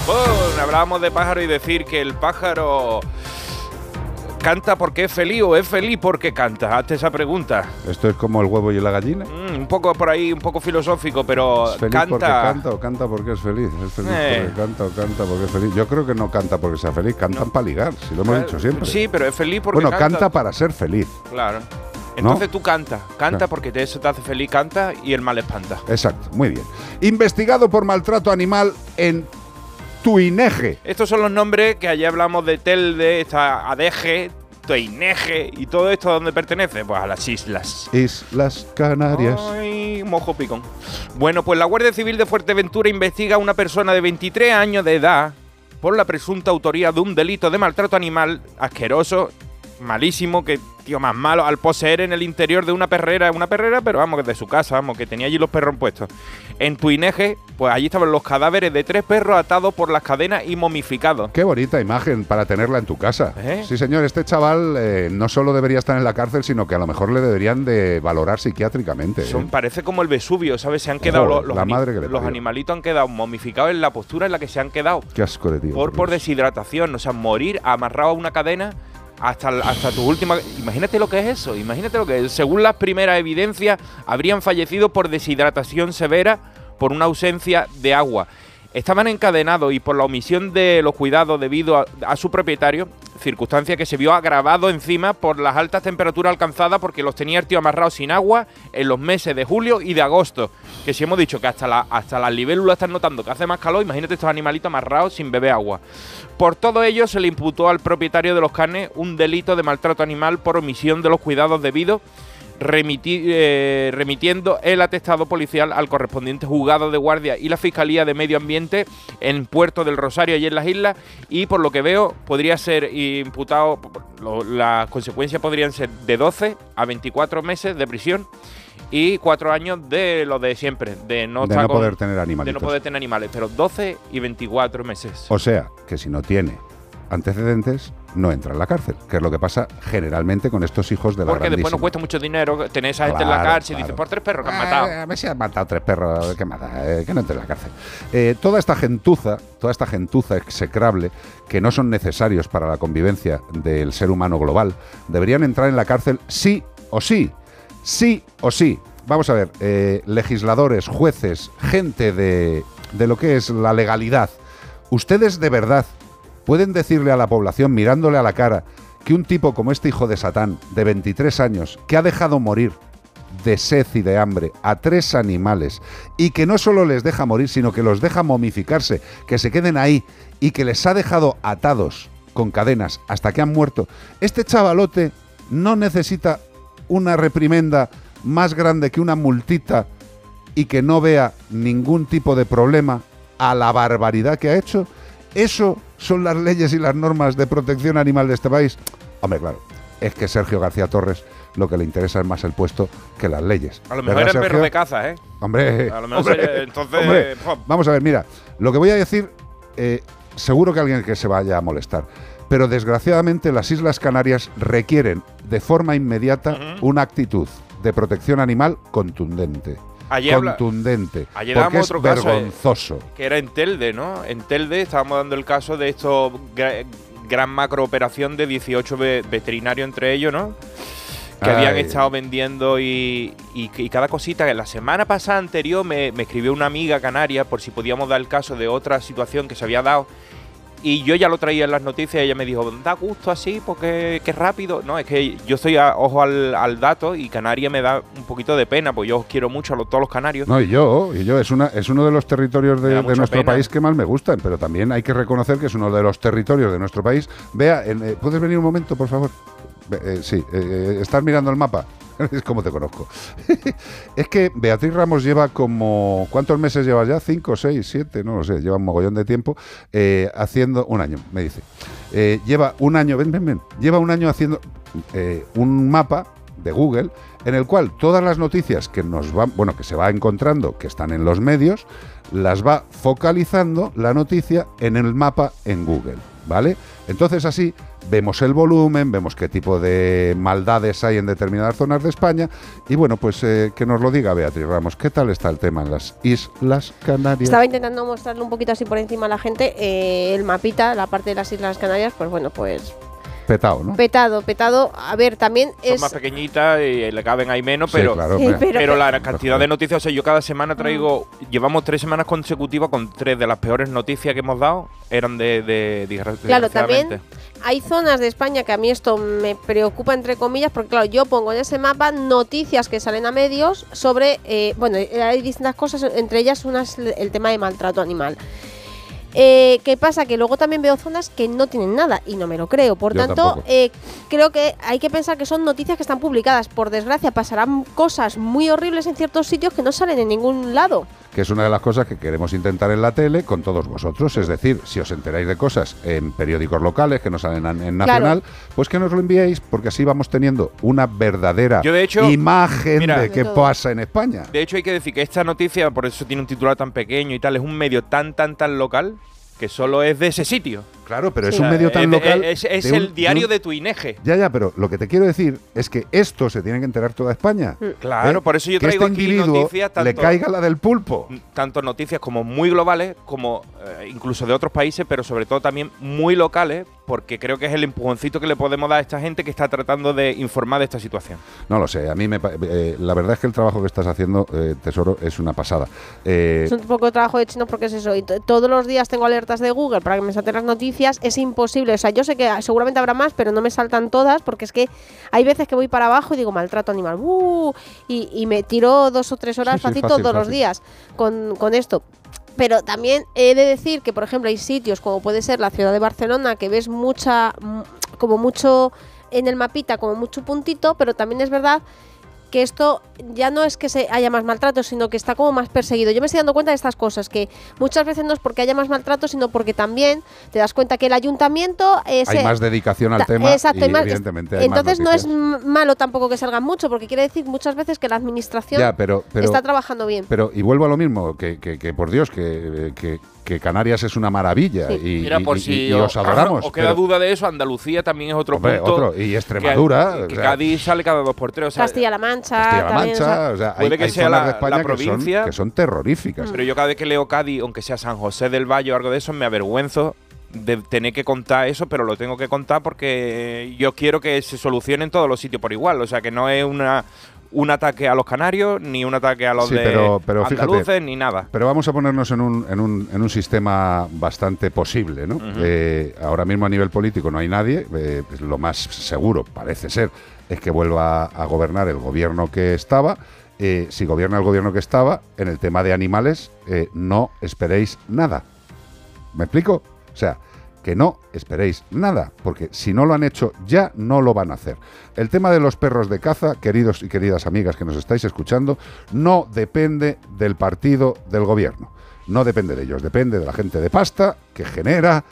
Bueno, hablábamos de pájaro y decir que el pájaro canta porque es feliz o es feliz porque canta. Hazte esa pregunta. Esto es como el huevo y la gallina. Mm, un poco por ahí, un poco filosófico, pero ¿Es feliz canta. porque canta o canta porque es feliz? ¿Es feliz Eh. porque canta o canta porque es feliz? Yo creo que no canta porque sea feliz, cantan para ligar, si lo hemos Claro, dicho siempre. Sí, pero es feliz porque bueno, canta. canta para ser feliz. Claro. Entonces ¿No? tú canta, canta Claro. porque te- eso te hace feliz, canta y el mal espanta. Exacto, muy bien. Investigado por maltrato animal en Tuineje. Estos son los nombres que allí hablamos de Telde, esta Adeje, Teineje y todo esto a dónde pertenece, pues a las islas. Islas Canarias. Ay, mojo picón. Bueno, pues la Guardia Civil de Fuerteventura investiga a una persona de 23 años de edad por la presunta autoría de un delito de maltrato animal asqueroso, malísimo, que tío más malo, al poseer en el interior de una perrera, una perrera, pero vamos, que de su casa, vamos, que tenía allí los perros puestos. En Tuineje, pues allí estaban los cadáveres de tres perros atados por las cadenas y momificados. Qué bonita imagen para tenerla en tu casa. ¿Eh? Sí, señor, este chaval eh, no solo debería estar en la cárcel, sino que a lo mejor le deberían de valorar psiquiátricamente. ¿eh? Parece como el Vesubio, ¿sabes? Se han quedado Joder, los, los la ani- madre que le los parió. animalitos han quedado momificados en la postura en la que se han quedado. Qué asco de tío. por, por deshidratación, o sea, morir amarrado a una cadena hasta, hasta tu última... Imagínate lo que es eso, imagínate lo que es. Según las primeras evidencias, habrían fallecido por deshidratación severa por una ausencia de agua. Estaban encadenados y por la omisión de los cuidados debido a, su propietario, circunstancia que se vio agravado encima por las altas temperaturas alcanzadas porque los tenía el tío amarrados sin agua en los meses de julio y de agosto. Que si hemos dicho que hasta, hasta las libélulas están notando que hace más calor, imagínate estos animalitos amarrados sin beber agua. Por todo ello se le imputó al propietario de los carnes un delito de maltrato animal por omisión de los cuidados debidos remiti- eh, remitiendo el atestado policial al correspondiente juzgado de guardia y la Fiscalía de Medio Ambiente en Puerto del Rosario y en las islas y por lo que veo podría ser imputado, lo- las consecuencias podrían ser de 12 a 24 meses de prisión y 4 años de lo de siempre, de no, De no con- poder tener De no poder tener animales, pero 12 y 24 meses. O sea, que si no tiene antecedentes, no entra en la cárcel, que es lo que pasa generalmente con estos hijos de la Porque después nos cuesta mucho dinero tener esa gente en la Claro, cárcel y dice por tres perros que han Eh, matado. a ver si han matado tres perros, que mata, eh, que no entre en la cárcel. Eh, toda esta gentuza, toda esta gentuza execrable, que no son necesarios para la convivencia del ser humano global, deberían entrar en la cárcel sí o sí. Sí o sí. Vamos a ver, eh, legisladores, jueces, gente de, de lo que es la legalidad, ustedes de verdad pueden decirle a la población, mirándole a la cara, que un tipo como este hijo de Satán, de 23 años, que ha dejado morir de sed y de hambre a tres animales y que no solo les deja morir, sino que los deja momificarse, que se queden ahí y que les ha dejado atados con cadenas hasta que han muerto, este chavalote no necesita una reprimenda más grande que una multita y que no vea ningún tipo de problema a la barbaridad que ha hecho. Eso son las leyes y las normas de protección animal de este país. Hombre, claro, es que Sergio García Torres lo que le interesa es más el puesto que las leyes. A lo mejor ¿Verdad, eran perros Sergio? de caza, ¿eh? Hombre, A lo mejor hombre, entonces, hombre, vamos a ver, mira, lo que voy a decir, eh, seguro que alguien que se vaya a molestar, pero desgraciadamente las Islas Canarias requieren de forma inmediata una actitud de protección animal contundente. Ayer contundente. Ayer porque es otro caso, eh, vergonzoso. que era en Telde, ¿no? En Telde estábamos dando el caso de esto gra- gran macro operación de 18 ve- veterinarios entre ellos, ¿no? Que habían estado vendiendo y, y- y cada cosita. que La semana pasada anterior me, me escribió una amiga canaria por si podíamos dar el caso de otra situación que se había dado. Y yo ya lo traía en las noticias y ella me dijo, da gusto así porque qué rápido. No, es que yo estoy a ojo al, al dato y Canarias me da un poquito de pena, pues yo os quiero mucho a los- todos los canarios. No, y yo, y yo es una es uno de los territorios de, nuestro pena. país que más me gustan, pero también hay que reconocer que es uno de los territorios de nuestro país. Vea, eh, ¿puedes venir un momento, por favor? Eh, sí, eh, eh, estás mirando el mapa. [laughs] Es como te conozco. [laughs] es que Beatriz Ramos lleva como. ¿Cuántos meses llevas ya? ¿Cinco, seis, siete? No lo sé. Lleva un mogollón de tiempo eh, haciendo. Un año, me dice. Eh, lleva un año, ven, ven, ven. Lleva un año haciendo eh, un mapa de Google en el cual todas las noticias que nos van, bueno, que se va encontrando, que están en los medios, las va focalizando la noticia en el mapa en Google, ¿vale? Entonces así vemos el volumen, vemos qué tipo de maldades hay en determinadas zonas de España y bueno, pues eh, que nos lo diga Beatriz Ramos, ¿qué tal está el tema en las Islas Canarias? Estaba intentando mostrarle un poquito así por encima a la gente eh, el mapita, la parte de las Islas Canarias, pues bueno, pues Petao, ¿no? petado, petado. A ver, también Son es... más pequeñitas y le caben ahí menos, Sí, pero, claro, Sí, hombre. pero, pero- la cantidad de noticias, o sea, yo cada semana traigo, llevamos tres semanas consecutivas con tres de las peores noticias que hemos dado, eran de, de, de Claro, también. Hay zonas de España que a mí esto me preocupa, entre comillas, porque claro, yo pongo en ese mapa noticias que salen a medios sobre, eh, bueno, eh, hay distintas cosas, entre ellas una es el tema de maltrato animal. Eh, ¿Qué pasa? Que luego también veo zonas que no tienen nada y no me lo creo. Por Yo tanto, eh, creo que hay que pensar que son noticias que están publicadas. Por desgracia, pasarán cosas muy horribles en ciertos sitios que no salen en ningún lado. Que es una de las cosas que queremos intentar en la tele con todos vosotros. Es decir, si os enteráis de cosas en periódicos locales que no salen en nacional, pues que nos lo enviéis, porque así vamos teniendo una verdadera Yo, de hecho, imagen mira, de qué pasa en España. De hecho, hay que decir que esta noticia, por eso tiene un titular tan pequeño y tal, es un medio tan, tan, tan local que solo es de ese sitio. Claro, pero es un medio tan de- local. Es, es un- el diario un- de tu INEGE. Ya, ya, pero lo que te quiero decir es que esto se tiene que enterar toda España. Claro, ¿Eh? por eso yo que traigo este aquí noticias le tanto- caiga la del pulpo. tanto noticias como muy globales, como eh, incluso de otros países, pero sobre todo también muy locales, porque creo que es el empujoncito que le podemos dar a esta gente que está tratando de informar de esta situación. No lo sé, a mí me, eh, la verdad es que el trabajo que estás haciendo, eh, Tesoro, es una pasada. Eh, Es un poco de trabajo de chino porque es eso. Y todos los días tengo alertas de Google para que me salten las noticias. Es imposible. O sea, yo sé que seguramente habrá más, pero no me saltan todas porque es que hay veces que voy para abajo y digo maltrato animal. ¡uh! y, y me tiro dos o tres horas Sí, fácil fácil, todos los días con, con esto. Pero también he de decir que, por ejemplo, hay sitios como puede ser la ciudad de Barcelona que ves mucha, mm, como mucho en el mapita, como mucho puntito, pero también es verdad que esto ya no es que se haya más maltrato, sino que está como más perseguido. Yo me estoy dando cuenta de estas cosas, que muchas veces no es porque haya más maltrato, sino porque también te das cuenta que el ayuntamiento... eh, hay más dedicación al tema Exacto, y hay más- evidentemente hay más Entonces no es malo tampoco que salgan mucho, porque quiere decir muchas veces que la administración Ya, pero- pero- está trabajando bien. Pero, y vuelvo a lo mismo, que, que- que por Dios, que, que- que Canarias es una maravilla y, Mira, por y- si y- y os adoramos. os queda pero- duda de eso, Andalucía también es otro Hombre, punto. otro, y Extremadura, Que, o que sea- Cádiz sale cada dos por tres. O sea, Castilla-La Mancha, Castilla-La también, o sea, Mancha, o sea, hay, puede que hay sea zonas la- de España la que son- provincia. que son terroríficas. Pero yo cada vez que leo Cádiz, aunque sea San José del Valle o algo de eso, me avergüenzo de tener que contar eso, pero lo tengo que contar porque yo quiero que se solucione en todos los sitios por igual. O sea, que no es una un ataque a los canarios, ni un ataque a los Sí, de pero, pero fíjate, ni nada. Pero vamos a ponernos en un, en un, en un sistema bastante posible, ¿no? Eh, ahora mismo a nivel político no hay nadie, eh, pues lo más seguro, parece ser, es que vuelva a gobernar el gobierno que estaba. Eh, si gobierna el gobierno que estaba, en el tema de animales, no esperéis nada. ¿Me explico? O sea, que no esperéis nada, porque si no lo han hecho ya, no lo van a hacer. El tema de los perros de caza, queridos y queridas amigas que nos estáis escuchando, no depende del partido del gobierno. No depende de ellos, depende de la gente de pasta que genera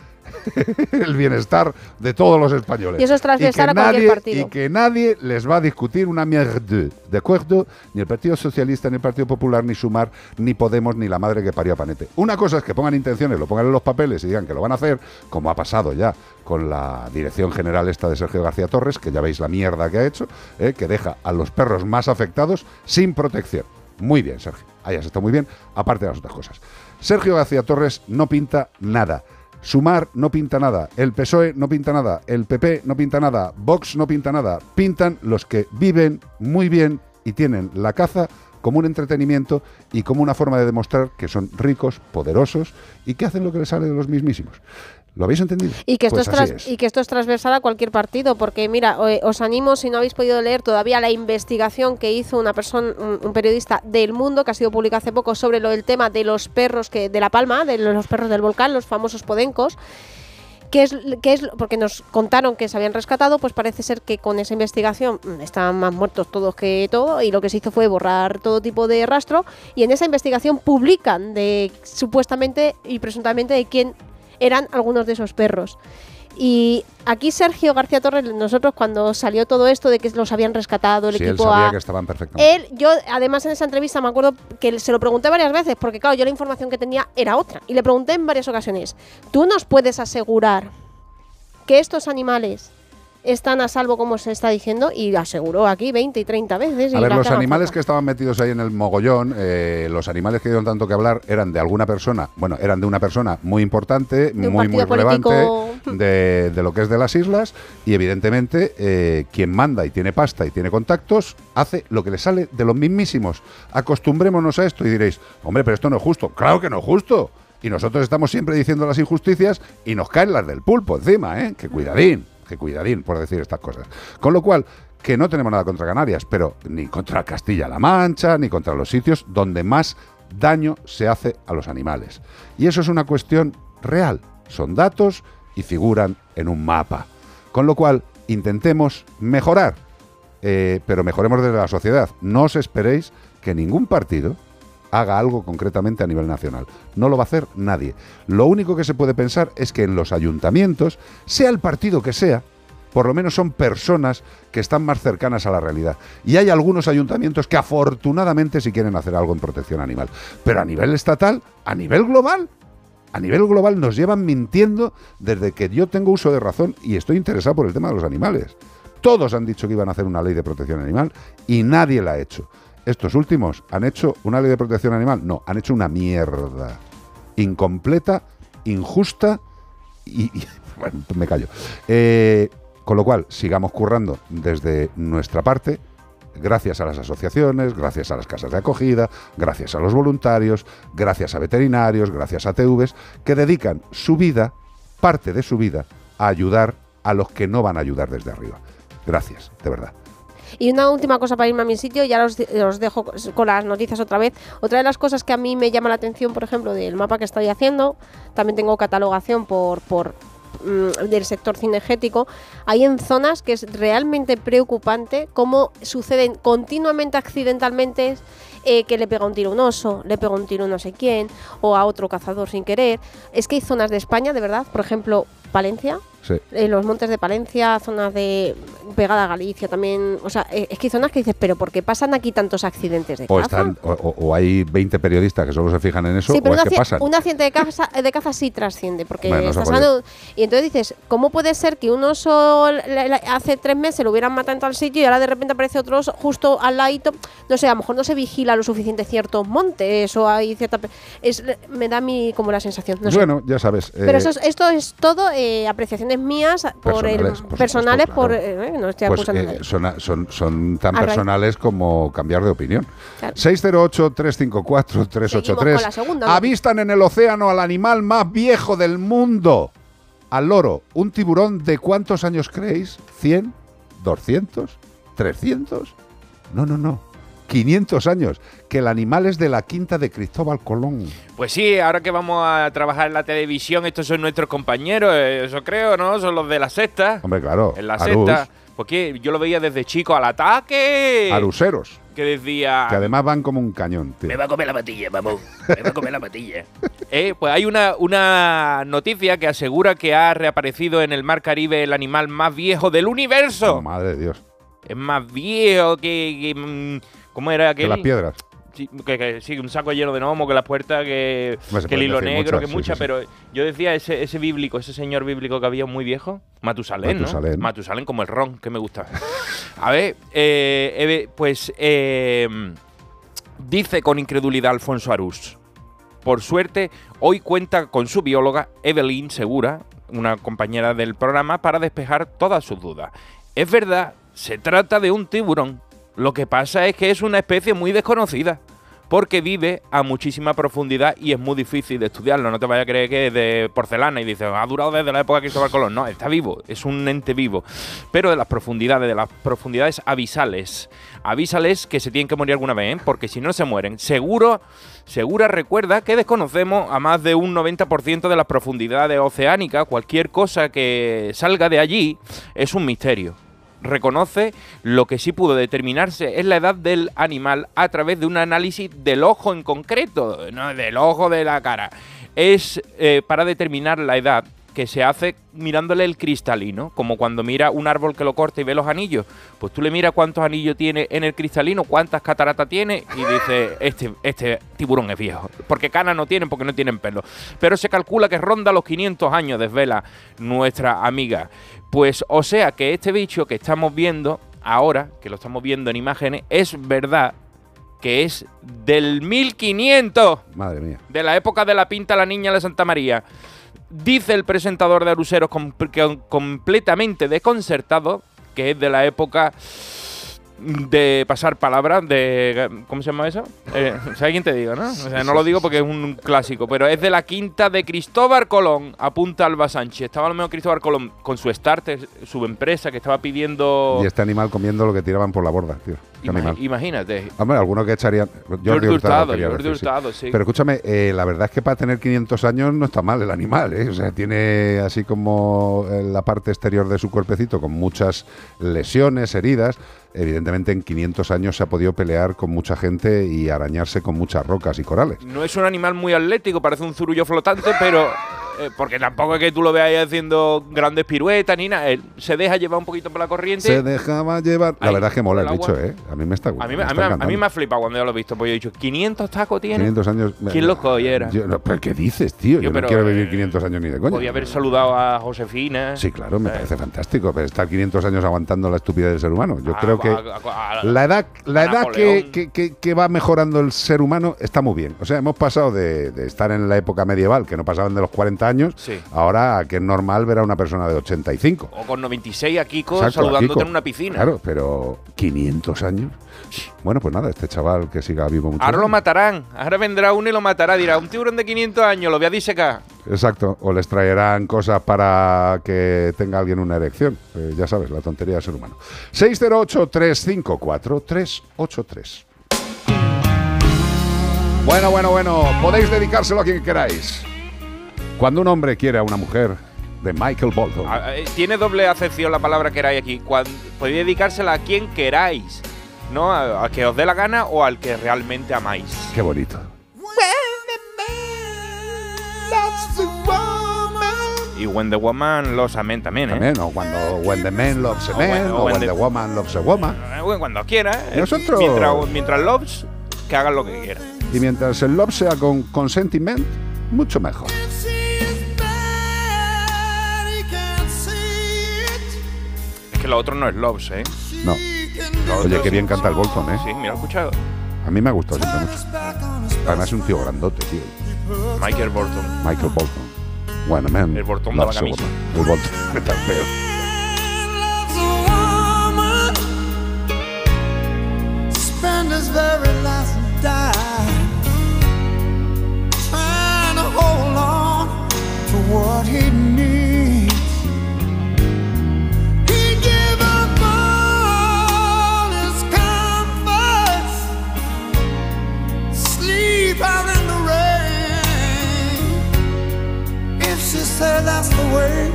[laughs] el bienestar de todos los españoles. Y eso es transversal que a cualquier nadie- partido. Y que nadie les va a discutir una mierda, ¿de acuerdo? Ni el Partido Socialista, ni el Partido Popular, ni Sumar, ni Podemos, ni la madre que parió a Panete. Una cosa es que pongan intenciones, lo pongan en los papeles y digan que lo van a hacer, como ha pasado ya con la dirección general esta de Sergio García Torres, que ya veis la mierda que ha hecho, ¿eh? que deja a los perros más afectados sin protección. Muy bien, Sergio. Ahí has estado muy bien, aparte de las otras cosas. Sergio García Torres no pinta nada. Sumar no pinta nada, el PSOE no pinta nada, el PP no pinta nada, Vox no pinta nada. Pintan los que viven muy bien y tienen la caza como un entretenimiento y como una forma de demostrar que son ricos, poderosos y que hacen lo que les sale de los mismísimos. ¿Lo habéis entendido? Y que, esto Pues es y que esto es transversal a cualquier partido, porque mira, eh, os animo, si no habéis podido leer todavía la investigación que hizo una persona, un, un periodista del mundo, que ha sido publicada hace poco, sobre lo del tema de los perros que de La Palma, de los perros del volcán, los famosos podencos. Que es, que es porque nos contaron que se habían rescatado, pues parece ser que con esa investigación mm, estaban más muertos todos que todo y lo que se hizo fue borrar todo tipo de rastro y en esa investigación publican de supuestamente y presuntamente de quién eran algunos de esos perros. Y aquí Sergio García Torres, nosotros cuando salió todo esto de que los habían rescatado el Sí, él equipo sabía A, que estaban perfectamente. él, yo además en esa entrevista me acuerdo que se lo pregunté varias veces, porque claro, yo la información que tenía era otra. Y le pregunté en varias ocasiones, ¿tú nos puedes asegurar que estos animales están a salvo como se está diciendo? Y aseguró aquí 20 y 30 veces. y A ver, los animales que estaban metidos ahí en el mogollón, eh, los animales que dieron tanto que hablar eran de alguna persona, bueno, eran de una persona muy importante, muy, muy relevante de lo que es de las islas y evidentemente eh, quien manda y tiene pasta y tiene contactos hace lo que le sale de los mismísimos. Acostumbrémonos a esto y diréis, hombre, pero esto no es justo. Claro que no es justo. Y nosotros estamos siempre diciendo las injusticias y nos caen las del pulpo encima, ¿eh? Que cuidadín, que cuidadín por decir estas cosas. Con lo cual, que no tenemos nada contra Canarias, pero ni contra Castilla-La Mancha, ni contra los sitios donde más daño se hace a los animales. Y eso es una cuestión real. Son datos y figuran en un mapa. Con lo cual, intentemos mejorar, eh, pero mejoremos desde la sociedad. No os esperéis que ningún partido haga algo concretamente a nivel nacional. No lo va a hacer nadie. Lo único que se puede pensar es que en los ayuntamientos, sea el partido que sea, por lo menos son personas que están más cercanas a la realidad. Y hay algunos ayuntamientos que afortunadamente sí quieren hacer algo en protección animal. Pero a nivel estatal, a nivel global, a nivel global nos llevan mintiendo desde que yo tengo uso de razón y estoy interesado por el tema de los animales. Todos han dicho que iban a hacer una ley de protección animal y nadie la ha hecho. Estos últimos han hecho una ley de protección animal. No, han hecho una mierda. Incompleta, injusta y... [laughs] bueno, me callo. Eh, con lo cual, sigamos currando desde nuestra parte, gracias a las asociaciones, gracias a las casas de acogida, gracias a los voluntarios, gracias a veterinarios, gracias a TVs, que dedican su vida, parte de su vida, a ayudar a los que no van a ayudar desde arriba. Gracias, de verdad. Y una última cosa para irme a mi sitio, ya los, os dejo con las noticias otra vez. Otra de las cosas que a mí me llama la atención, por ejemplo, del mapa que estoy haciendo, también tengo catalogación por, por mm, del sector cinegético, hay en zonas que es realmente preocupante cómo suceden continuamente accidentalmente eh, que le pega un tiro a un oso, le pega un tiro a no sé quién, o a otro cazador sin querer. Es que hay zonas de España, de verdad, por ejemplo, Palencia, Sí. en los montes de Palencia, zonas de pegada a Galicia también. O sea, eh, es que hay zonas que dices, pero ¿por qué pasan aquí tantos accidentes de O, caza? están, o, hay 20 periodistas que solo se fijan en eso, sí, pero o es un, que acci- pasan. un accidente de caza, de caza sí trasciende, porque Bueno, estás hablando- Y entonces dices, ¿cómo puede ser que un oso le- le- hace tres meses lo hubieran matado en tal sitio y ahora de repente aparece otro oso justo al ladito? No sé, a lo mejor no se vigila lo suficiente ciertos montes o hay cierta... Es, me da a mí como la sensación, no sé. bueno, ya sabes. Pero eh, eso es- esto es todo eh, mías por el, Personales, por personales, supuesto, por claro. eh, no estoy pues, eh, son, son, son tan personales como cambiar de opinión. Claro. 608-354-383. Seguimos con la segunda Avistan en el océano al animal más viejo del mundo. Al loro. ¿Un tiburón de cuántos años creéis? ¿100? ¿200? ¿300? No, no, no. 500 años. Que el animal es de la quinta de Cristóbal Colón. Pues sí, ahora que vamos a trabajar en la televisión, estos son nuestros compañeros, eh, eso creo, ¿no? Son los de la sexta. Hombre, claro. En la Arús, sexta. Porque yo lo veía desde chico al ataque. Aruseros. Que decía. Que además van como un cañón, tío. Me va a comer la patilla, vamos. Me va a comer la patilla. [laughs] Eh, pues hay una, una noticia que asegura que ha reaparecido en el mar Caribe el animal más viejo del universo. Oh, madre de Dios. Es más viejo que. que, mm, ¿Cómo era Que aquel? las piedras. Sí, que, que- sí, un saco lleno de gnomo, que las puertas, que, que el hilo negro, muchas, que sí, mucha, sí, pero yo decía ese, ese bíblico, ese señor bíblico que había muy viejo, Matusalén, Matusalén. ¿no? Matusalén como el ron, que me gusta. A ver, eh, pues eh, Dice con incredulidad Alfonso Arús. Por suerte, hoy cuenta con su bióloga Evelyn Segura, una compañera del programa, para despejar todas sus dudas. Es verdad, se trata de un tiburón. Lo que pasa es que es una especie muy desconocida, porque vive a muchísima profundidad y es muy difícil de estudiarlo. No te vayas a creer que es de porcelana y dices, ha durado desde la época de Cristóbal Colón. No, está vivo, es un ente vivo. Pero de las profundidades, de las profundidades abisales. Abisales que se tienen que morir alguna vez, ¿eh? porque si no se mueren. Seguro, Segura recuerda que desconocemos a más de un 90% de las profundidades oceánicas. Cualquier cosa que salga de allí es un misterio reconoce lo que sí pudo determinarse es la edad del animal a través de un análisis del ojo en concreto, no del ojo de la cara. Es eh, para determinar la edad que se hace mirándole el cristalino, como cuando mira un árbol que lo corta y ve los anillos. Pues tú le miras cuántos anillos tiene en el cristalino, cuántas cataratas tiene y dice, este, este tiburón es viejo. Porque canas no tienen, porque no tienen pelo. Pero se calcula que ronda los 500 años, desvela nuestra amiga. Pues o sea que este bicho que estamos viendo ahora, que lo estamos viendo en imágenes, es verdad que es del 1500. Madre mía. De la época de la pinta la niña de Santa María. Dice el presentador de Aruseros com- completamente desconcertado que es de la época de pasar palabras de ¿cómo se llama eso? Eh, [laughs] si alguien te diga, ¿no? O sea, no lo digo porque es un clásico, pero es de la quinta de Cristóbal Colón, apunta Alba Sánchez. Estaba lo mejor Cristóbal Colón con su starter, su empresa que estaba pidiendo Y este animal comiendo lo que tiraban por la borda, tío. Imagínate. Hombre, algunos que echarían. Jordi Hurtado, quería Jordi Hurtado, sí. Pero escúchame, eh, la verdad es que para tener 500 años no está mal el animal, ¿eh? O sea, tiene así como eh, la parte exterior de su cuerpecito con muchas lesiones, heridas. Evidentemente, en 500 años se ha podido pelear con mucha gente y arañarse con muchas rocas y corales. No es un animal muy atlético, parece un zurullo flotante, pero eh, porque tampoco es que tú lo veas haciendo grandes piruetas ni nada. Él se deja llevar un poquito por la corriente. Se dejaba llevar. La Ahí, verdad es que mola el bicho. ¿eh? A mí me está A mí, me- a, está mí, a mí encantando. me ha flipado cuando yo lo he visto, pues yo he dicho, ¿500 tacos tiene? 500 años. ¿Quién lo cogiera? Yo- no, ¿Pero qué dices, tío? Yo, Yo, pero, no quiero vivir eh, 500 años ni de coña. Podía haber saludado a Josefina. Sí, claro, me Eh, parece fantástico, pero estar 500 años aguantando la estupidez del ser humano. Yo a- creo que a- a- a- la edad, la edad que- que- que va mejorando el ser humano está muy bien. O sea, hemos pasado de, de estar en la época medieval, que no pasaban de los 40 años, Sí. ahora que es normal ver a una persona de 85. O con 96 a Kiko Exacto, a saludándote Kiko. en una piscina. Claro, pero 500 años. Bueno, pues nada, este chaval que siga vivo mucho. Ahora lo matarán. Ahora vendrá uno y lo matará. Dirá, un tiburón de 500 años, lo voy a disecar. Exacto, o les traerán cosas para que tenga alguien una erección. Eh, ya sabes, la tontería del ser humano. 608-354-383. Bueno, bueno, bueno, podéis dedicárselo a quien queráis. Cuando un hombre quiere a una mujer, de Michael Bolton. A- eh, Tiene doble acepción la palabra queráis aquí. Podéis dedicársela a quien queráis. ¿No? A, a que os dé la gana o al que realmente amáis. Qué bonito. Y When the Woman los amen también, ¿eh? También, o cuando When the Man Loves a O Man, when- o o when When the- the Woman Loves a Woman. Eh, cuando quiera. ¿eh? Nosotros- Mientras, mientras loves, que hagan lo que quieran. Y mientras el love sea con consentiment, mucho mejor. Que lo otro no es loves, ¿eh? No. Lo Oye, qué bien canta el Bolton, ¿eh? Sí, mira, he escuchado. A mí me ha gustado siempre mucho. Además es un tío grandote, tío. Michael Burton. Michael Bolton. Bueno, man. El Bolton de la camisa. woman. El Bolton. [laughs] Está feo. Spend his very last dime trying to hold on to what he needs. Said that's the way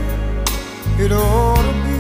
it ought to be.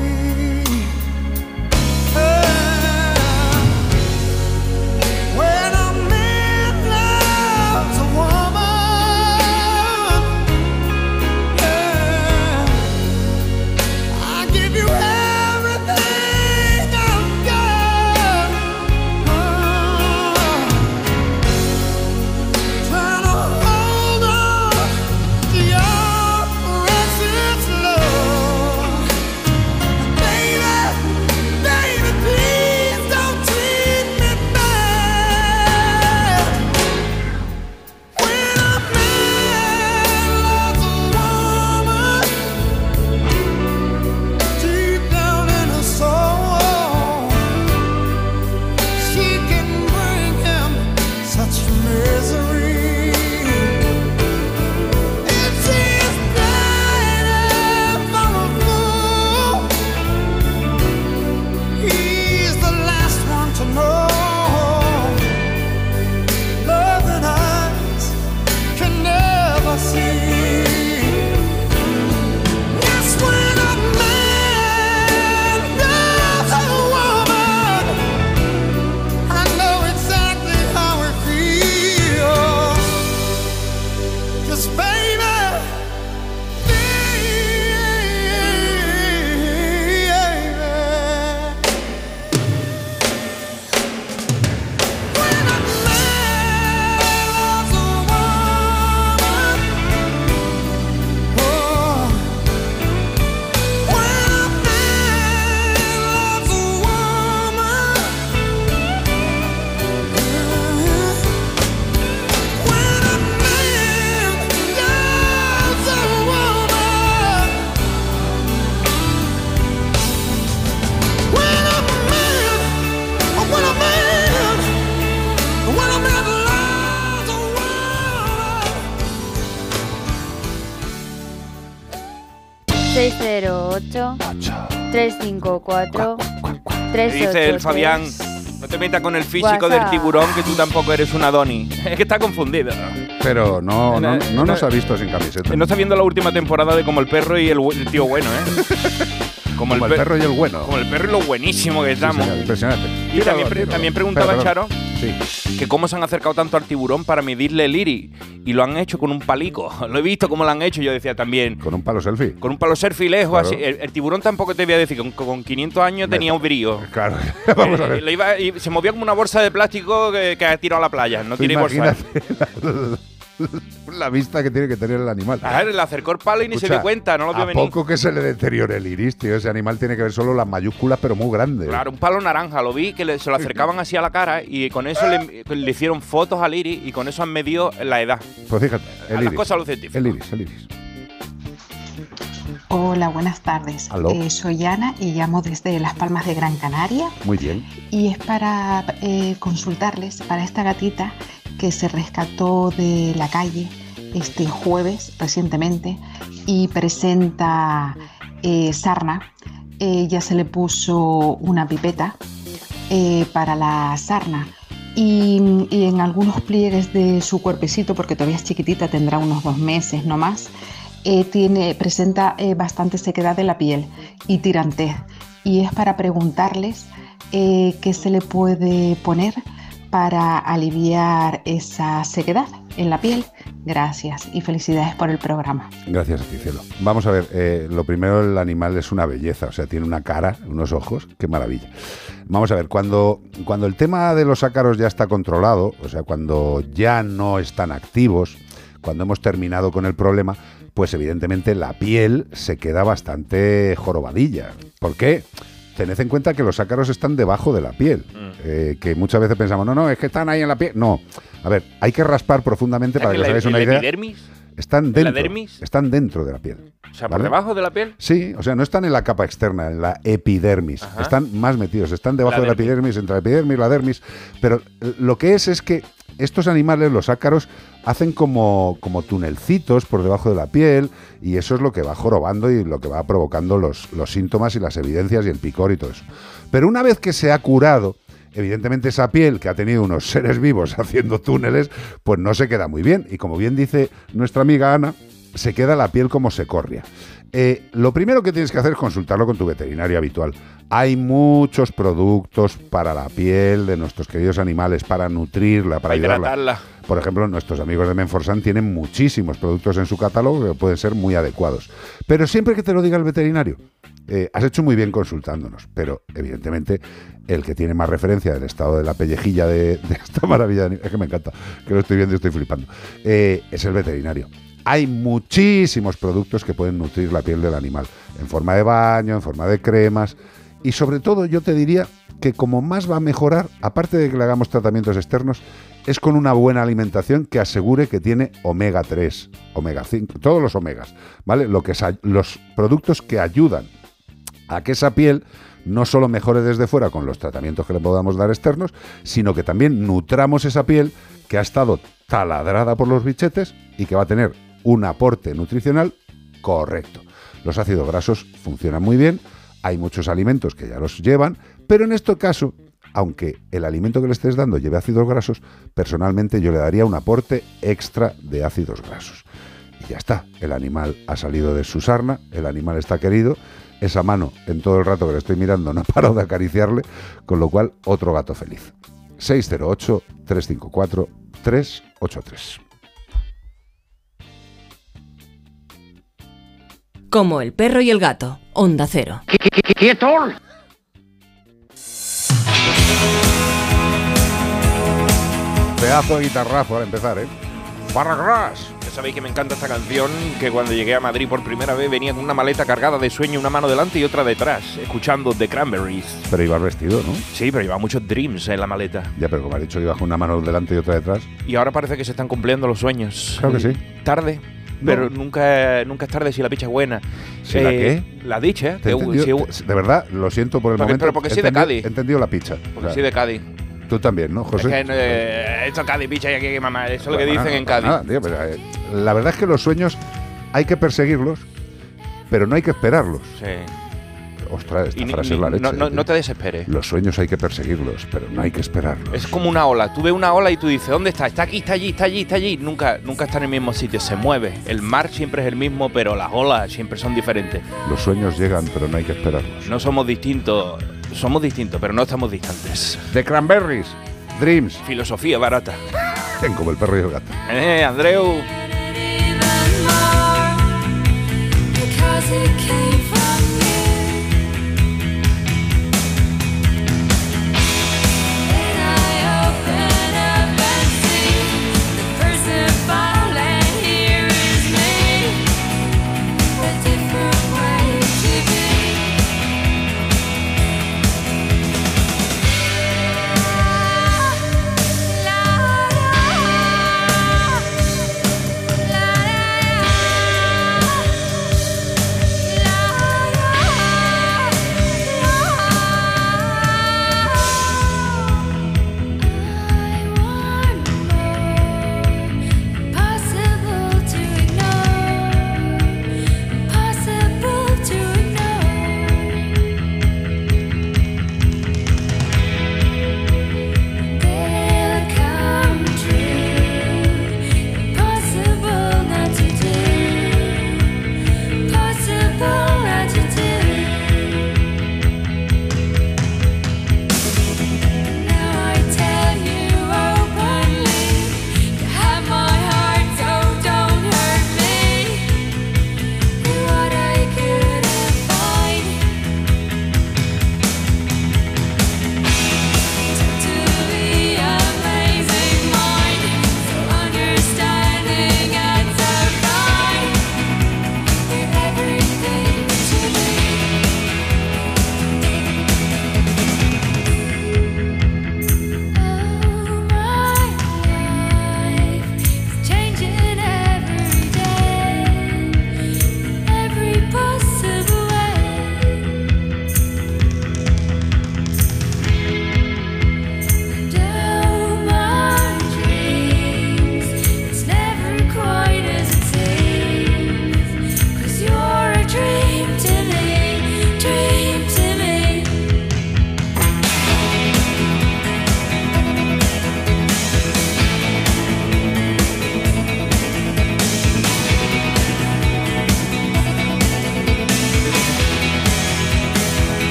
Fabián, no te metas con el físico WhatsApp. del tiburón, que tú tampoco eres una Doni. [laughs] Es que está confundido. Pero no, no, No, no nos no. ha visto sin camiseta. No está viendo la última temporada de Como el perro y el, tío bueno, ¿eh? [laughs] Como el pe- perro y el bueno. Como el perro y lo buenísimo que Sí, estamos. impresionante. Y Tíralo, también, pre- tíralo. también preguntaba. Charo Sí. que cómo se han acercado tanto al tiburón para medirle el iris. Y lo han hecho con un palico. [laughs] Lo he visto cómo lo han hecho. Yo decía también. Con un palo selfie. Con un palo selfie lejos. Claro. así. El, el tiburón tampoco te voy a decir. Con, con 500 años tenía un brío. [laughs] Claro. [laughs] Vamos a Eh, ver. iba- y se movía como una bolsa de plástico que, que ha tirado a la playa. No tiene bolsa. [laughs] la, vista que tiene que tener el animal. A ver, le acercó el palo y ni se dio cuenta. No lo vio a venir. poco que se le deteriore el iris, tío. Ese animal tiene que ver solo las mayúsculas, pero muy grandes. Claro, un palo naranja, lo vi, que le- se lo acercaban así a la cara y con eso le, le hicieron fotos al iris y con eso han medido la edad. Pues fíjate, el Las iris. cosas a lo científico. El iris, el iris. Hola, buenas tardes. Eh, soy Ana y llamo desde Las Palmas de Gran Canaria Muy bien. y es para eh, consultarles para esta gatita que se rescató de la calle este jueves recientemente y presenta eh, sarna. Eh, se le puso una pipeta eh, para la sarna. Y, en algunos pliegues de su cuerpecito, porque todavía es chiquitita, tendrá unos dos meses no más, eh, tiene, presenta bastante sequedad de la piel y tirantez. Y es para preguntarles qué se le puede poner para aliviar esa sequedad en la piel. Gracias y felicidades por el programa. Gracias a ti, cielo. Vamos a ver, eh, lo primero, el animal es una belleza, o sea, tiene una cara, unos ojos, qué maravilla. Vamos a ver, cuando, cuando el tema de los ácaros ya está controlado, o sea, cuando ya no están activos, cuando hemos terminado con el problema, pues evidentemente la piel se queda bastante jorobadilla. ¿Por qué? Tened en cuenta que los ácaros están debajo de la piel, eh, que muchas veces pensamos, no, no, es que están ahí en la piel. No, a ver, hay que raspar profundamente para que os ¿El- hagáis el una idea. epidermis? Están ¿La dentro, dermis? están dentro de la piel. O sea, por ¿vale? debajo de la piel. Sí, o sea, no están en la capa externa, en la epidermis. Ajá. Están más metidos, están debajo La de la dermis. epidermis, entre la epidermis y la dermis. Pero lo que es es que estos animales, los ácaros, hacen como, como tunelcitos por debajo de la piel y eso es lo que va jorobando y lo que va provocando los, los síntomas y las evidencias y el picor y todo eso. Pero una vez que se ha curado, evidentemente esa piel que ha tenido unos seres vivos [laughs] haciendo túneles, pues no se queda muy bien. Y como bien dice nuestra amiga Ana, se queda la piel como se corria. Eh, lo primero que tienes que hacer es consultarlo con tu veterinario habitual. Hay muchos productos para la piel de nuestros queridos animales, para nutrirla, para Para ayudarla. hidratarla. Por ejemplo, nuestros amigos de Menforsan tienen muchísimos productos en su catálogo que pueden ser muy adecuados. Pero siempre que te lo diga el veterinario, eh, has hecho muy bien consultándonos, pero evidentemente el que tiene más referencia del estado de la pellejilla de, esta maravilla, de- es que me encanta, que lo estoy viendo y estoy flipando, eh, es el veterinario. Hay muchísimos productos que pueden nutrir la piel del animal, en forma de baño, en forma de cremas, y sobre todo yo te diría que como más va a mejorar, aparte de que le hagamos tratamientos externos, es con una buena alimentación que asegure que tiene omega 3, omega 5, todos los omegas, ¿vale? Lo que es los productos que ayudan a que esa piel no solo mejore desde fuera con los tratamientos que le podamos dar externos, sino que también nutramos esa piel que ha estado taladrada por los bichetes y que va a tener un aporte nutricional correcto. Los ácidos grasos funcionan muy bien, hay muchos alimentos que ya los llevan, pero en este caso, aunque el alimento que le estés dando lleve ácidos grasos, personalmente yo le daría un aporte extra de ácidos grasos. Y ya está, el animal ha salido de su sarna, el animal está querido, esa mano en todo el rato que le estoy mirando no ha parado de acariciarle, con lo cual otro gato feliz. 608-354-383. Como el perro y el gato. Onda cero. ¡Quieto! Pedazo de guitarrazo al empezar, ¿eh? Barragras. Ya sabéis que me encanta esta canción, que cuando llegué a Madrid por primera vez venía con una maleta cargada de sueño, una mano delante y otra detrás, escuchando The Cranberries. Pero ibas vestido, ¿no? Sí, pero llevaba muchos dreams en la maleta. Ya, pero como has dicho, ibas con una mano delante y otra detrás. Y ahora parece que se están cumpliendo los sueños. Claro que sí. Tarde. Pero nunca, nunca es tarde si la picha es buena. ¿Si la Eh, qué? La dicha. Te entendido- si- de verdad, lo siento por el Porque- momento. pero porque soy de Cádiz. He entendido la picha. porque O sea, soy de Cádiz. Tú también, ¿no, José? Es que eh, esto es Cádiz, picha, y aquí, mamá. Eso es lo que dicen nada, en Cádiz. nada, tío, pero, eh, la verdad es que los sueños hay que perseguirlos, pero no hay que esperarlos. Sí. Ostras, esta Y ni- frase es la leche. no, no- no te desesperes. Los sueños hay que perseguirlos, pero no hay que esperarlos. Es como una ola. Tú ves una ola y tú dices, ¿dónde está? Está aquí, está allí, está allí, está allí. Nunca, nunca está en el mismo sitio, se mueve. El mar siempre es el mismo, pero las olas siempre son diferentes. Los sueños llegan, pero no hay que esperarlos. No somos distintos, somos distintos, pero no estamos distantes. The Cranberries, Dreams, Filosofía barata. como el perro y el gato. Eh, Andreu. Because it came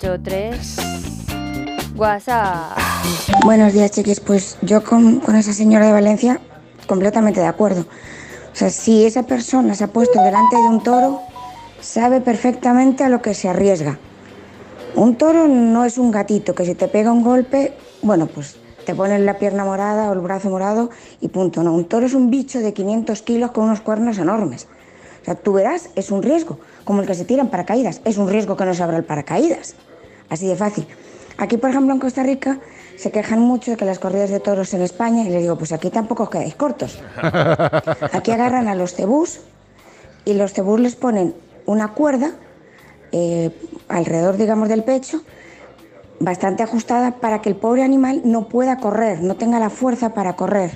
...383... WhatsApp... Buenos días, chiquis. Pues yo con, esa señora de Valencia, completamente de acuerdo. O sea, si esa persona se ha puesto delante de un toro, sabe perfectamente a lo que se arriesga. Un toro no es un gatito que si te pega un golpe, bueno, pues te pones la pierna morada o el brazo morado y punto. No, un toro es un bicho de 500 kilos con unos cuernos enormes. O sea, tú verás, es un riesgo, como el que se tiran paracaídas. Es un riesgo que no se abra el paracaídas. Así de fácil. Aquí, por ejemplo, en Costa Rica, se quejan mucho de que las corridas de toros en España, y les digo, pues aquí tampoco os quedáis cortos. [laughs] Aquí agarran a los cebús y los cebús les ponen una cuerda eh, alrededor, digamos, del pecho, bastante ajustada para que el pobre animal no pueda correr, no tenga la fuerza para correr.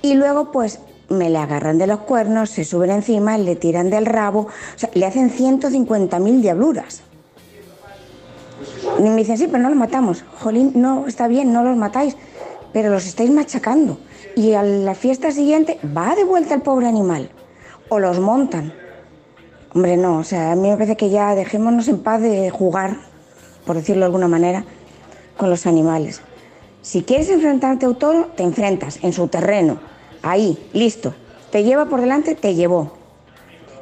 Y luego, pues, me le agarran de los cuernos, se suben encima, le tiran del rabo, o sea, le hacen 150.000 diabluras. Y me dicen, sí, pero no los matamos. Jolín, no, está bien, no los matáis, pero los estáis machacando. Y a la fiesta siguiente va de vuelta el pobre animal. O los montan. Hombre, no, o sea, a mí me parece que ya dejémonos en paz de jugar, por decirlo de alguna manera, con los animales. Si quieres enfrentarte a un toro, te enfrentas en su terreno. Ahí, listo. Te lleva por delante, te llevó.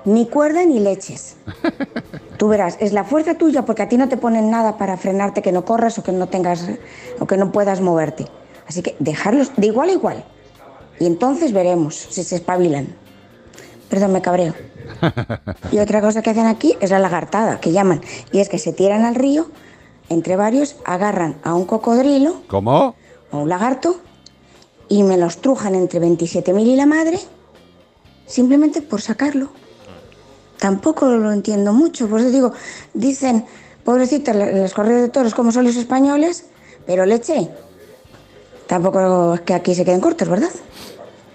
Ni cuerda ni leches. [laughs] Tú verás, es la fuerza tuya porque a ti no te ponen nada para frenarte que no corras o que no tengas o que no puedas moverte. Así que dejarlos de igual a igual. Y entonces veremos si se espabilan. Perdón, me cabreo. [laughs] Y otra cosa que hacen aquí es la lagartada, que llaman. Y es que se tiran al río, entre varios, agarran a un cocodrilo ¿Cómo? o un lagarto y me los trujan entre 27.000 y la madre simplemente por sacarlo. Tampoco lo entiendo mucho, por eso digo, dicen, pobrecitas, la- las corridas de toros como son los españoles, pero leche. Tampoco es que aquí se queden cortos, ¿verdad?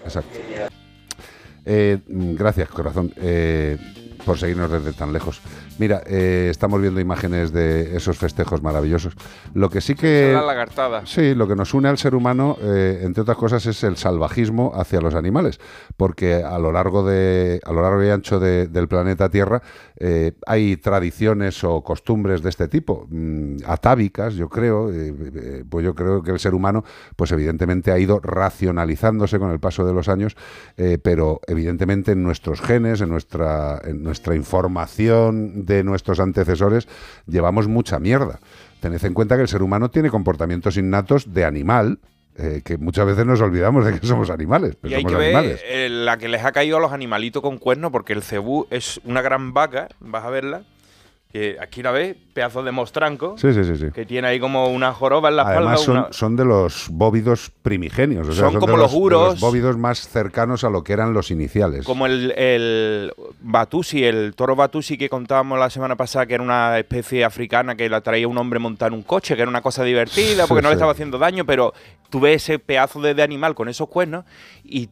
Exacto. Eh, gracias, corazón, eh, por seguirnos desde tan lejos. Mira, eh, estamos viendo imágenes de esos festejos maravillosos. Lo que sí que... La lagartada. Sí, lo que nos une al ser humano, eh, entre otras cosas, es el salvajismo hacia los animales, porque a lo largo de a lo largo y ancho de- del planeta Tierra eh, hay tradiciones o costumbres de este tipo, mm, atávicas, yo creo. pues yo creo que el ser humano, pues evidentemente ha ido racionalizándose con el paso de los años, pero evidentemente en nuestros genes, en nuestra en nuestra información de nuestros antecesores, llevamos mucha mierda. Tened en cuenta que el ser humano tiene comportamientos innatos de animal, eh, que muchas veces nos olvidamos de que somos animales, pero Y hay somos que ver eh, la que les ha caído a los animalitos con cuernos, porque el cebú es una gran vaca, vas a verla, que aquí la ves, pedazo de mostranco, Sí, sí, sí, que tiene ahí como una joroba en la espalda. Además son, una- son de los bóvidos primigenios, o sea, Son son, como de los de uros. bóvidos más cercanos a lo que eran los iniciales. Como el, el Batusi, el toro Batusi que contábamos la semana pasada, que era una especie africana que la traía un hombre montar en un coche, que era una cosa divertida porque no le estaba haciendo daño, pero tú ves ese pedazo de, de animal con esos cuernos y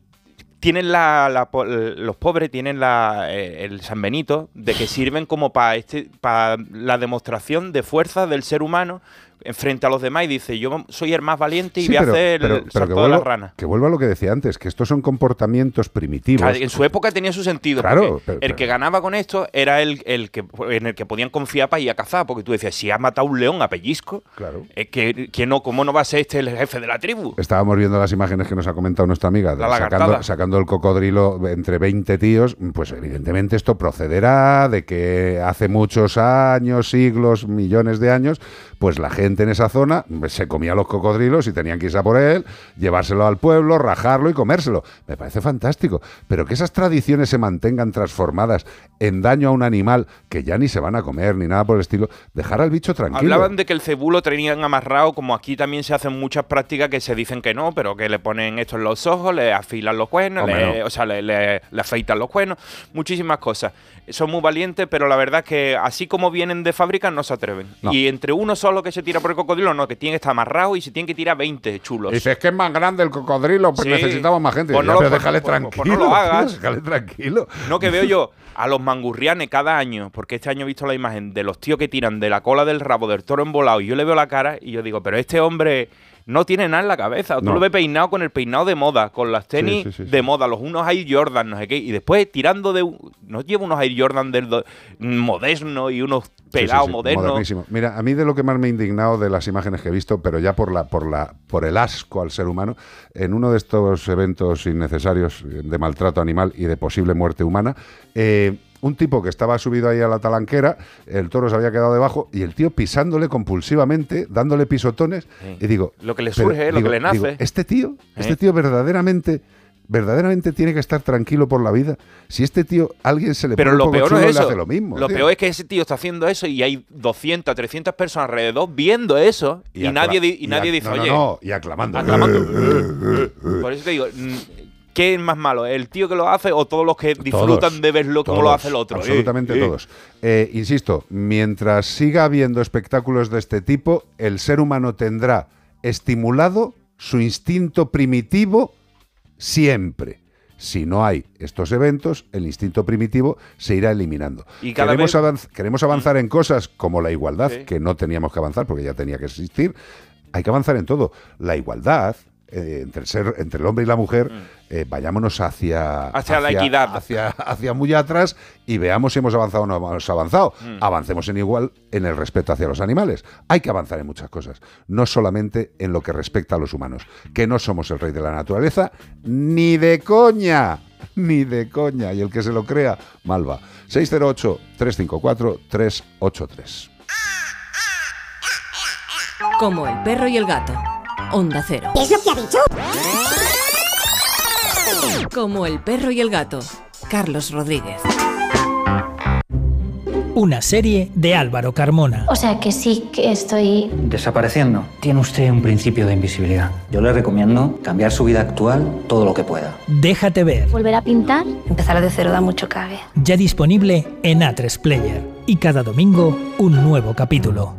tienen la, la los pobres tienen la, eh, el San Benito de que sirven como para este, para la demostración de fuerza del ser humano en frente a los demás y dice yo soy el más valiente y Sí, voy pero- a hacer pero- el pero de la vuelvo- rana. Que vuelva a lo que decía antes, que estos son comportamientos primitivos. Claro, En su época tenía su sentido. Claro, el que ganaba con esto era el, el que en el que podían confiar para ir a cazar. Porque tú decías, si ha matado un león a pellizco, Claro. es que, que no, ¿cómo no va a ser este el jefe de la tribu? Estábamos viendo las imágenes que nos ha comentado nuestra amiga, de- La lagartada. sacando, sacando el cocodrilo entre 20 tíos, pues evidentemente esto procederá de que hace muchos años, siglos, millones de años, pues la gente en esa zona se comía los cocodrilos y tenían que irse a por él, llevárselo al pueblo, rajarlo y comérselo. Me parece fantástico, pero que esas tradiciones se mantengan transformadas en daño a un animal que ya ni se van a comer ni nada por el estilo, dejar al bicho tranquilo. Hablaban de que el cebú lo tenían amarrado, como aquí también se hacen muchas prácticas que se dicen que no, pero que le ponen esto en los ojos, le afilan los cuernos, Hombre, le- no. o sea, le, le- le afeitan los cuernos, muchísimas cosas. Son muy valientes, pero la verdad es que así como vienen de fábrica no se atreven. No. Y entre uno solo que se tira por el cocodrilo, no, que tiene que estar amarrado y se tiene que tirar 20 chulos. Dices que es más grande el cocodrilo, pues Sí. necesitamos más gente. Pues Ya, no lo- pero pues- déjale pues- pues tranquilo. no lo hagas. déjale tranquilo. No, que veo yo a los mangurrianes cada año, porque este año he visto la imagen de los tíos que tiran de la cola del rabo del toro embolado y yo le veo la cara y yo digo, pero este hombre no tiene nada en la cabeza. Tú No. lo ves peinado con el peinado de moda, con las tenis Sí, sí, sí, de moda, los unos Air Jordan, no sé qué, y después tirando de... un- No lleva unos Air Jordan del do- moderno y unos pelados modernos. Mira, a mí de lo que más me he indignado de las imágenes que he visto, pero ya por la, por la, por el asco al ser humano, en uno de estos eventos innecesarios de maltrato animal y de posible muerte humana, eh, un tipo que estaba subido ahí a la talanquera, el toro se había quedado debajo y el tío pisándole compulsivamente, dándole pisotones, Sí. y digo, Lo que le pero, surge, lo digo- que le nace. digo, este tío, este tío verdaderamente verdaderamente tiene que estar tranquilo por la vida. Si este tío, alguien se le Pero pone un lo poco peor chulo, es le eso. hace lo mismo. Lo tío. peor es que ese tío está haciendo eso y hay 200, 300 personas alrededor viendo eso y, acla- nadie, di- y y nadie dice, no, no, oye, no, y aclamando. aclamando. [laughs] Por eso te digo, mm, ¿qué es más malo? ¿El tío que lo hace o todos los que disfrutan Todos, de verlo como todos, lo hace el otro? Absolutamente Eh, todos. Eh, insisto, mientras siga habiendo espectáculos de este tipo, el ser humano tendrá estimulado su instinto primitivo siempre. Si no hay estos eventos, el instinto primitivo se irá eliminando. Y queremos, vez- avanz- queremos avanzar en cosas como la igualdad, Sí. que no teníamos que avanzar porque ya tenía que existir. Hay que avanzar en todo. La igualdad, eh, entre, el ser, entre el hombre y la mujer, eh, vayámonos hacia, Mm. Hacia la equidad. Hacia, hacia muy atrás y veamos si hemos avanzado o no hemos avanzado. Mm. Avancemos en igual en el respeto hacia los animales. Hay que avanzar en muchas cosas, no solamente en lo que respecta a los humanos, que no somos el rey de la naturaleza, ni de coña, ni de coña. Y el que se lo crea, mal va. 608-354-383. Como el perro y el gato. Onda cero. ¿Qué es lo que ha dicho? Como el perro y el gato. Carlos Rodríguez. Una serie de Álvaro Carmona. O sea que sí que estoy... Desapareciendo. Tiene usted un principio de invisibilidad. Yo le recomiendo cambiar su vida actual todo lo que pueda. Déjate ver. ¿Volver a pintar? Empezar de cero da mucho cabe. Ya disponible en A3 Player. Y cada domingo un nuevo capítulo.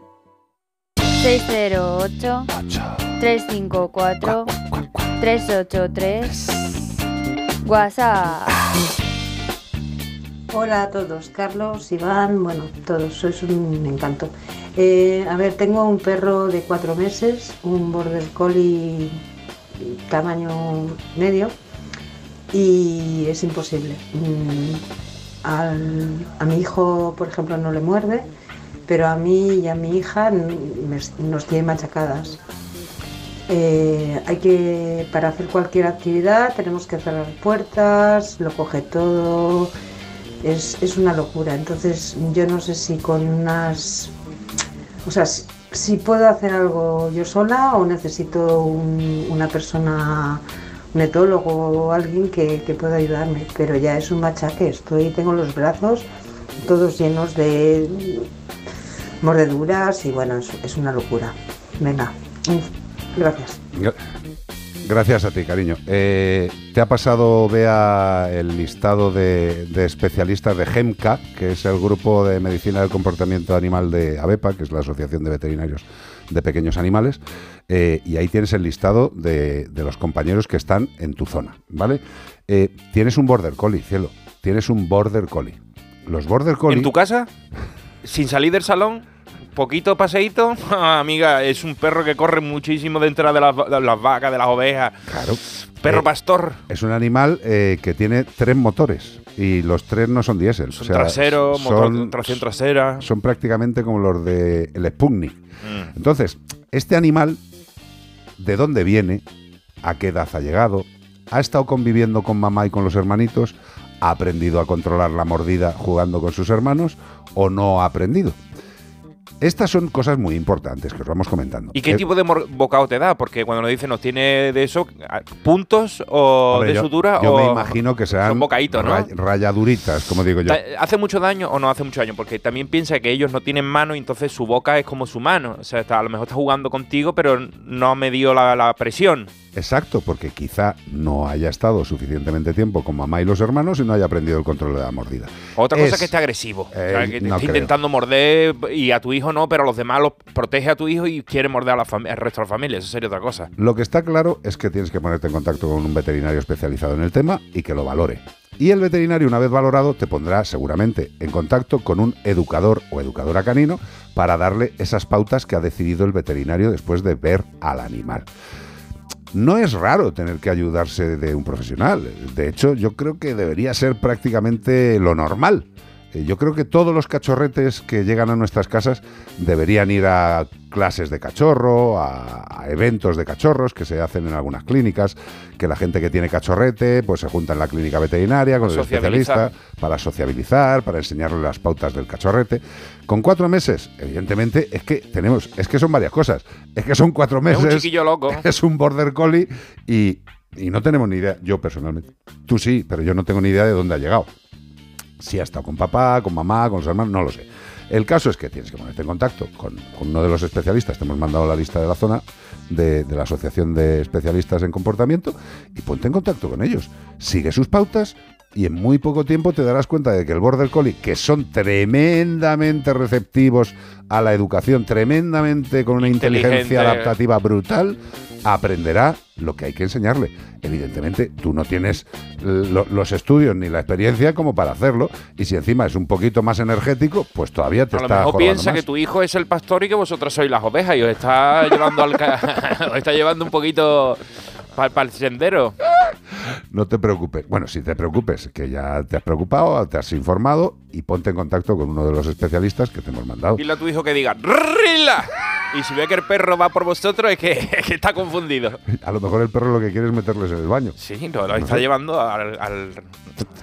608 354 383 WhatsApp. Hola a todos, Carlos, Iván, bueno, todos, sois un encanto. Eh, a ver, tengo un perro de cuatro meses, un border collie tamaño medio y es imposible. Mm, al- a mi hijo, por ejemplo, no le muerde, pero a mí y a mi hija nos tiene machacadas. Eh, hay que, para hacer cualquier actividad, tenemos que cerrar puertas, lo coge todo, es, es una locura. Entonces, yo no sé si con unas. O sea, si, puedo hacer algo yo sola o necesito un- una persona, un etólogo o alguien que, que pueda ayudarme. Pero ya es un machaque. Estoy, tengo los brazos todos llenos de mordeduras y bueno, es, es una locura. Venga, gracias. Gra- Gracias a ti, cariño. Eh, ¿Te ha pasado, Bea, el listado de, de especialistas de GEMCA, que es el grupo de medicina del comportamiento animal de ABEPA, que es la Asociación de Veterinarios de Pequeños Animales? Eh, y ahí tienes el listado de, de los compañeros que están en tu zona, ¿vale? Eh, tienes un border collie, cielo. tienes un border collie. Los border collie ¿En tu casa? ¿Sin salir del salón? ¿Poquito paseíto? [laughs] Amiga, es un perro que corre muchísimo dentro de las, de las vacas, de las ovejas. Claro. Perro Eh, pastor. Es un animal eh, que tiene tres motores y los tres no son diésel. Son trasero, motor- tracción trasera. Son prácticamente como los de el Sputnik. Mm. Entonces, este animal, ¿de dónde viene? ¿A qué edad ha llegado? ¿Ha estado conviviendo con mamá y con los hermanitos? ¿Ha aprendido a controlar la mordida jugando con sus hermanos? ¿O no ha aprendido? Estas son cosas muy importantes que os vamos comentando. ¿Y qué Eh, tipo de bocado te da? Porque cuando nos dicen, ¿nos tiene de eso puntos o de yo- sutura? Yo o me imagino que serán Son bocaditos, ¿no? ray- rayaduritas, como digo yo. ¿Hace mucho daño o no hace mucho daño? Porque también piensa que ellos no tienen mano y entonces su boca es como su mano. O sea, está- a lo mejor está jugando contigo, pero no ha medido la, la presión. Exacto, porque quizá no haya estado suficientemente tiempo con mamá y los hermanos y no haya aprendido el control de la mordida. Otra cosa Es- que esté agresivo. O Eh, sea, que no intentando morder y a tu hijo no, pero a los demás los protege a tu hijo y quiere morder a la al resto de la familia. Eso sería otra cosa. Lo que está claro es que tienes que ponerte en contacto con un veterinario especializado en el tema y que lo valore. Y el veterinario, una vez valorado, te pondrá seguramente en contacto con un educador o educadora canino para darle esas pautas que ha decidido el veterinario después de ver al animal. No es raro tener que ayudarse de un profesional. De hecho, yo creo que debería ser prácticamente lo normal. Eh, Yo creo que todos los cachorretes que llegan a nuestras casas deberían ir a clases de cachorro, a, a eventos de cachorros que se hacen en algunas clínicas, que la gente que tiene cachorrete pues se junta en la clínica veterinaria con el especialista para sociabilizar, para enseñarle las pautas del cachorrete. Con cuatro meses, evidentemente, es que tenemos, es que son varias cosas. Es que son cuatro Es meses. un chiquillo loco. [laughs] Es un border collie y, y no tenemos ni idea, yo personalmente. Tú sí, pero yo no tengo ni idea de dónde ha llegado. Si ha estado con papá, con mamá, con los hermanos, no lo sé. El caso es que tienes que ponerte en contacto con, uno de los especialistas. Te hemos mandado la lista de la zona de, de la Asociación de Especialistas en Comportamiento y ponte en contacto con ellos. Sigue sus pautas y en muy poco tiempo te darás cuenta de que el Border Collie, que son tremendamente receptivos a la educación, tremendamente con una inteligencia adaptativa brutal, aprenderá lo que hay que enseñarle. Evidentemente, tú no tienes lo- los estudios ni la experiencia como para hacerlo, y si encima es un poquito más energético, pues todavía te A lo está mejor piensa más. que tu hijo es el pastor y que vosotros sois las ovejas y os está [laughs] llevando al ca- [laughs] os está llevando un poquito para el sendero. No te preocupes. Bueno, si te preocupes, que ya te has preocupado, te has informado y ponte en contacto con uno de los especialistas que te hemos mandado. Dile a tu hijo que diga ¡Rila! Y si ve que el perro va por vosotros es que, es que está confundido. A lo mejor el perro lo que quiere es meterles en el baño. Sí, lo, lo No está llevando al, al,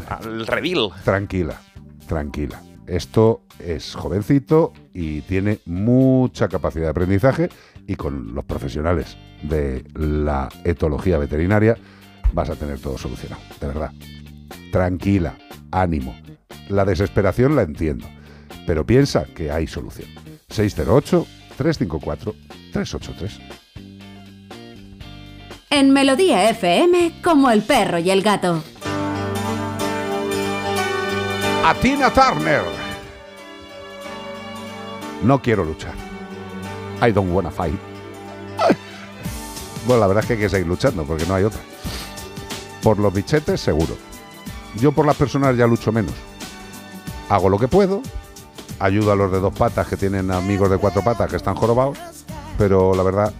al redil. Tranquila, tranquila. Esto es jovencito y tiene mucha capacidad de aprendizaje y con los profesionales de la etología veterinaria vas a tener todo solucionado, de verdad. Tranquila, ánimo. La desesperación la entiendo, pero piensa que hay solución. 608-354-383. En Melodía FM, como el perro y el gato. A Tina Turner. No quiero luchar. I don't wanna fight. Bueno, la verdad es que hay que seguir luchando porque no hay otra. Por los bichetes, seguro. Yo por las personas ya lucho menos. Hago lo que puedo, ayudo a los de dos patas que tienen amigos de cuatro patas que están jorobados, pero la verdad,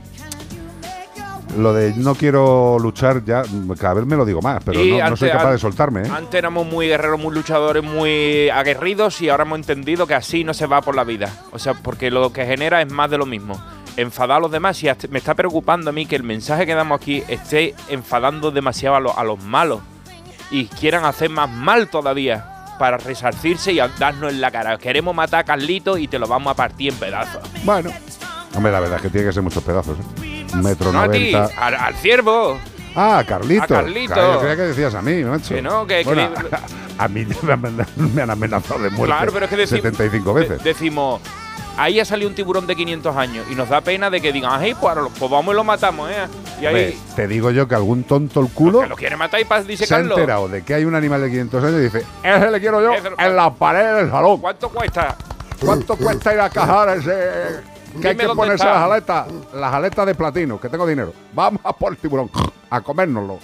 lo de no quiero luchar ya, cada vez me lo digo más, pero no, no soy capaz de soltarme. ¿eh? Antes éramos muy guerreros, muy luchadores, muy aguerridos y ahora hemos entendido que así no se va por la vida. O sea, porque lo que genera es más de lo mismo. Enfadar a los demás y me está preocupando a mí que el mensaje que damos aquí esté enfadando demasiado a, los- a los malos y quieran hacer más mal todavía para resarcirse y darnos en la cara. Queremos matar a Carlito y te lo vamos a partir en pedazos. Bueno, hombre, la verdad es que tiene que ser muchos pedazos. ¿eh? Metro No a ti, noventa. al, al ciervo. Ah, Carlito. A Carlito. Claro, yo creía que decías a mí, macho. Que no, que- que Bueno, le- [laughs] a, mí me han, me han amenazado de muerte Claro, pero es que decimos, 75 veces. decimos, ahí ha salido un tiburón de 500 años y nos da pena de que digan, ay, pues, lo- pues vamos y lo matamos, ¿eh? Y ahí te digo yo que algún tonto el culo lo quiere matar y pa- dice se ha Carlos. enterado de que hay un animal de 500 años y dice, ese le quiero yo Ese lo- en la pared del salón. ¿Cuánto cuesta? ¿Cuánto cuesta ir a cajar ese...? Que hay que ponerse está. las aletas, las aletas de platino, que tengo dinero. Vamos a por el tiburón, a comérnoslo.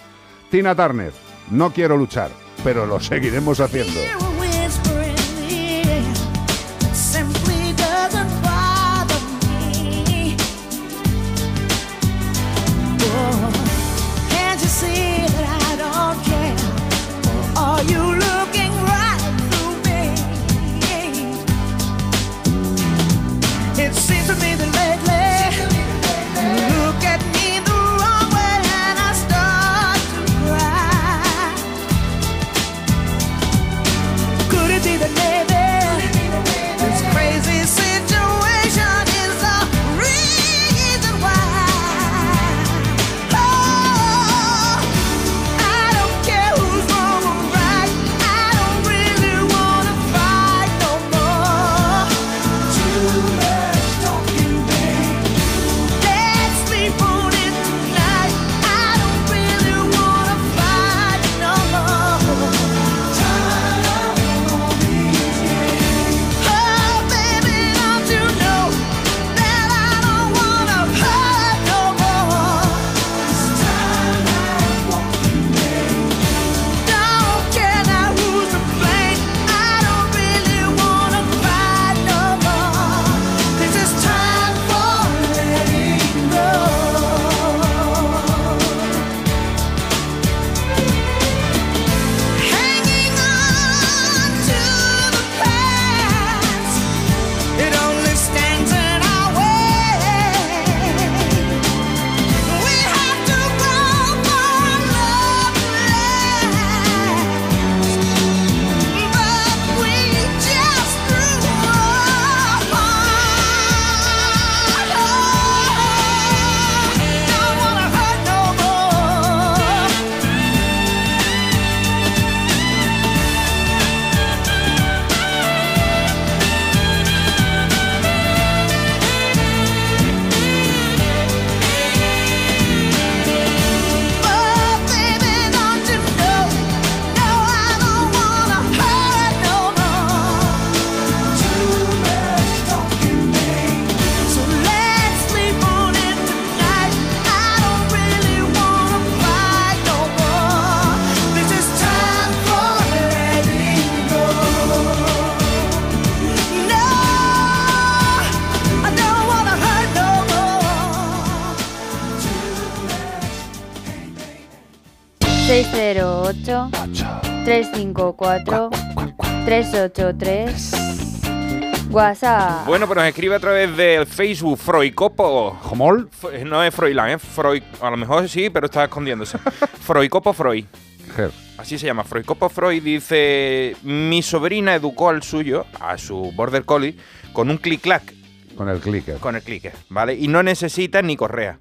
Tina Turner, no quiero luchar. pero lo seguiremos haciendo. You to me that 383 WhatsApp. Bueno, pues nos escribe a través del Facebook Froicopo. ¿Jomol? F- No es Froilán, es Freud. A lo mejor sí, pero está escondiéndose. [laughs] Froicopo Freud. Así se llama. Froicopo Freud dice: Mi sobrina educó al suyo, a su Border Collie, con un clic-clac. Con el clicker. Con el clicker, ¿vale? Y no necesita ni correa.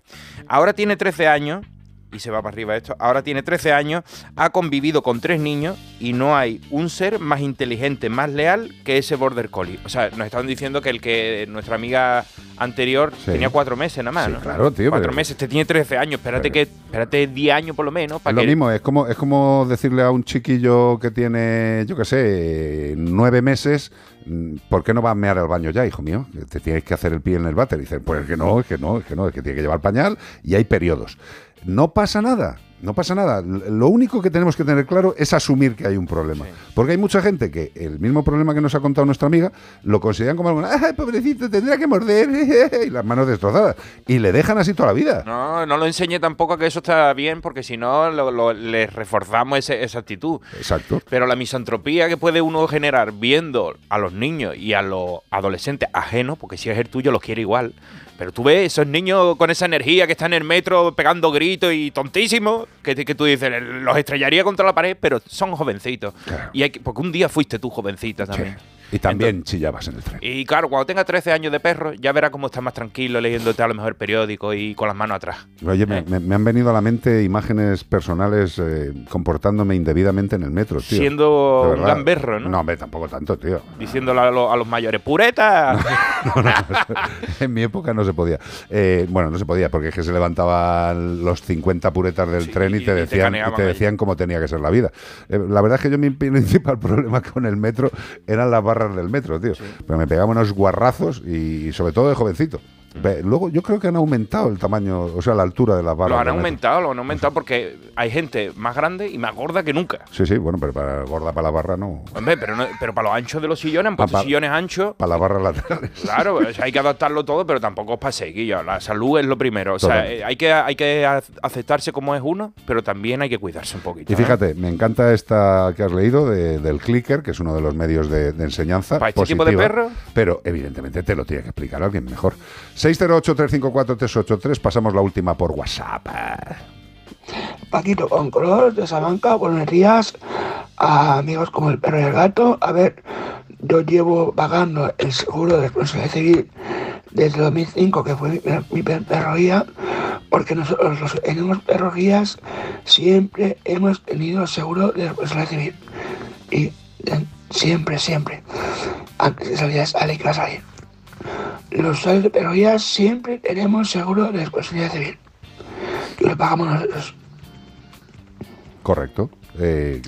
Ahora tiene 13 años, y se va para arriba esto, ahora tiene 13 años, ha convivido con tres niños y no hay un ser más inteligente, más leal que ese Border Collie. O sea, nos estaban diciendo que el que nuestra amiga anterior Sí. tenía cuatro meses nada más, Sí, ¿no? claro, tío, Cuatro pero- meses, este tiene 13 años, espérate que espérate 10 años por lo menos Es lo mismo, es como, es como decirle a un chiquillo que tiene, yo qué sé, nueve meses, mm, ¿por qué no va a mear al baño ya, hijo mío? Te tienes que hacer el pie en el váter. Y dicen, pues es que no, es que no, es que no, es que tiene que llevar pañal y hay periodos. No pasa nada, no pasa nada. Lo único que tenemos que tener claro es asumir que hay un problema. Porque hay mucha gente que el mismo problema que nos ha contado nuestra amiga lo consideran como algo, ¡ay, pobrecito, tendrá que morder! [laughs] y las manos destrozadas. Y le dejan así toda la vida. No, no lo enseñe tampoco a que eso está bien, porque si no lo- lo- les reforzamos ese- esa actitud. Exacto. Pero la misantropía que puede uno generar viendo a los niños y a los adolescentes ajenos, porque si es el tuyo los quiere igual. Pero tú ves esos niños con esa energía que están en el metro pegando gritos y tontísimos, que, que tú dices, los estrellaría contra la pared, pero son jovencitos. Y hay que- porque un día fuiste tú jovencita también. Y también chillabas en el tren. Y claro, cuando tenga 13 años de perro, ya verás cómo estás más tranquilo leyéndote a lo mejor el periódico y con las manos atrás. Oye, me, me- me han venido a la mente imágenes personales eh, comportándome indebidamente en el metro, tío. Siendo un gamberro, ¿no? No, hombre, tampoco tanto, tío. Diciéndole a, lo- a los mayores, ¡pureta! [laughs] en mi época no se podía. Eh, bueno, no se podía porque es que se levantaban los 50 puretas del tren y te te decían, y te decían cómo tenía que ser la vida. Eh, la verdad es que yo mi [laughs] principal problema con el metro eran las barras del metro, tío. Pero me pegaba unos guarrazos y sobre todo de jovencito. Luego yo creo que han aumentado el tamaño, o sea, la altura de las barras. Lo han aumentado, lo han aumentado porque hay gente más grande y más gorda que nunca. Sí, sí, bueno, pero para gorda para la barra no. Hombre, pero, no- pero para los anchos de los sillones han puesto pa- sillones anchos. Para las barras laterales. Claro, o sea, hay que [laughs] adaptarlo todo, pero tampoco os paséis, Guillo. La salud es lo primero. O sea, eh, hay que, hay que aceptarse como es uno, pero también hay que cuidarse un poquito. Y ¿eh? fíjate, me encanta esta que has leído de- del clicker, que es uno de los medios de, de enseñanza. ¿Para este tipo de perro? Pero evidentemente te lo tiene que explicar alguien mejor. 608-354-383, pasamos la última por WhatsApp. Paquito con color de Salamanca, buenos días amigos como el perro y el gato. A ver, yo llevo pagando el seguro de responsabilidad civil desde 2005, que fue mi, mi primer perro guía, porque nosotros los que tenemos perros guías siempre hemos tenido seguro de responsabilidad civil. Y eh, siempre, siempre, antes de salir a la que va a salir. Los usuarios de perro guías siempre tenemos seguro de responsabilidad civil. Y lo pagamos nosotros. Correcto. Eh,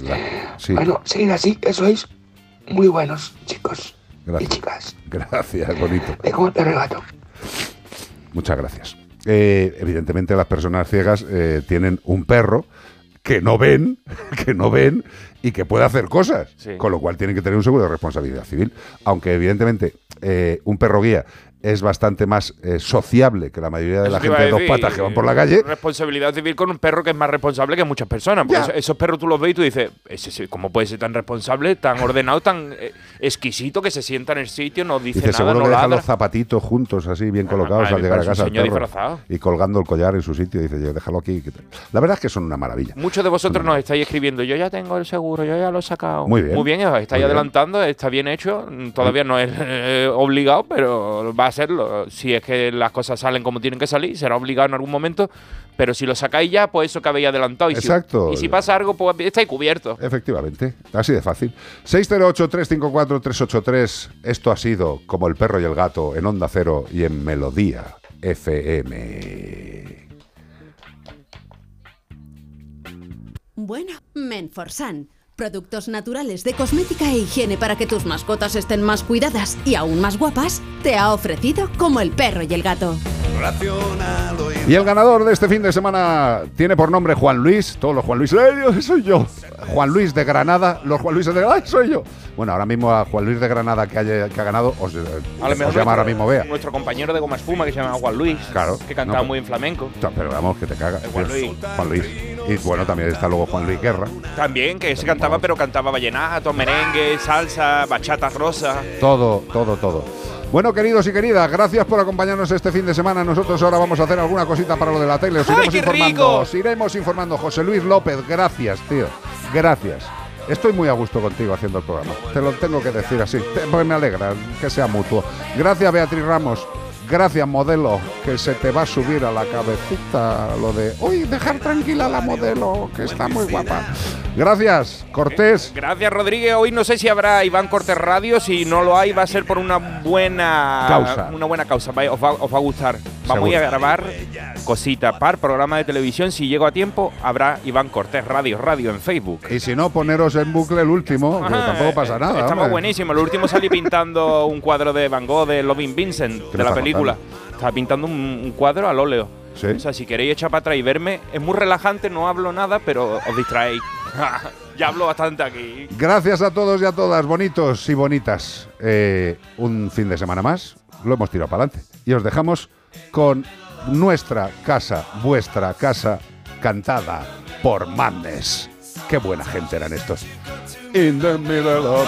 sí, Bueno, seguid así, que sois muy buenos, chicos. gracias. chicas. Gracias, bonito. De como el perro y el gato. Muchas gracias. Eh, evidentemente las personas ciegas eh, tienen un perro que no ven, [laughs] que no ven y que puede hacer cosas, Sí. con lo cual tienen que tener un seguro de responsabilidad civil. Aunque evidentemente eh, un perro guía es bastante más eh, sociable que la mayoría de Eso la gente de dos patas que van por la calle. Responsabilidad civil con un perro que es más responsable que muchas personas. Porque esos perros tú los ves y tú dices, ¿cómo puede ser tan responsable, tan ordenado, tan eh, exquisito que se sienta en el sitio, no dice, Dice, nada, seguro no que deja los zapatitos juntos, así bien colocados a mí al llegar a un casa. señor disfrazado. Y colgando el collar en su sitio. Dice, yo, déjalo aquí. que tal". La verdad es que son una maravilla. Muchos de vosotros nos estáis escribiendo, yo ya tengo el seguro, yo ya lo he sacado. Muy bien. Muy bien, estáis Muy bien. adelantando, está bien hecho. Todavía no es eh, obligado, pero va a serlo. Si es que las cosas salen como tienen que salir, será obligado en algún momento. Pero si lo sacáis ya, pues eso que habéis adelantado. Y si- Exacto. y si pasa algo, pues estáis cubiertos. Efectivamente, así de fácil. 608-354-383. Esto ha sido como el perro y el gato en Onda Cero y en Melodía FM. Bueno, Menforsan. Productos naturales de cosmética e higiene para que tus mascotas estén más cuidadas y aún más guapas, te ha ofrecido como el perro y el gato. Y el ganador de este fin de semana tiene por nombre Juan Luis. Todos los Juan Luis. ¡Eh, soy yo! Juan Luis de Granada. Los Juan Luis de Granada. ¡Ay, soy yo! Bueno, ahora mismo a Juan Luis de Granada que, haya, que ha ganado, os, eh, os llama nuestro- ahora mismo Bea. Nuestro compañero de Goma Espuma, que se llama Juan Luis, Claro. que cantaba No, muy en flamenco. Pero vamos, que te cagas. Juan Luis. Juan Luis. Y bueno, también está luego Juan Luis Guerra. También, que se cantaba, pero cantaba vallenato, merengue, salsa, bachata rosa. Todo, todo, todo. Bueno, queridos y queridas, gracias por acompañarnos este fin de semana. Nosotros ahora vamos a hacer alguna cosita para lo de la tele. Os ¡Ay, iremos informando. rico! Os iremos informando. José Luis López, gracias, tío. Gracias. Estoy muy a gusto contigo haciendo el programa. Te lo tengo que decir así. Te- Pues me alegra que sea mutuo. Gracias, Beatriz Ramos. Gracias, modelo, que se te va a subir a la cabecita lo de, uy, dejar tranquila a la modelo, que está muy guapa. Gracias, Cortés. Gracias, Rodríguez. Hoy no sé si habrá Iván Cortés Radio. Si no lo hay, va a ser por una buena Causa. Una buena causa. Os va, os va a gustar. Vamos Seguro. a grabar cosita par programa de televisión. Si llego a tiempo, habrá Iván Cortés Radio, radio en Facebook. Y si no, poneros en bucle el último, que tampoco pasa nada. Estaba hombre. buenísimo. El último salí pintando un cuadro de Van Gogh de Loving Vincent, ¿Qué de la estás película. Estaba pintando un, un cuadro al óleo. Sí. O sea, si queréis echar para atrás y verme, es muy relajante, no hablo nada, pero os distraéis. [laughs] ya hablo bastante aquí. Gracias a todos y a todas, bonitos y bonitas. Eh, un fin de semana más, lo hemos tirado para adelante. Y os dejamos con nuestra casa, vuestra casa, cantada por Mandes. Qué buena gente eran estos. In the middle of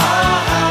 Ah, ah,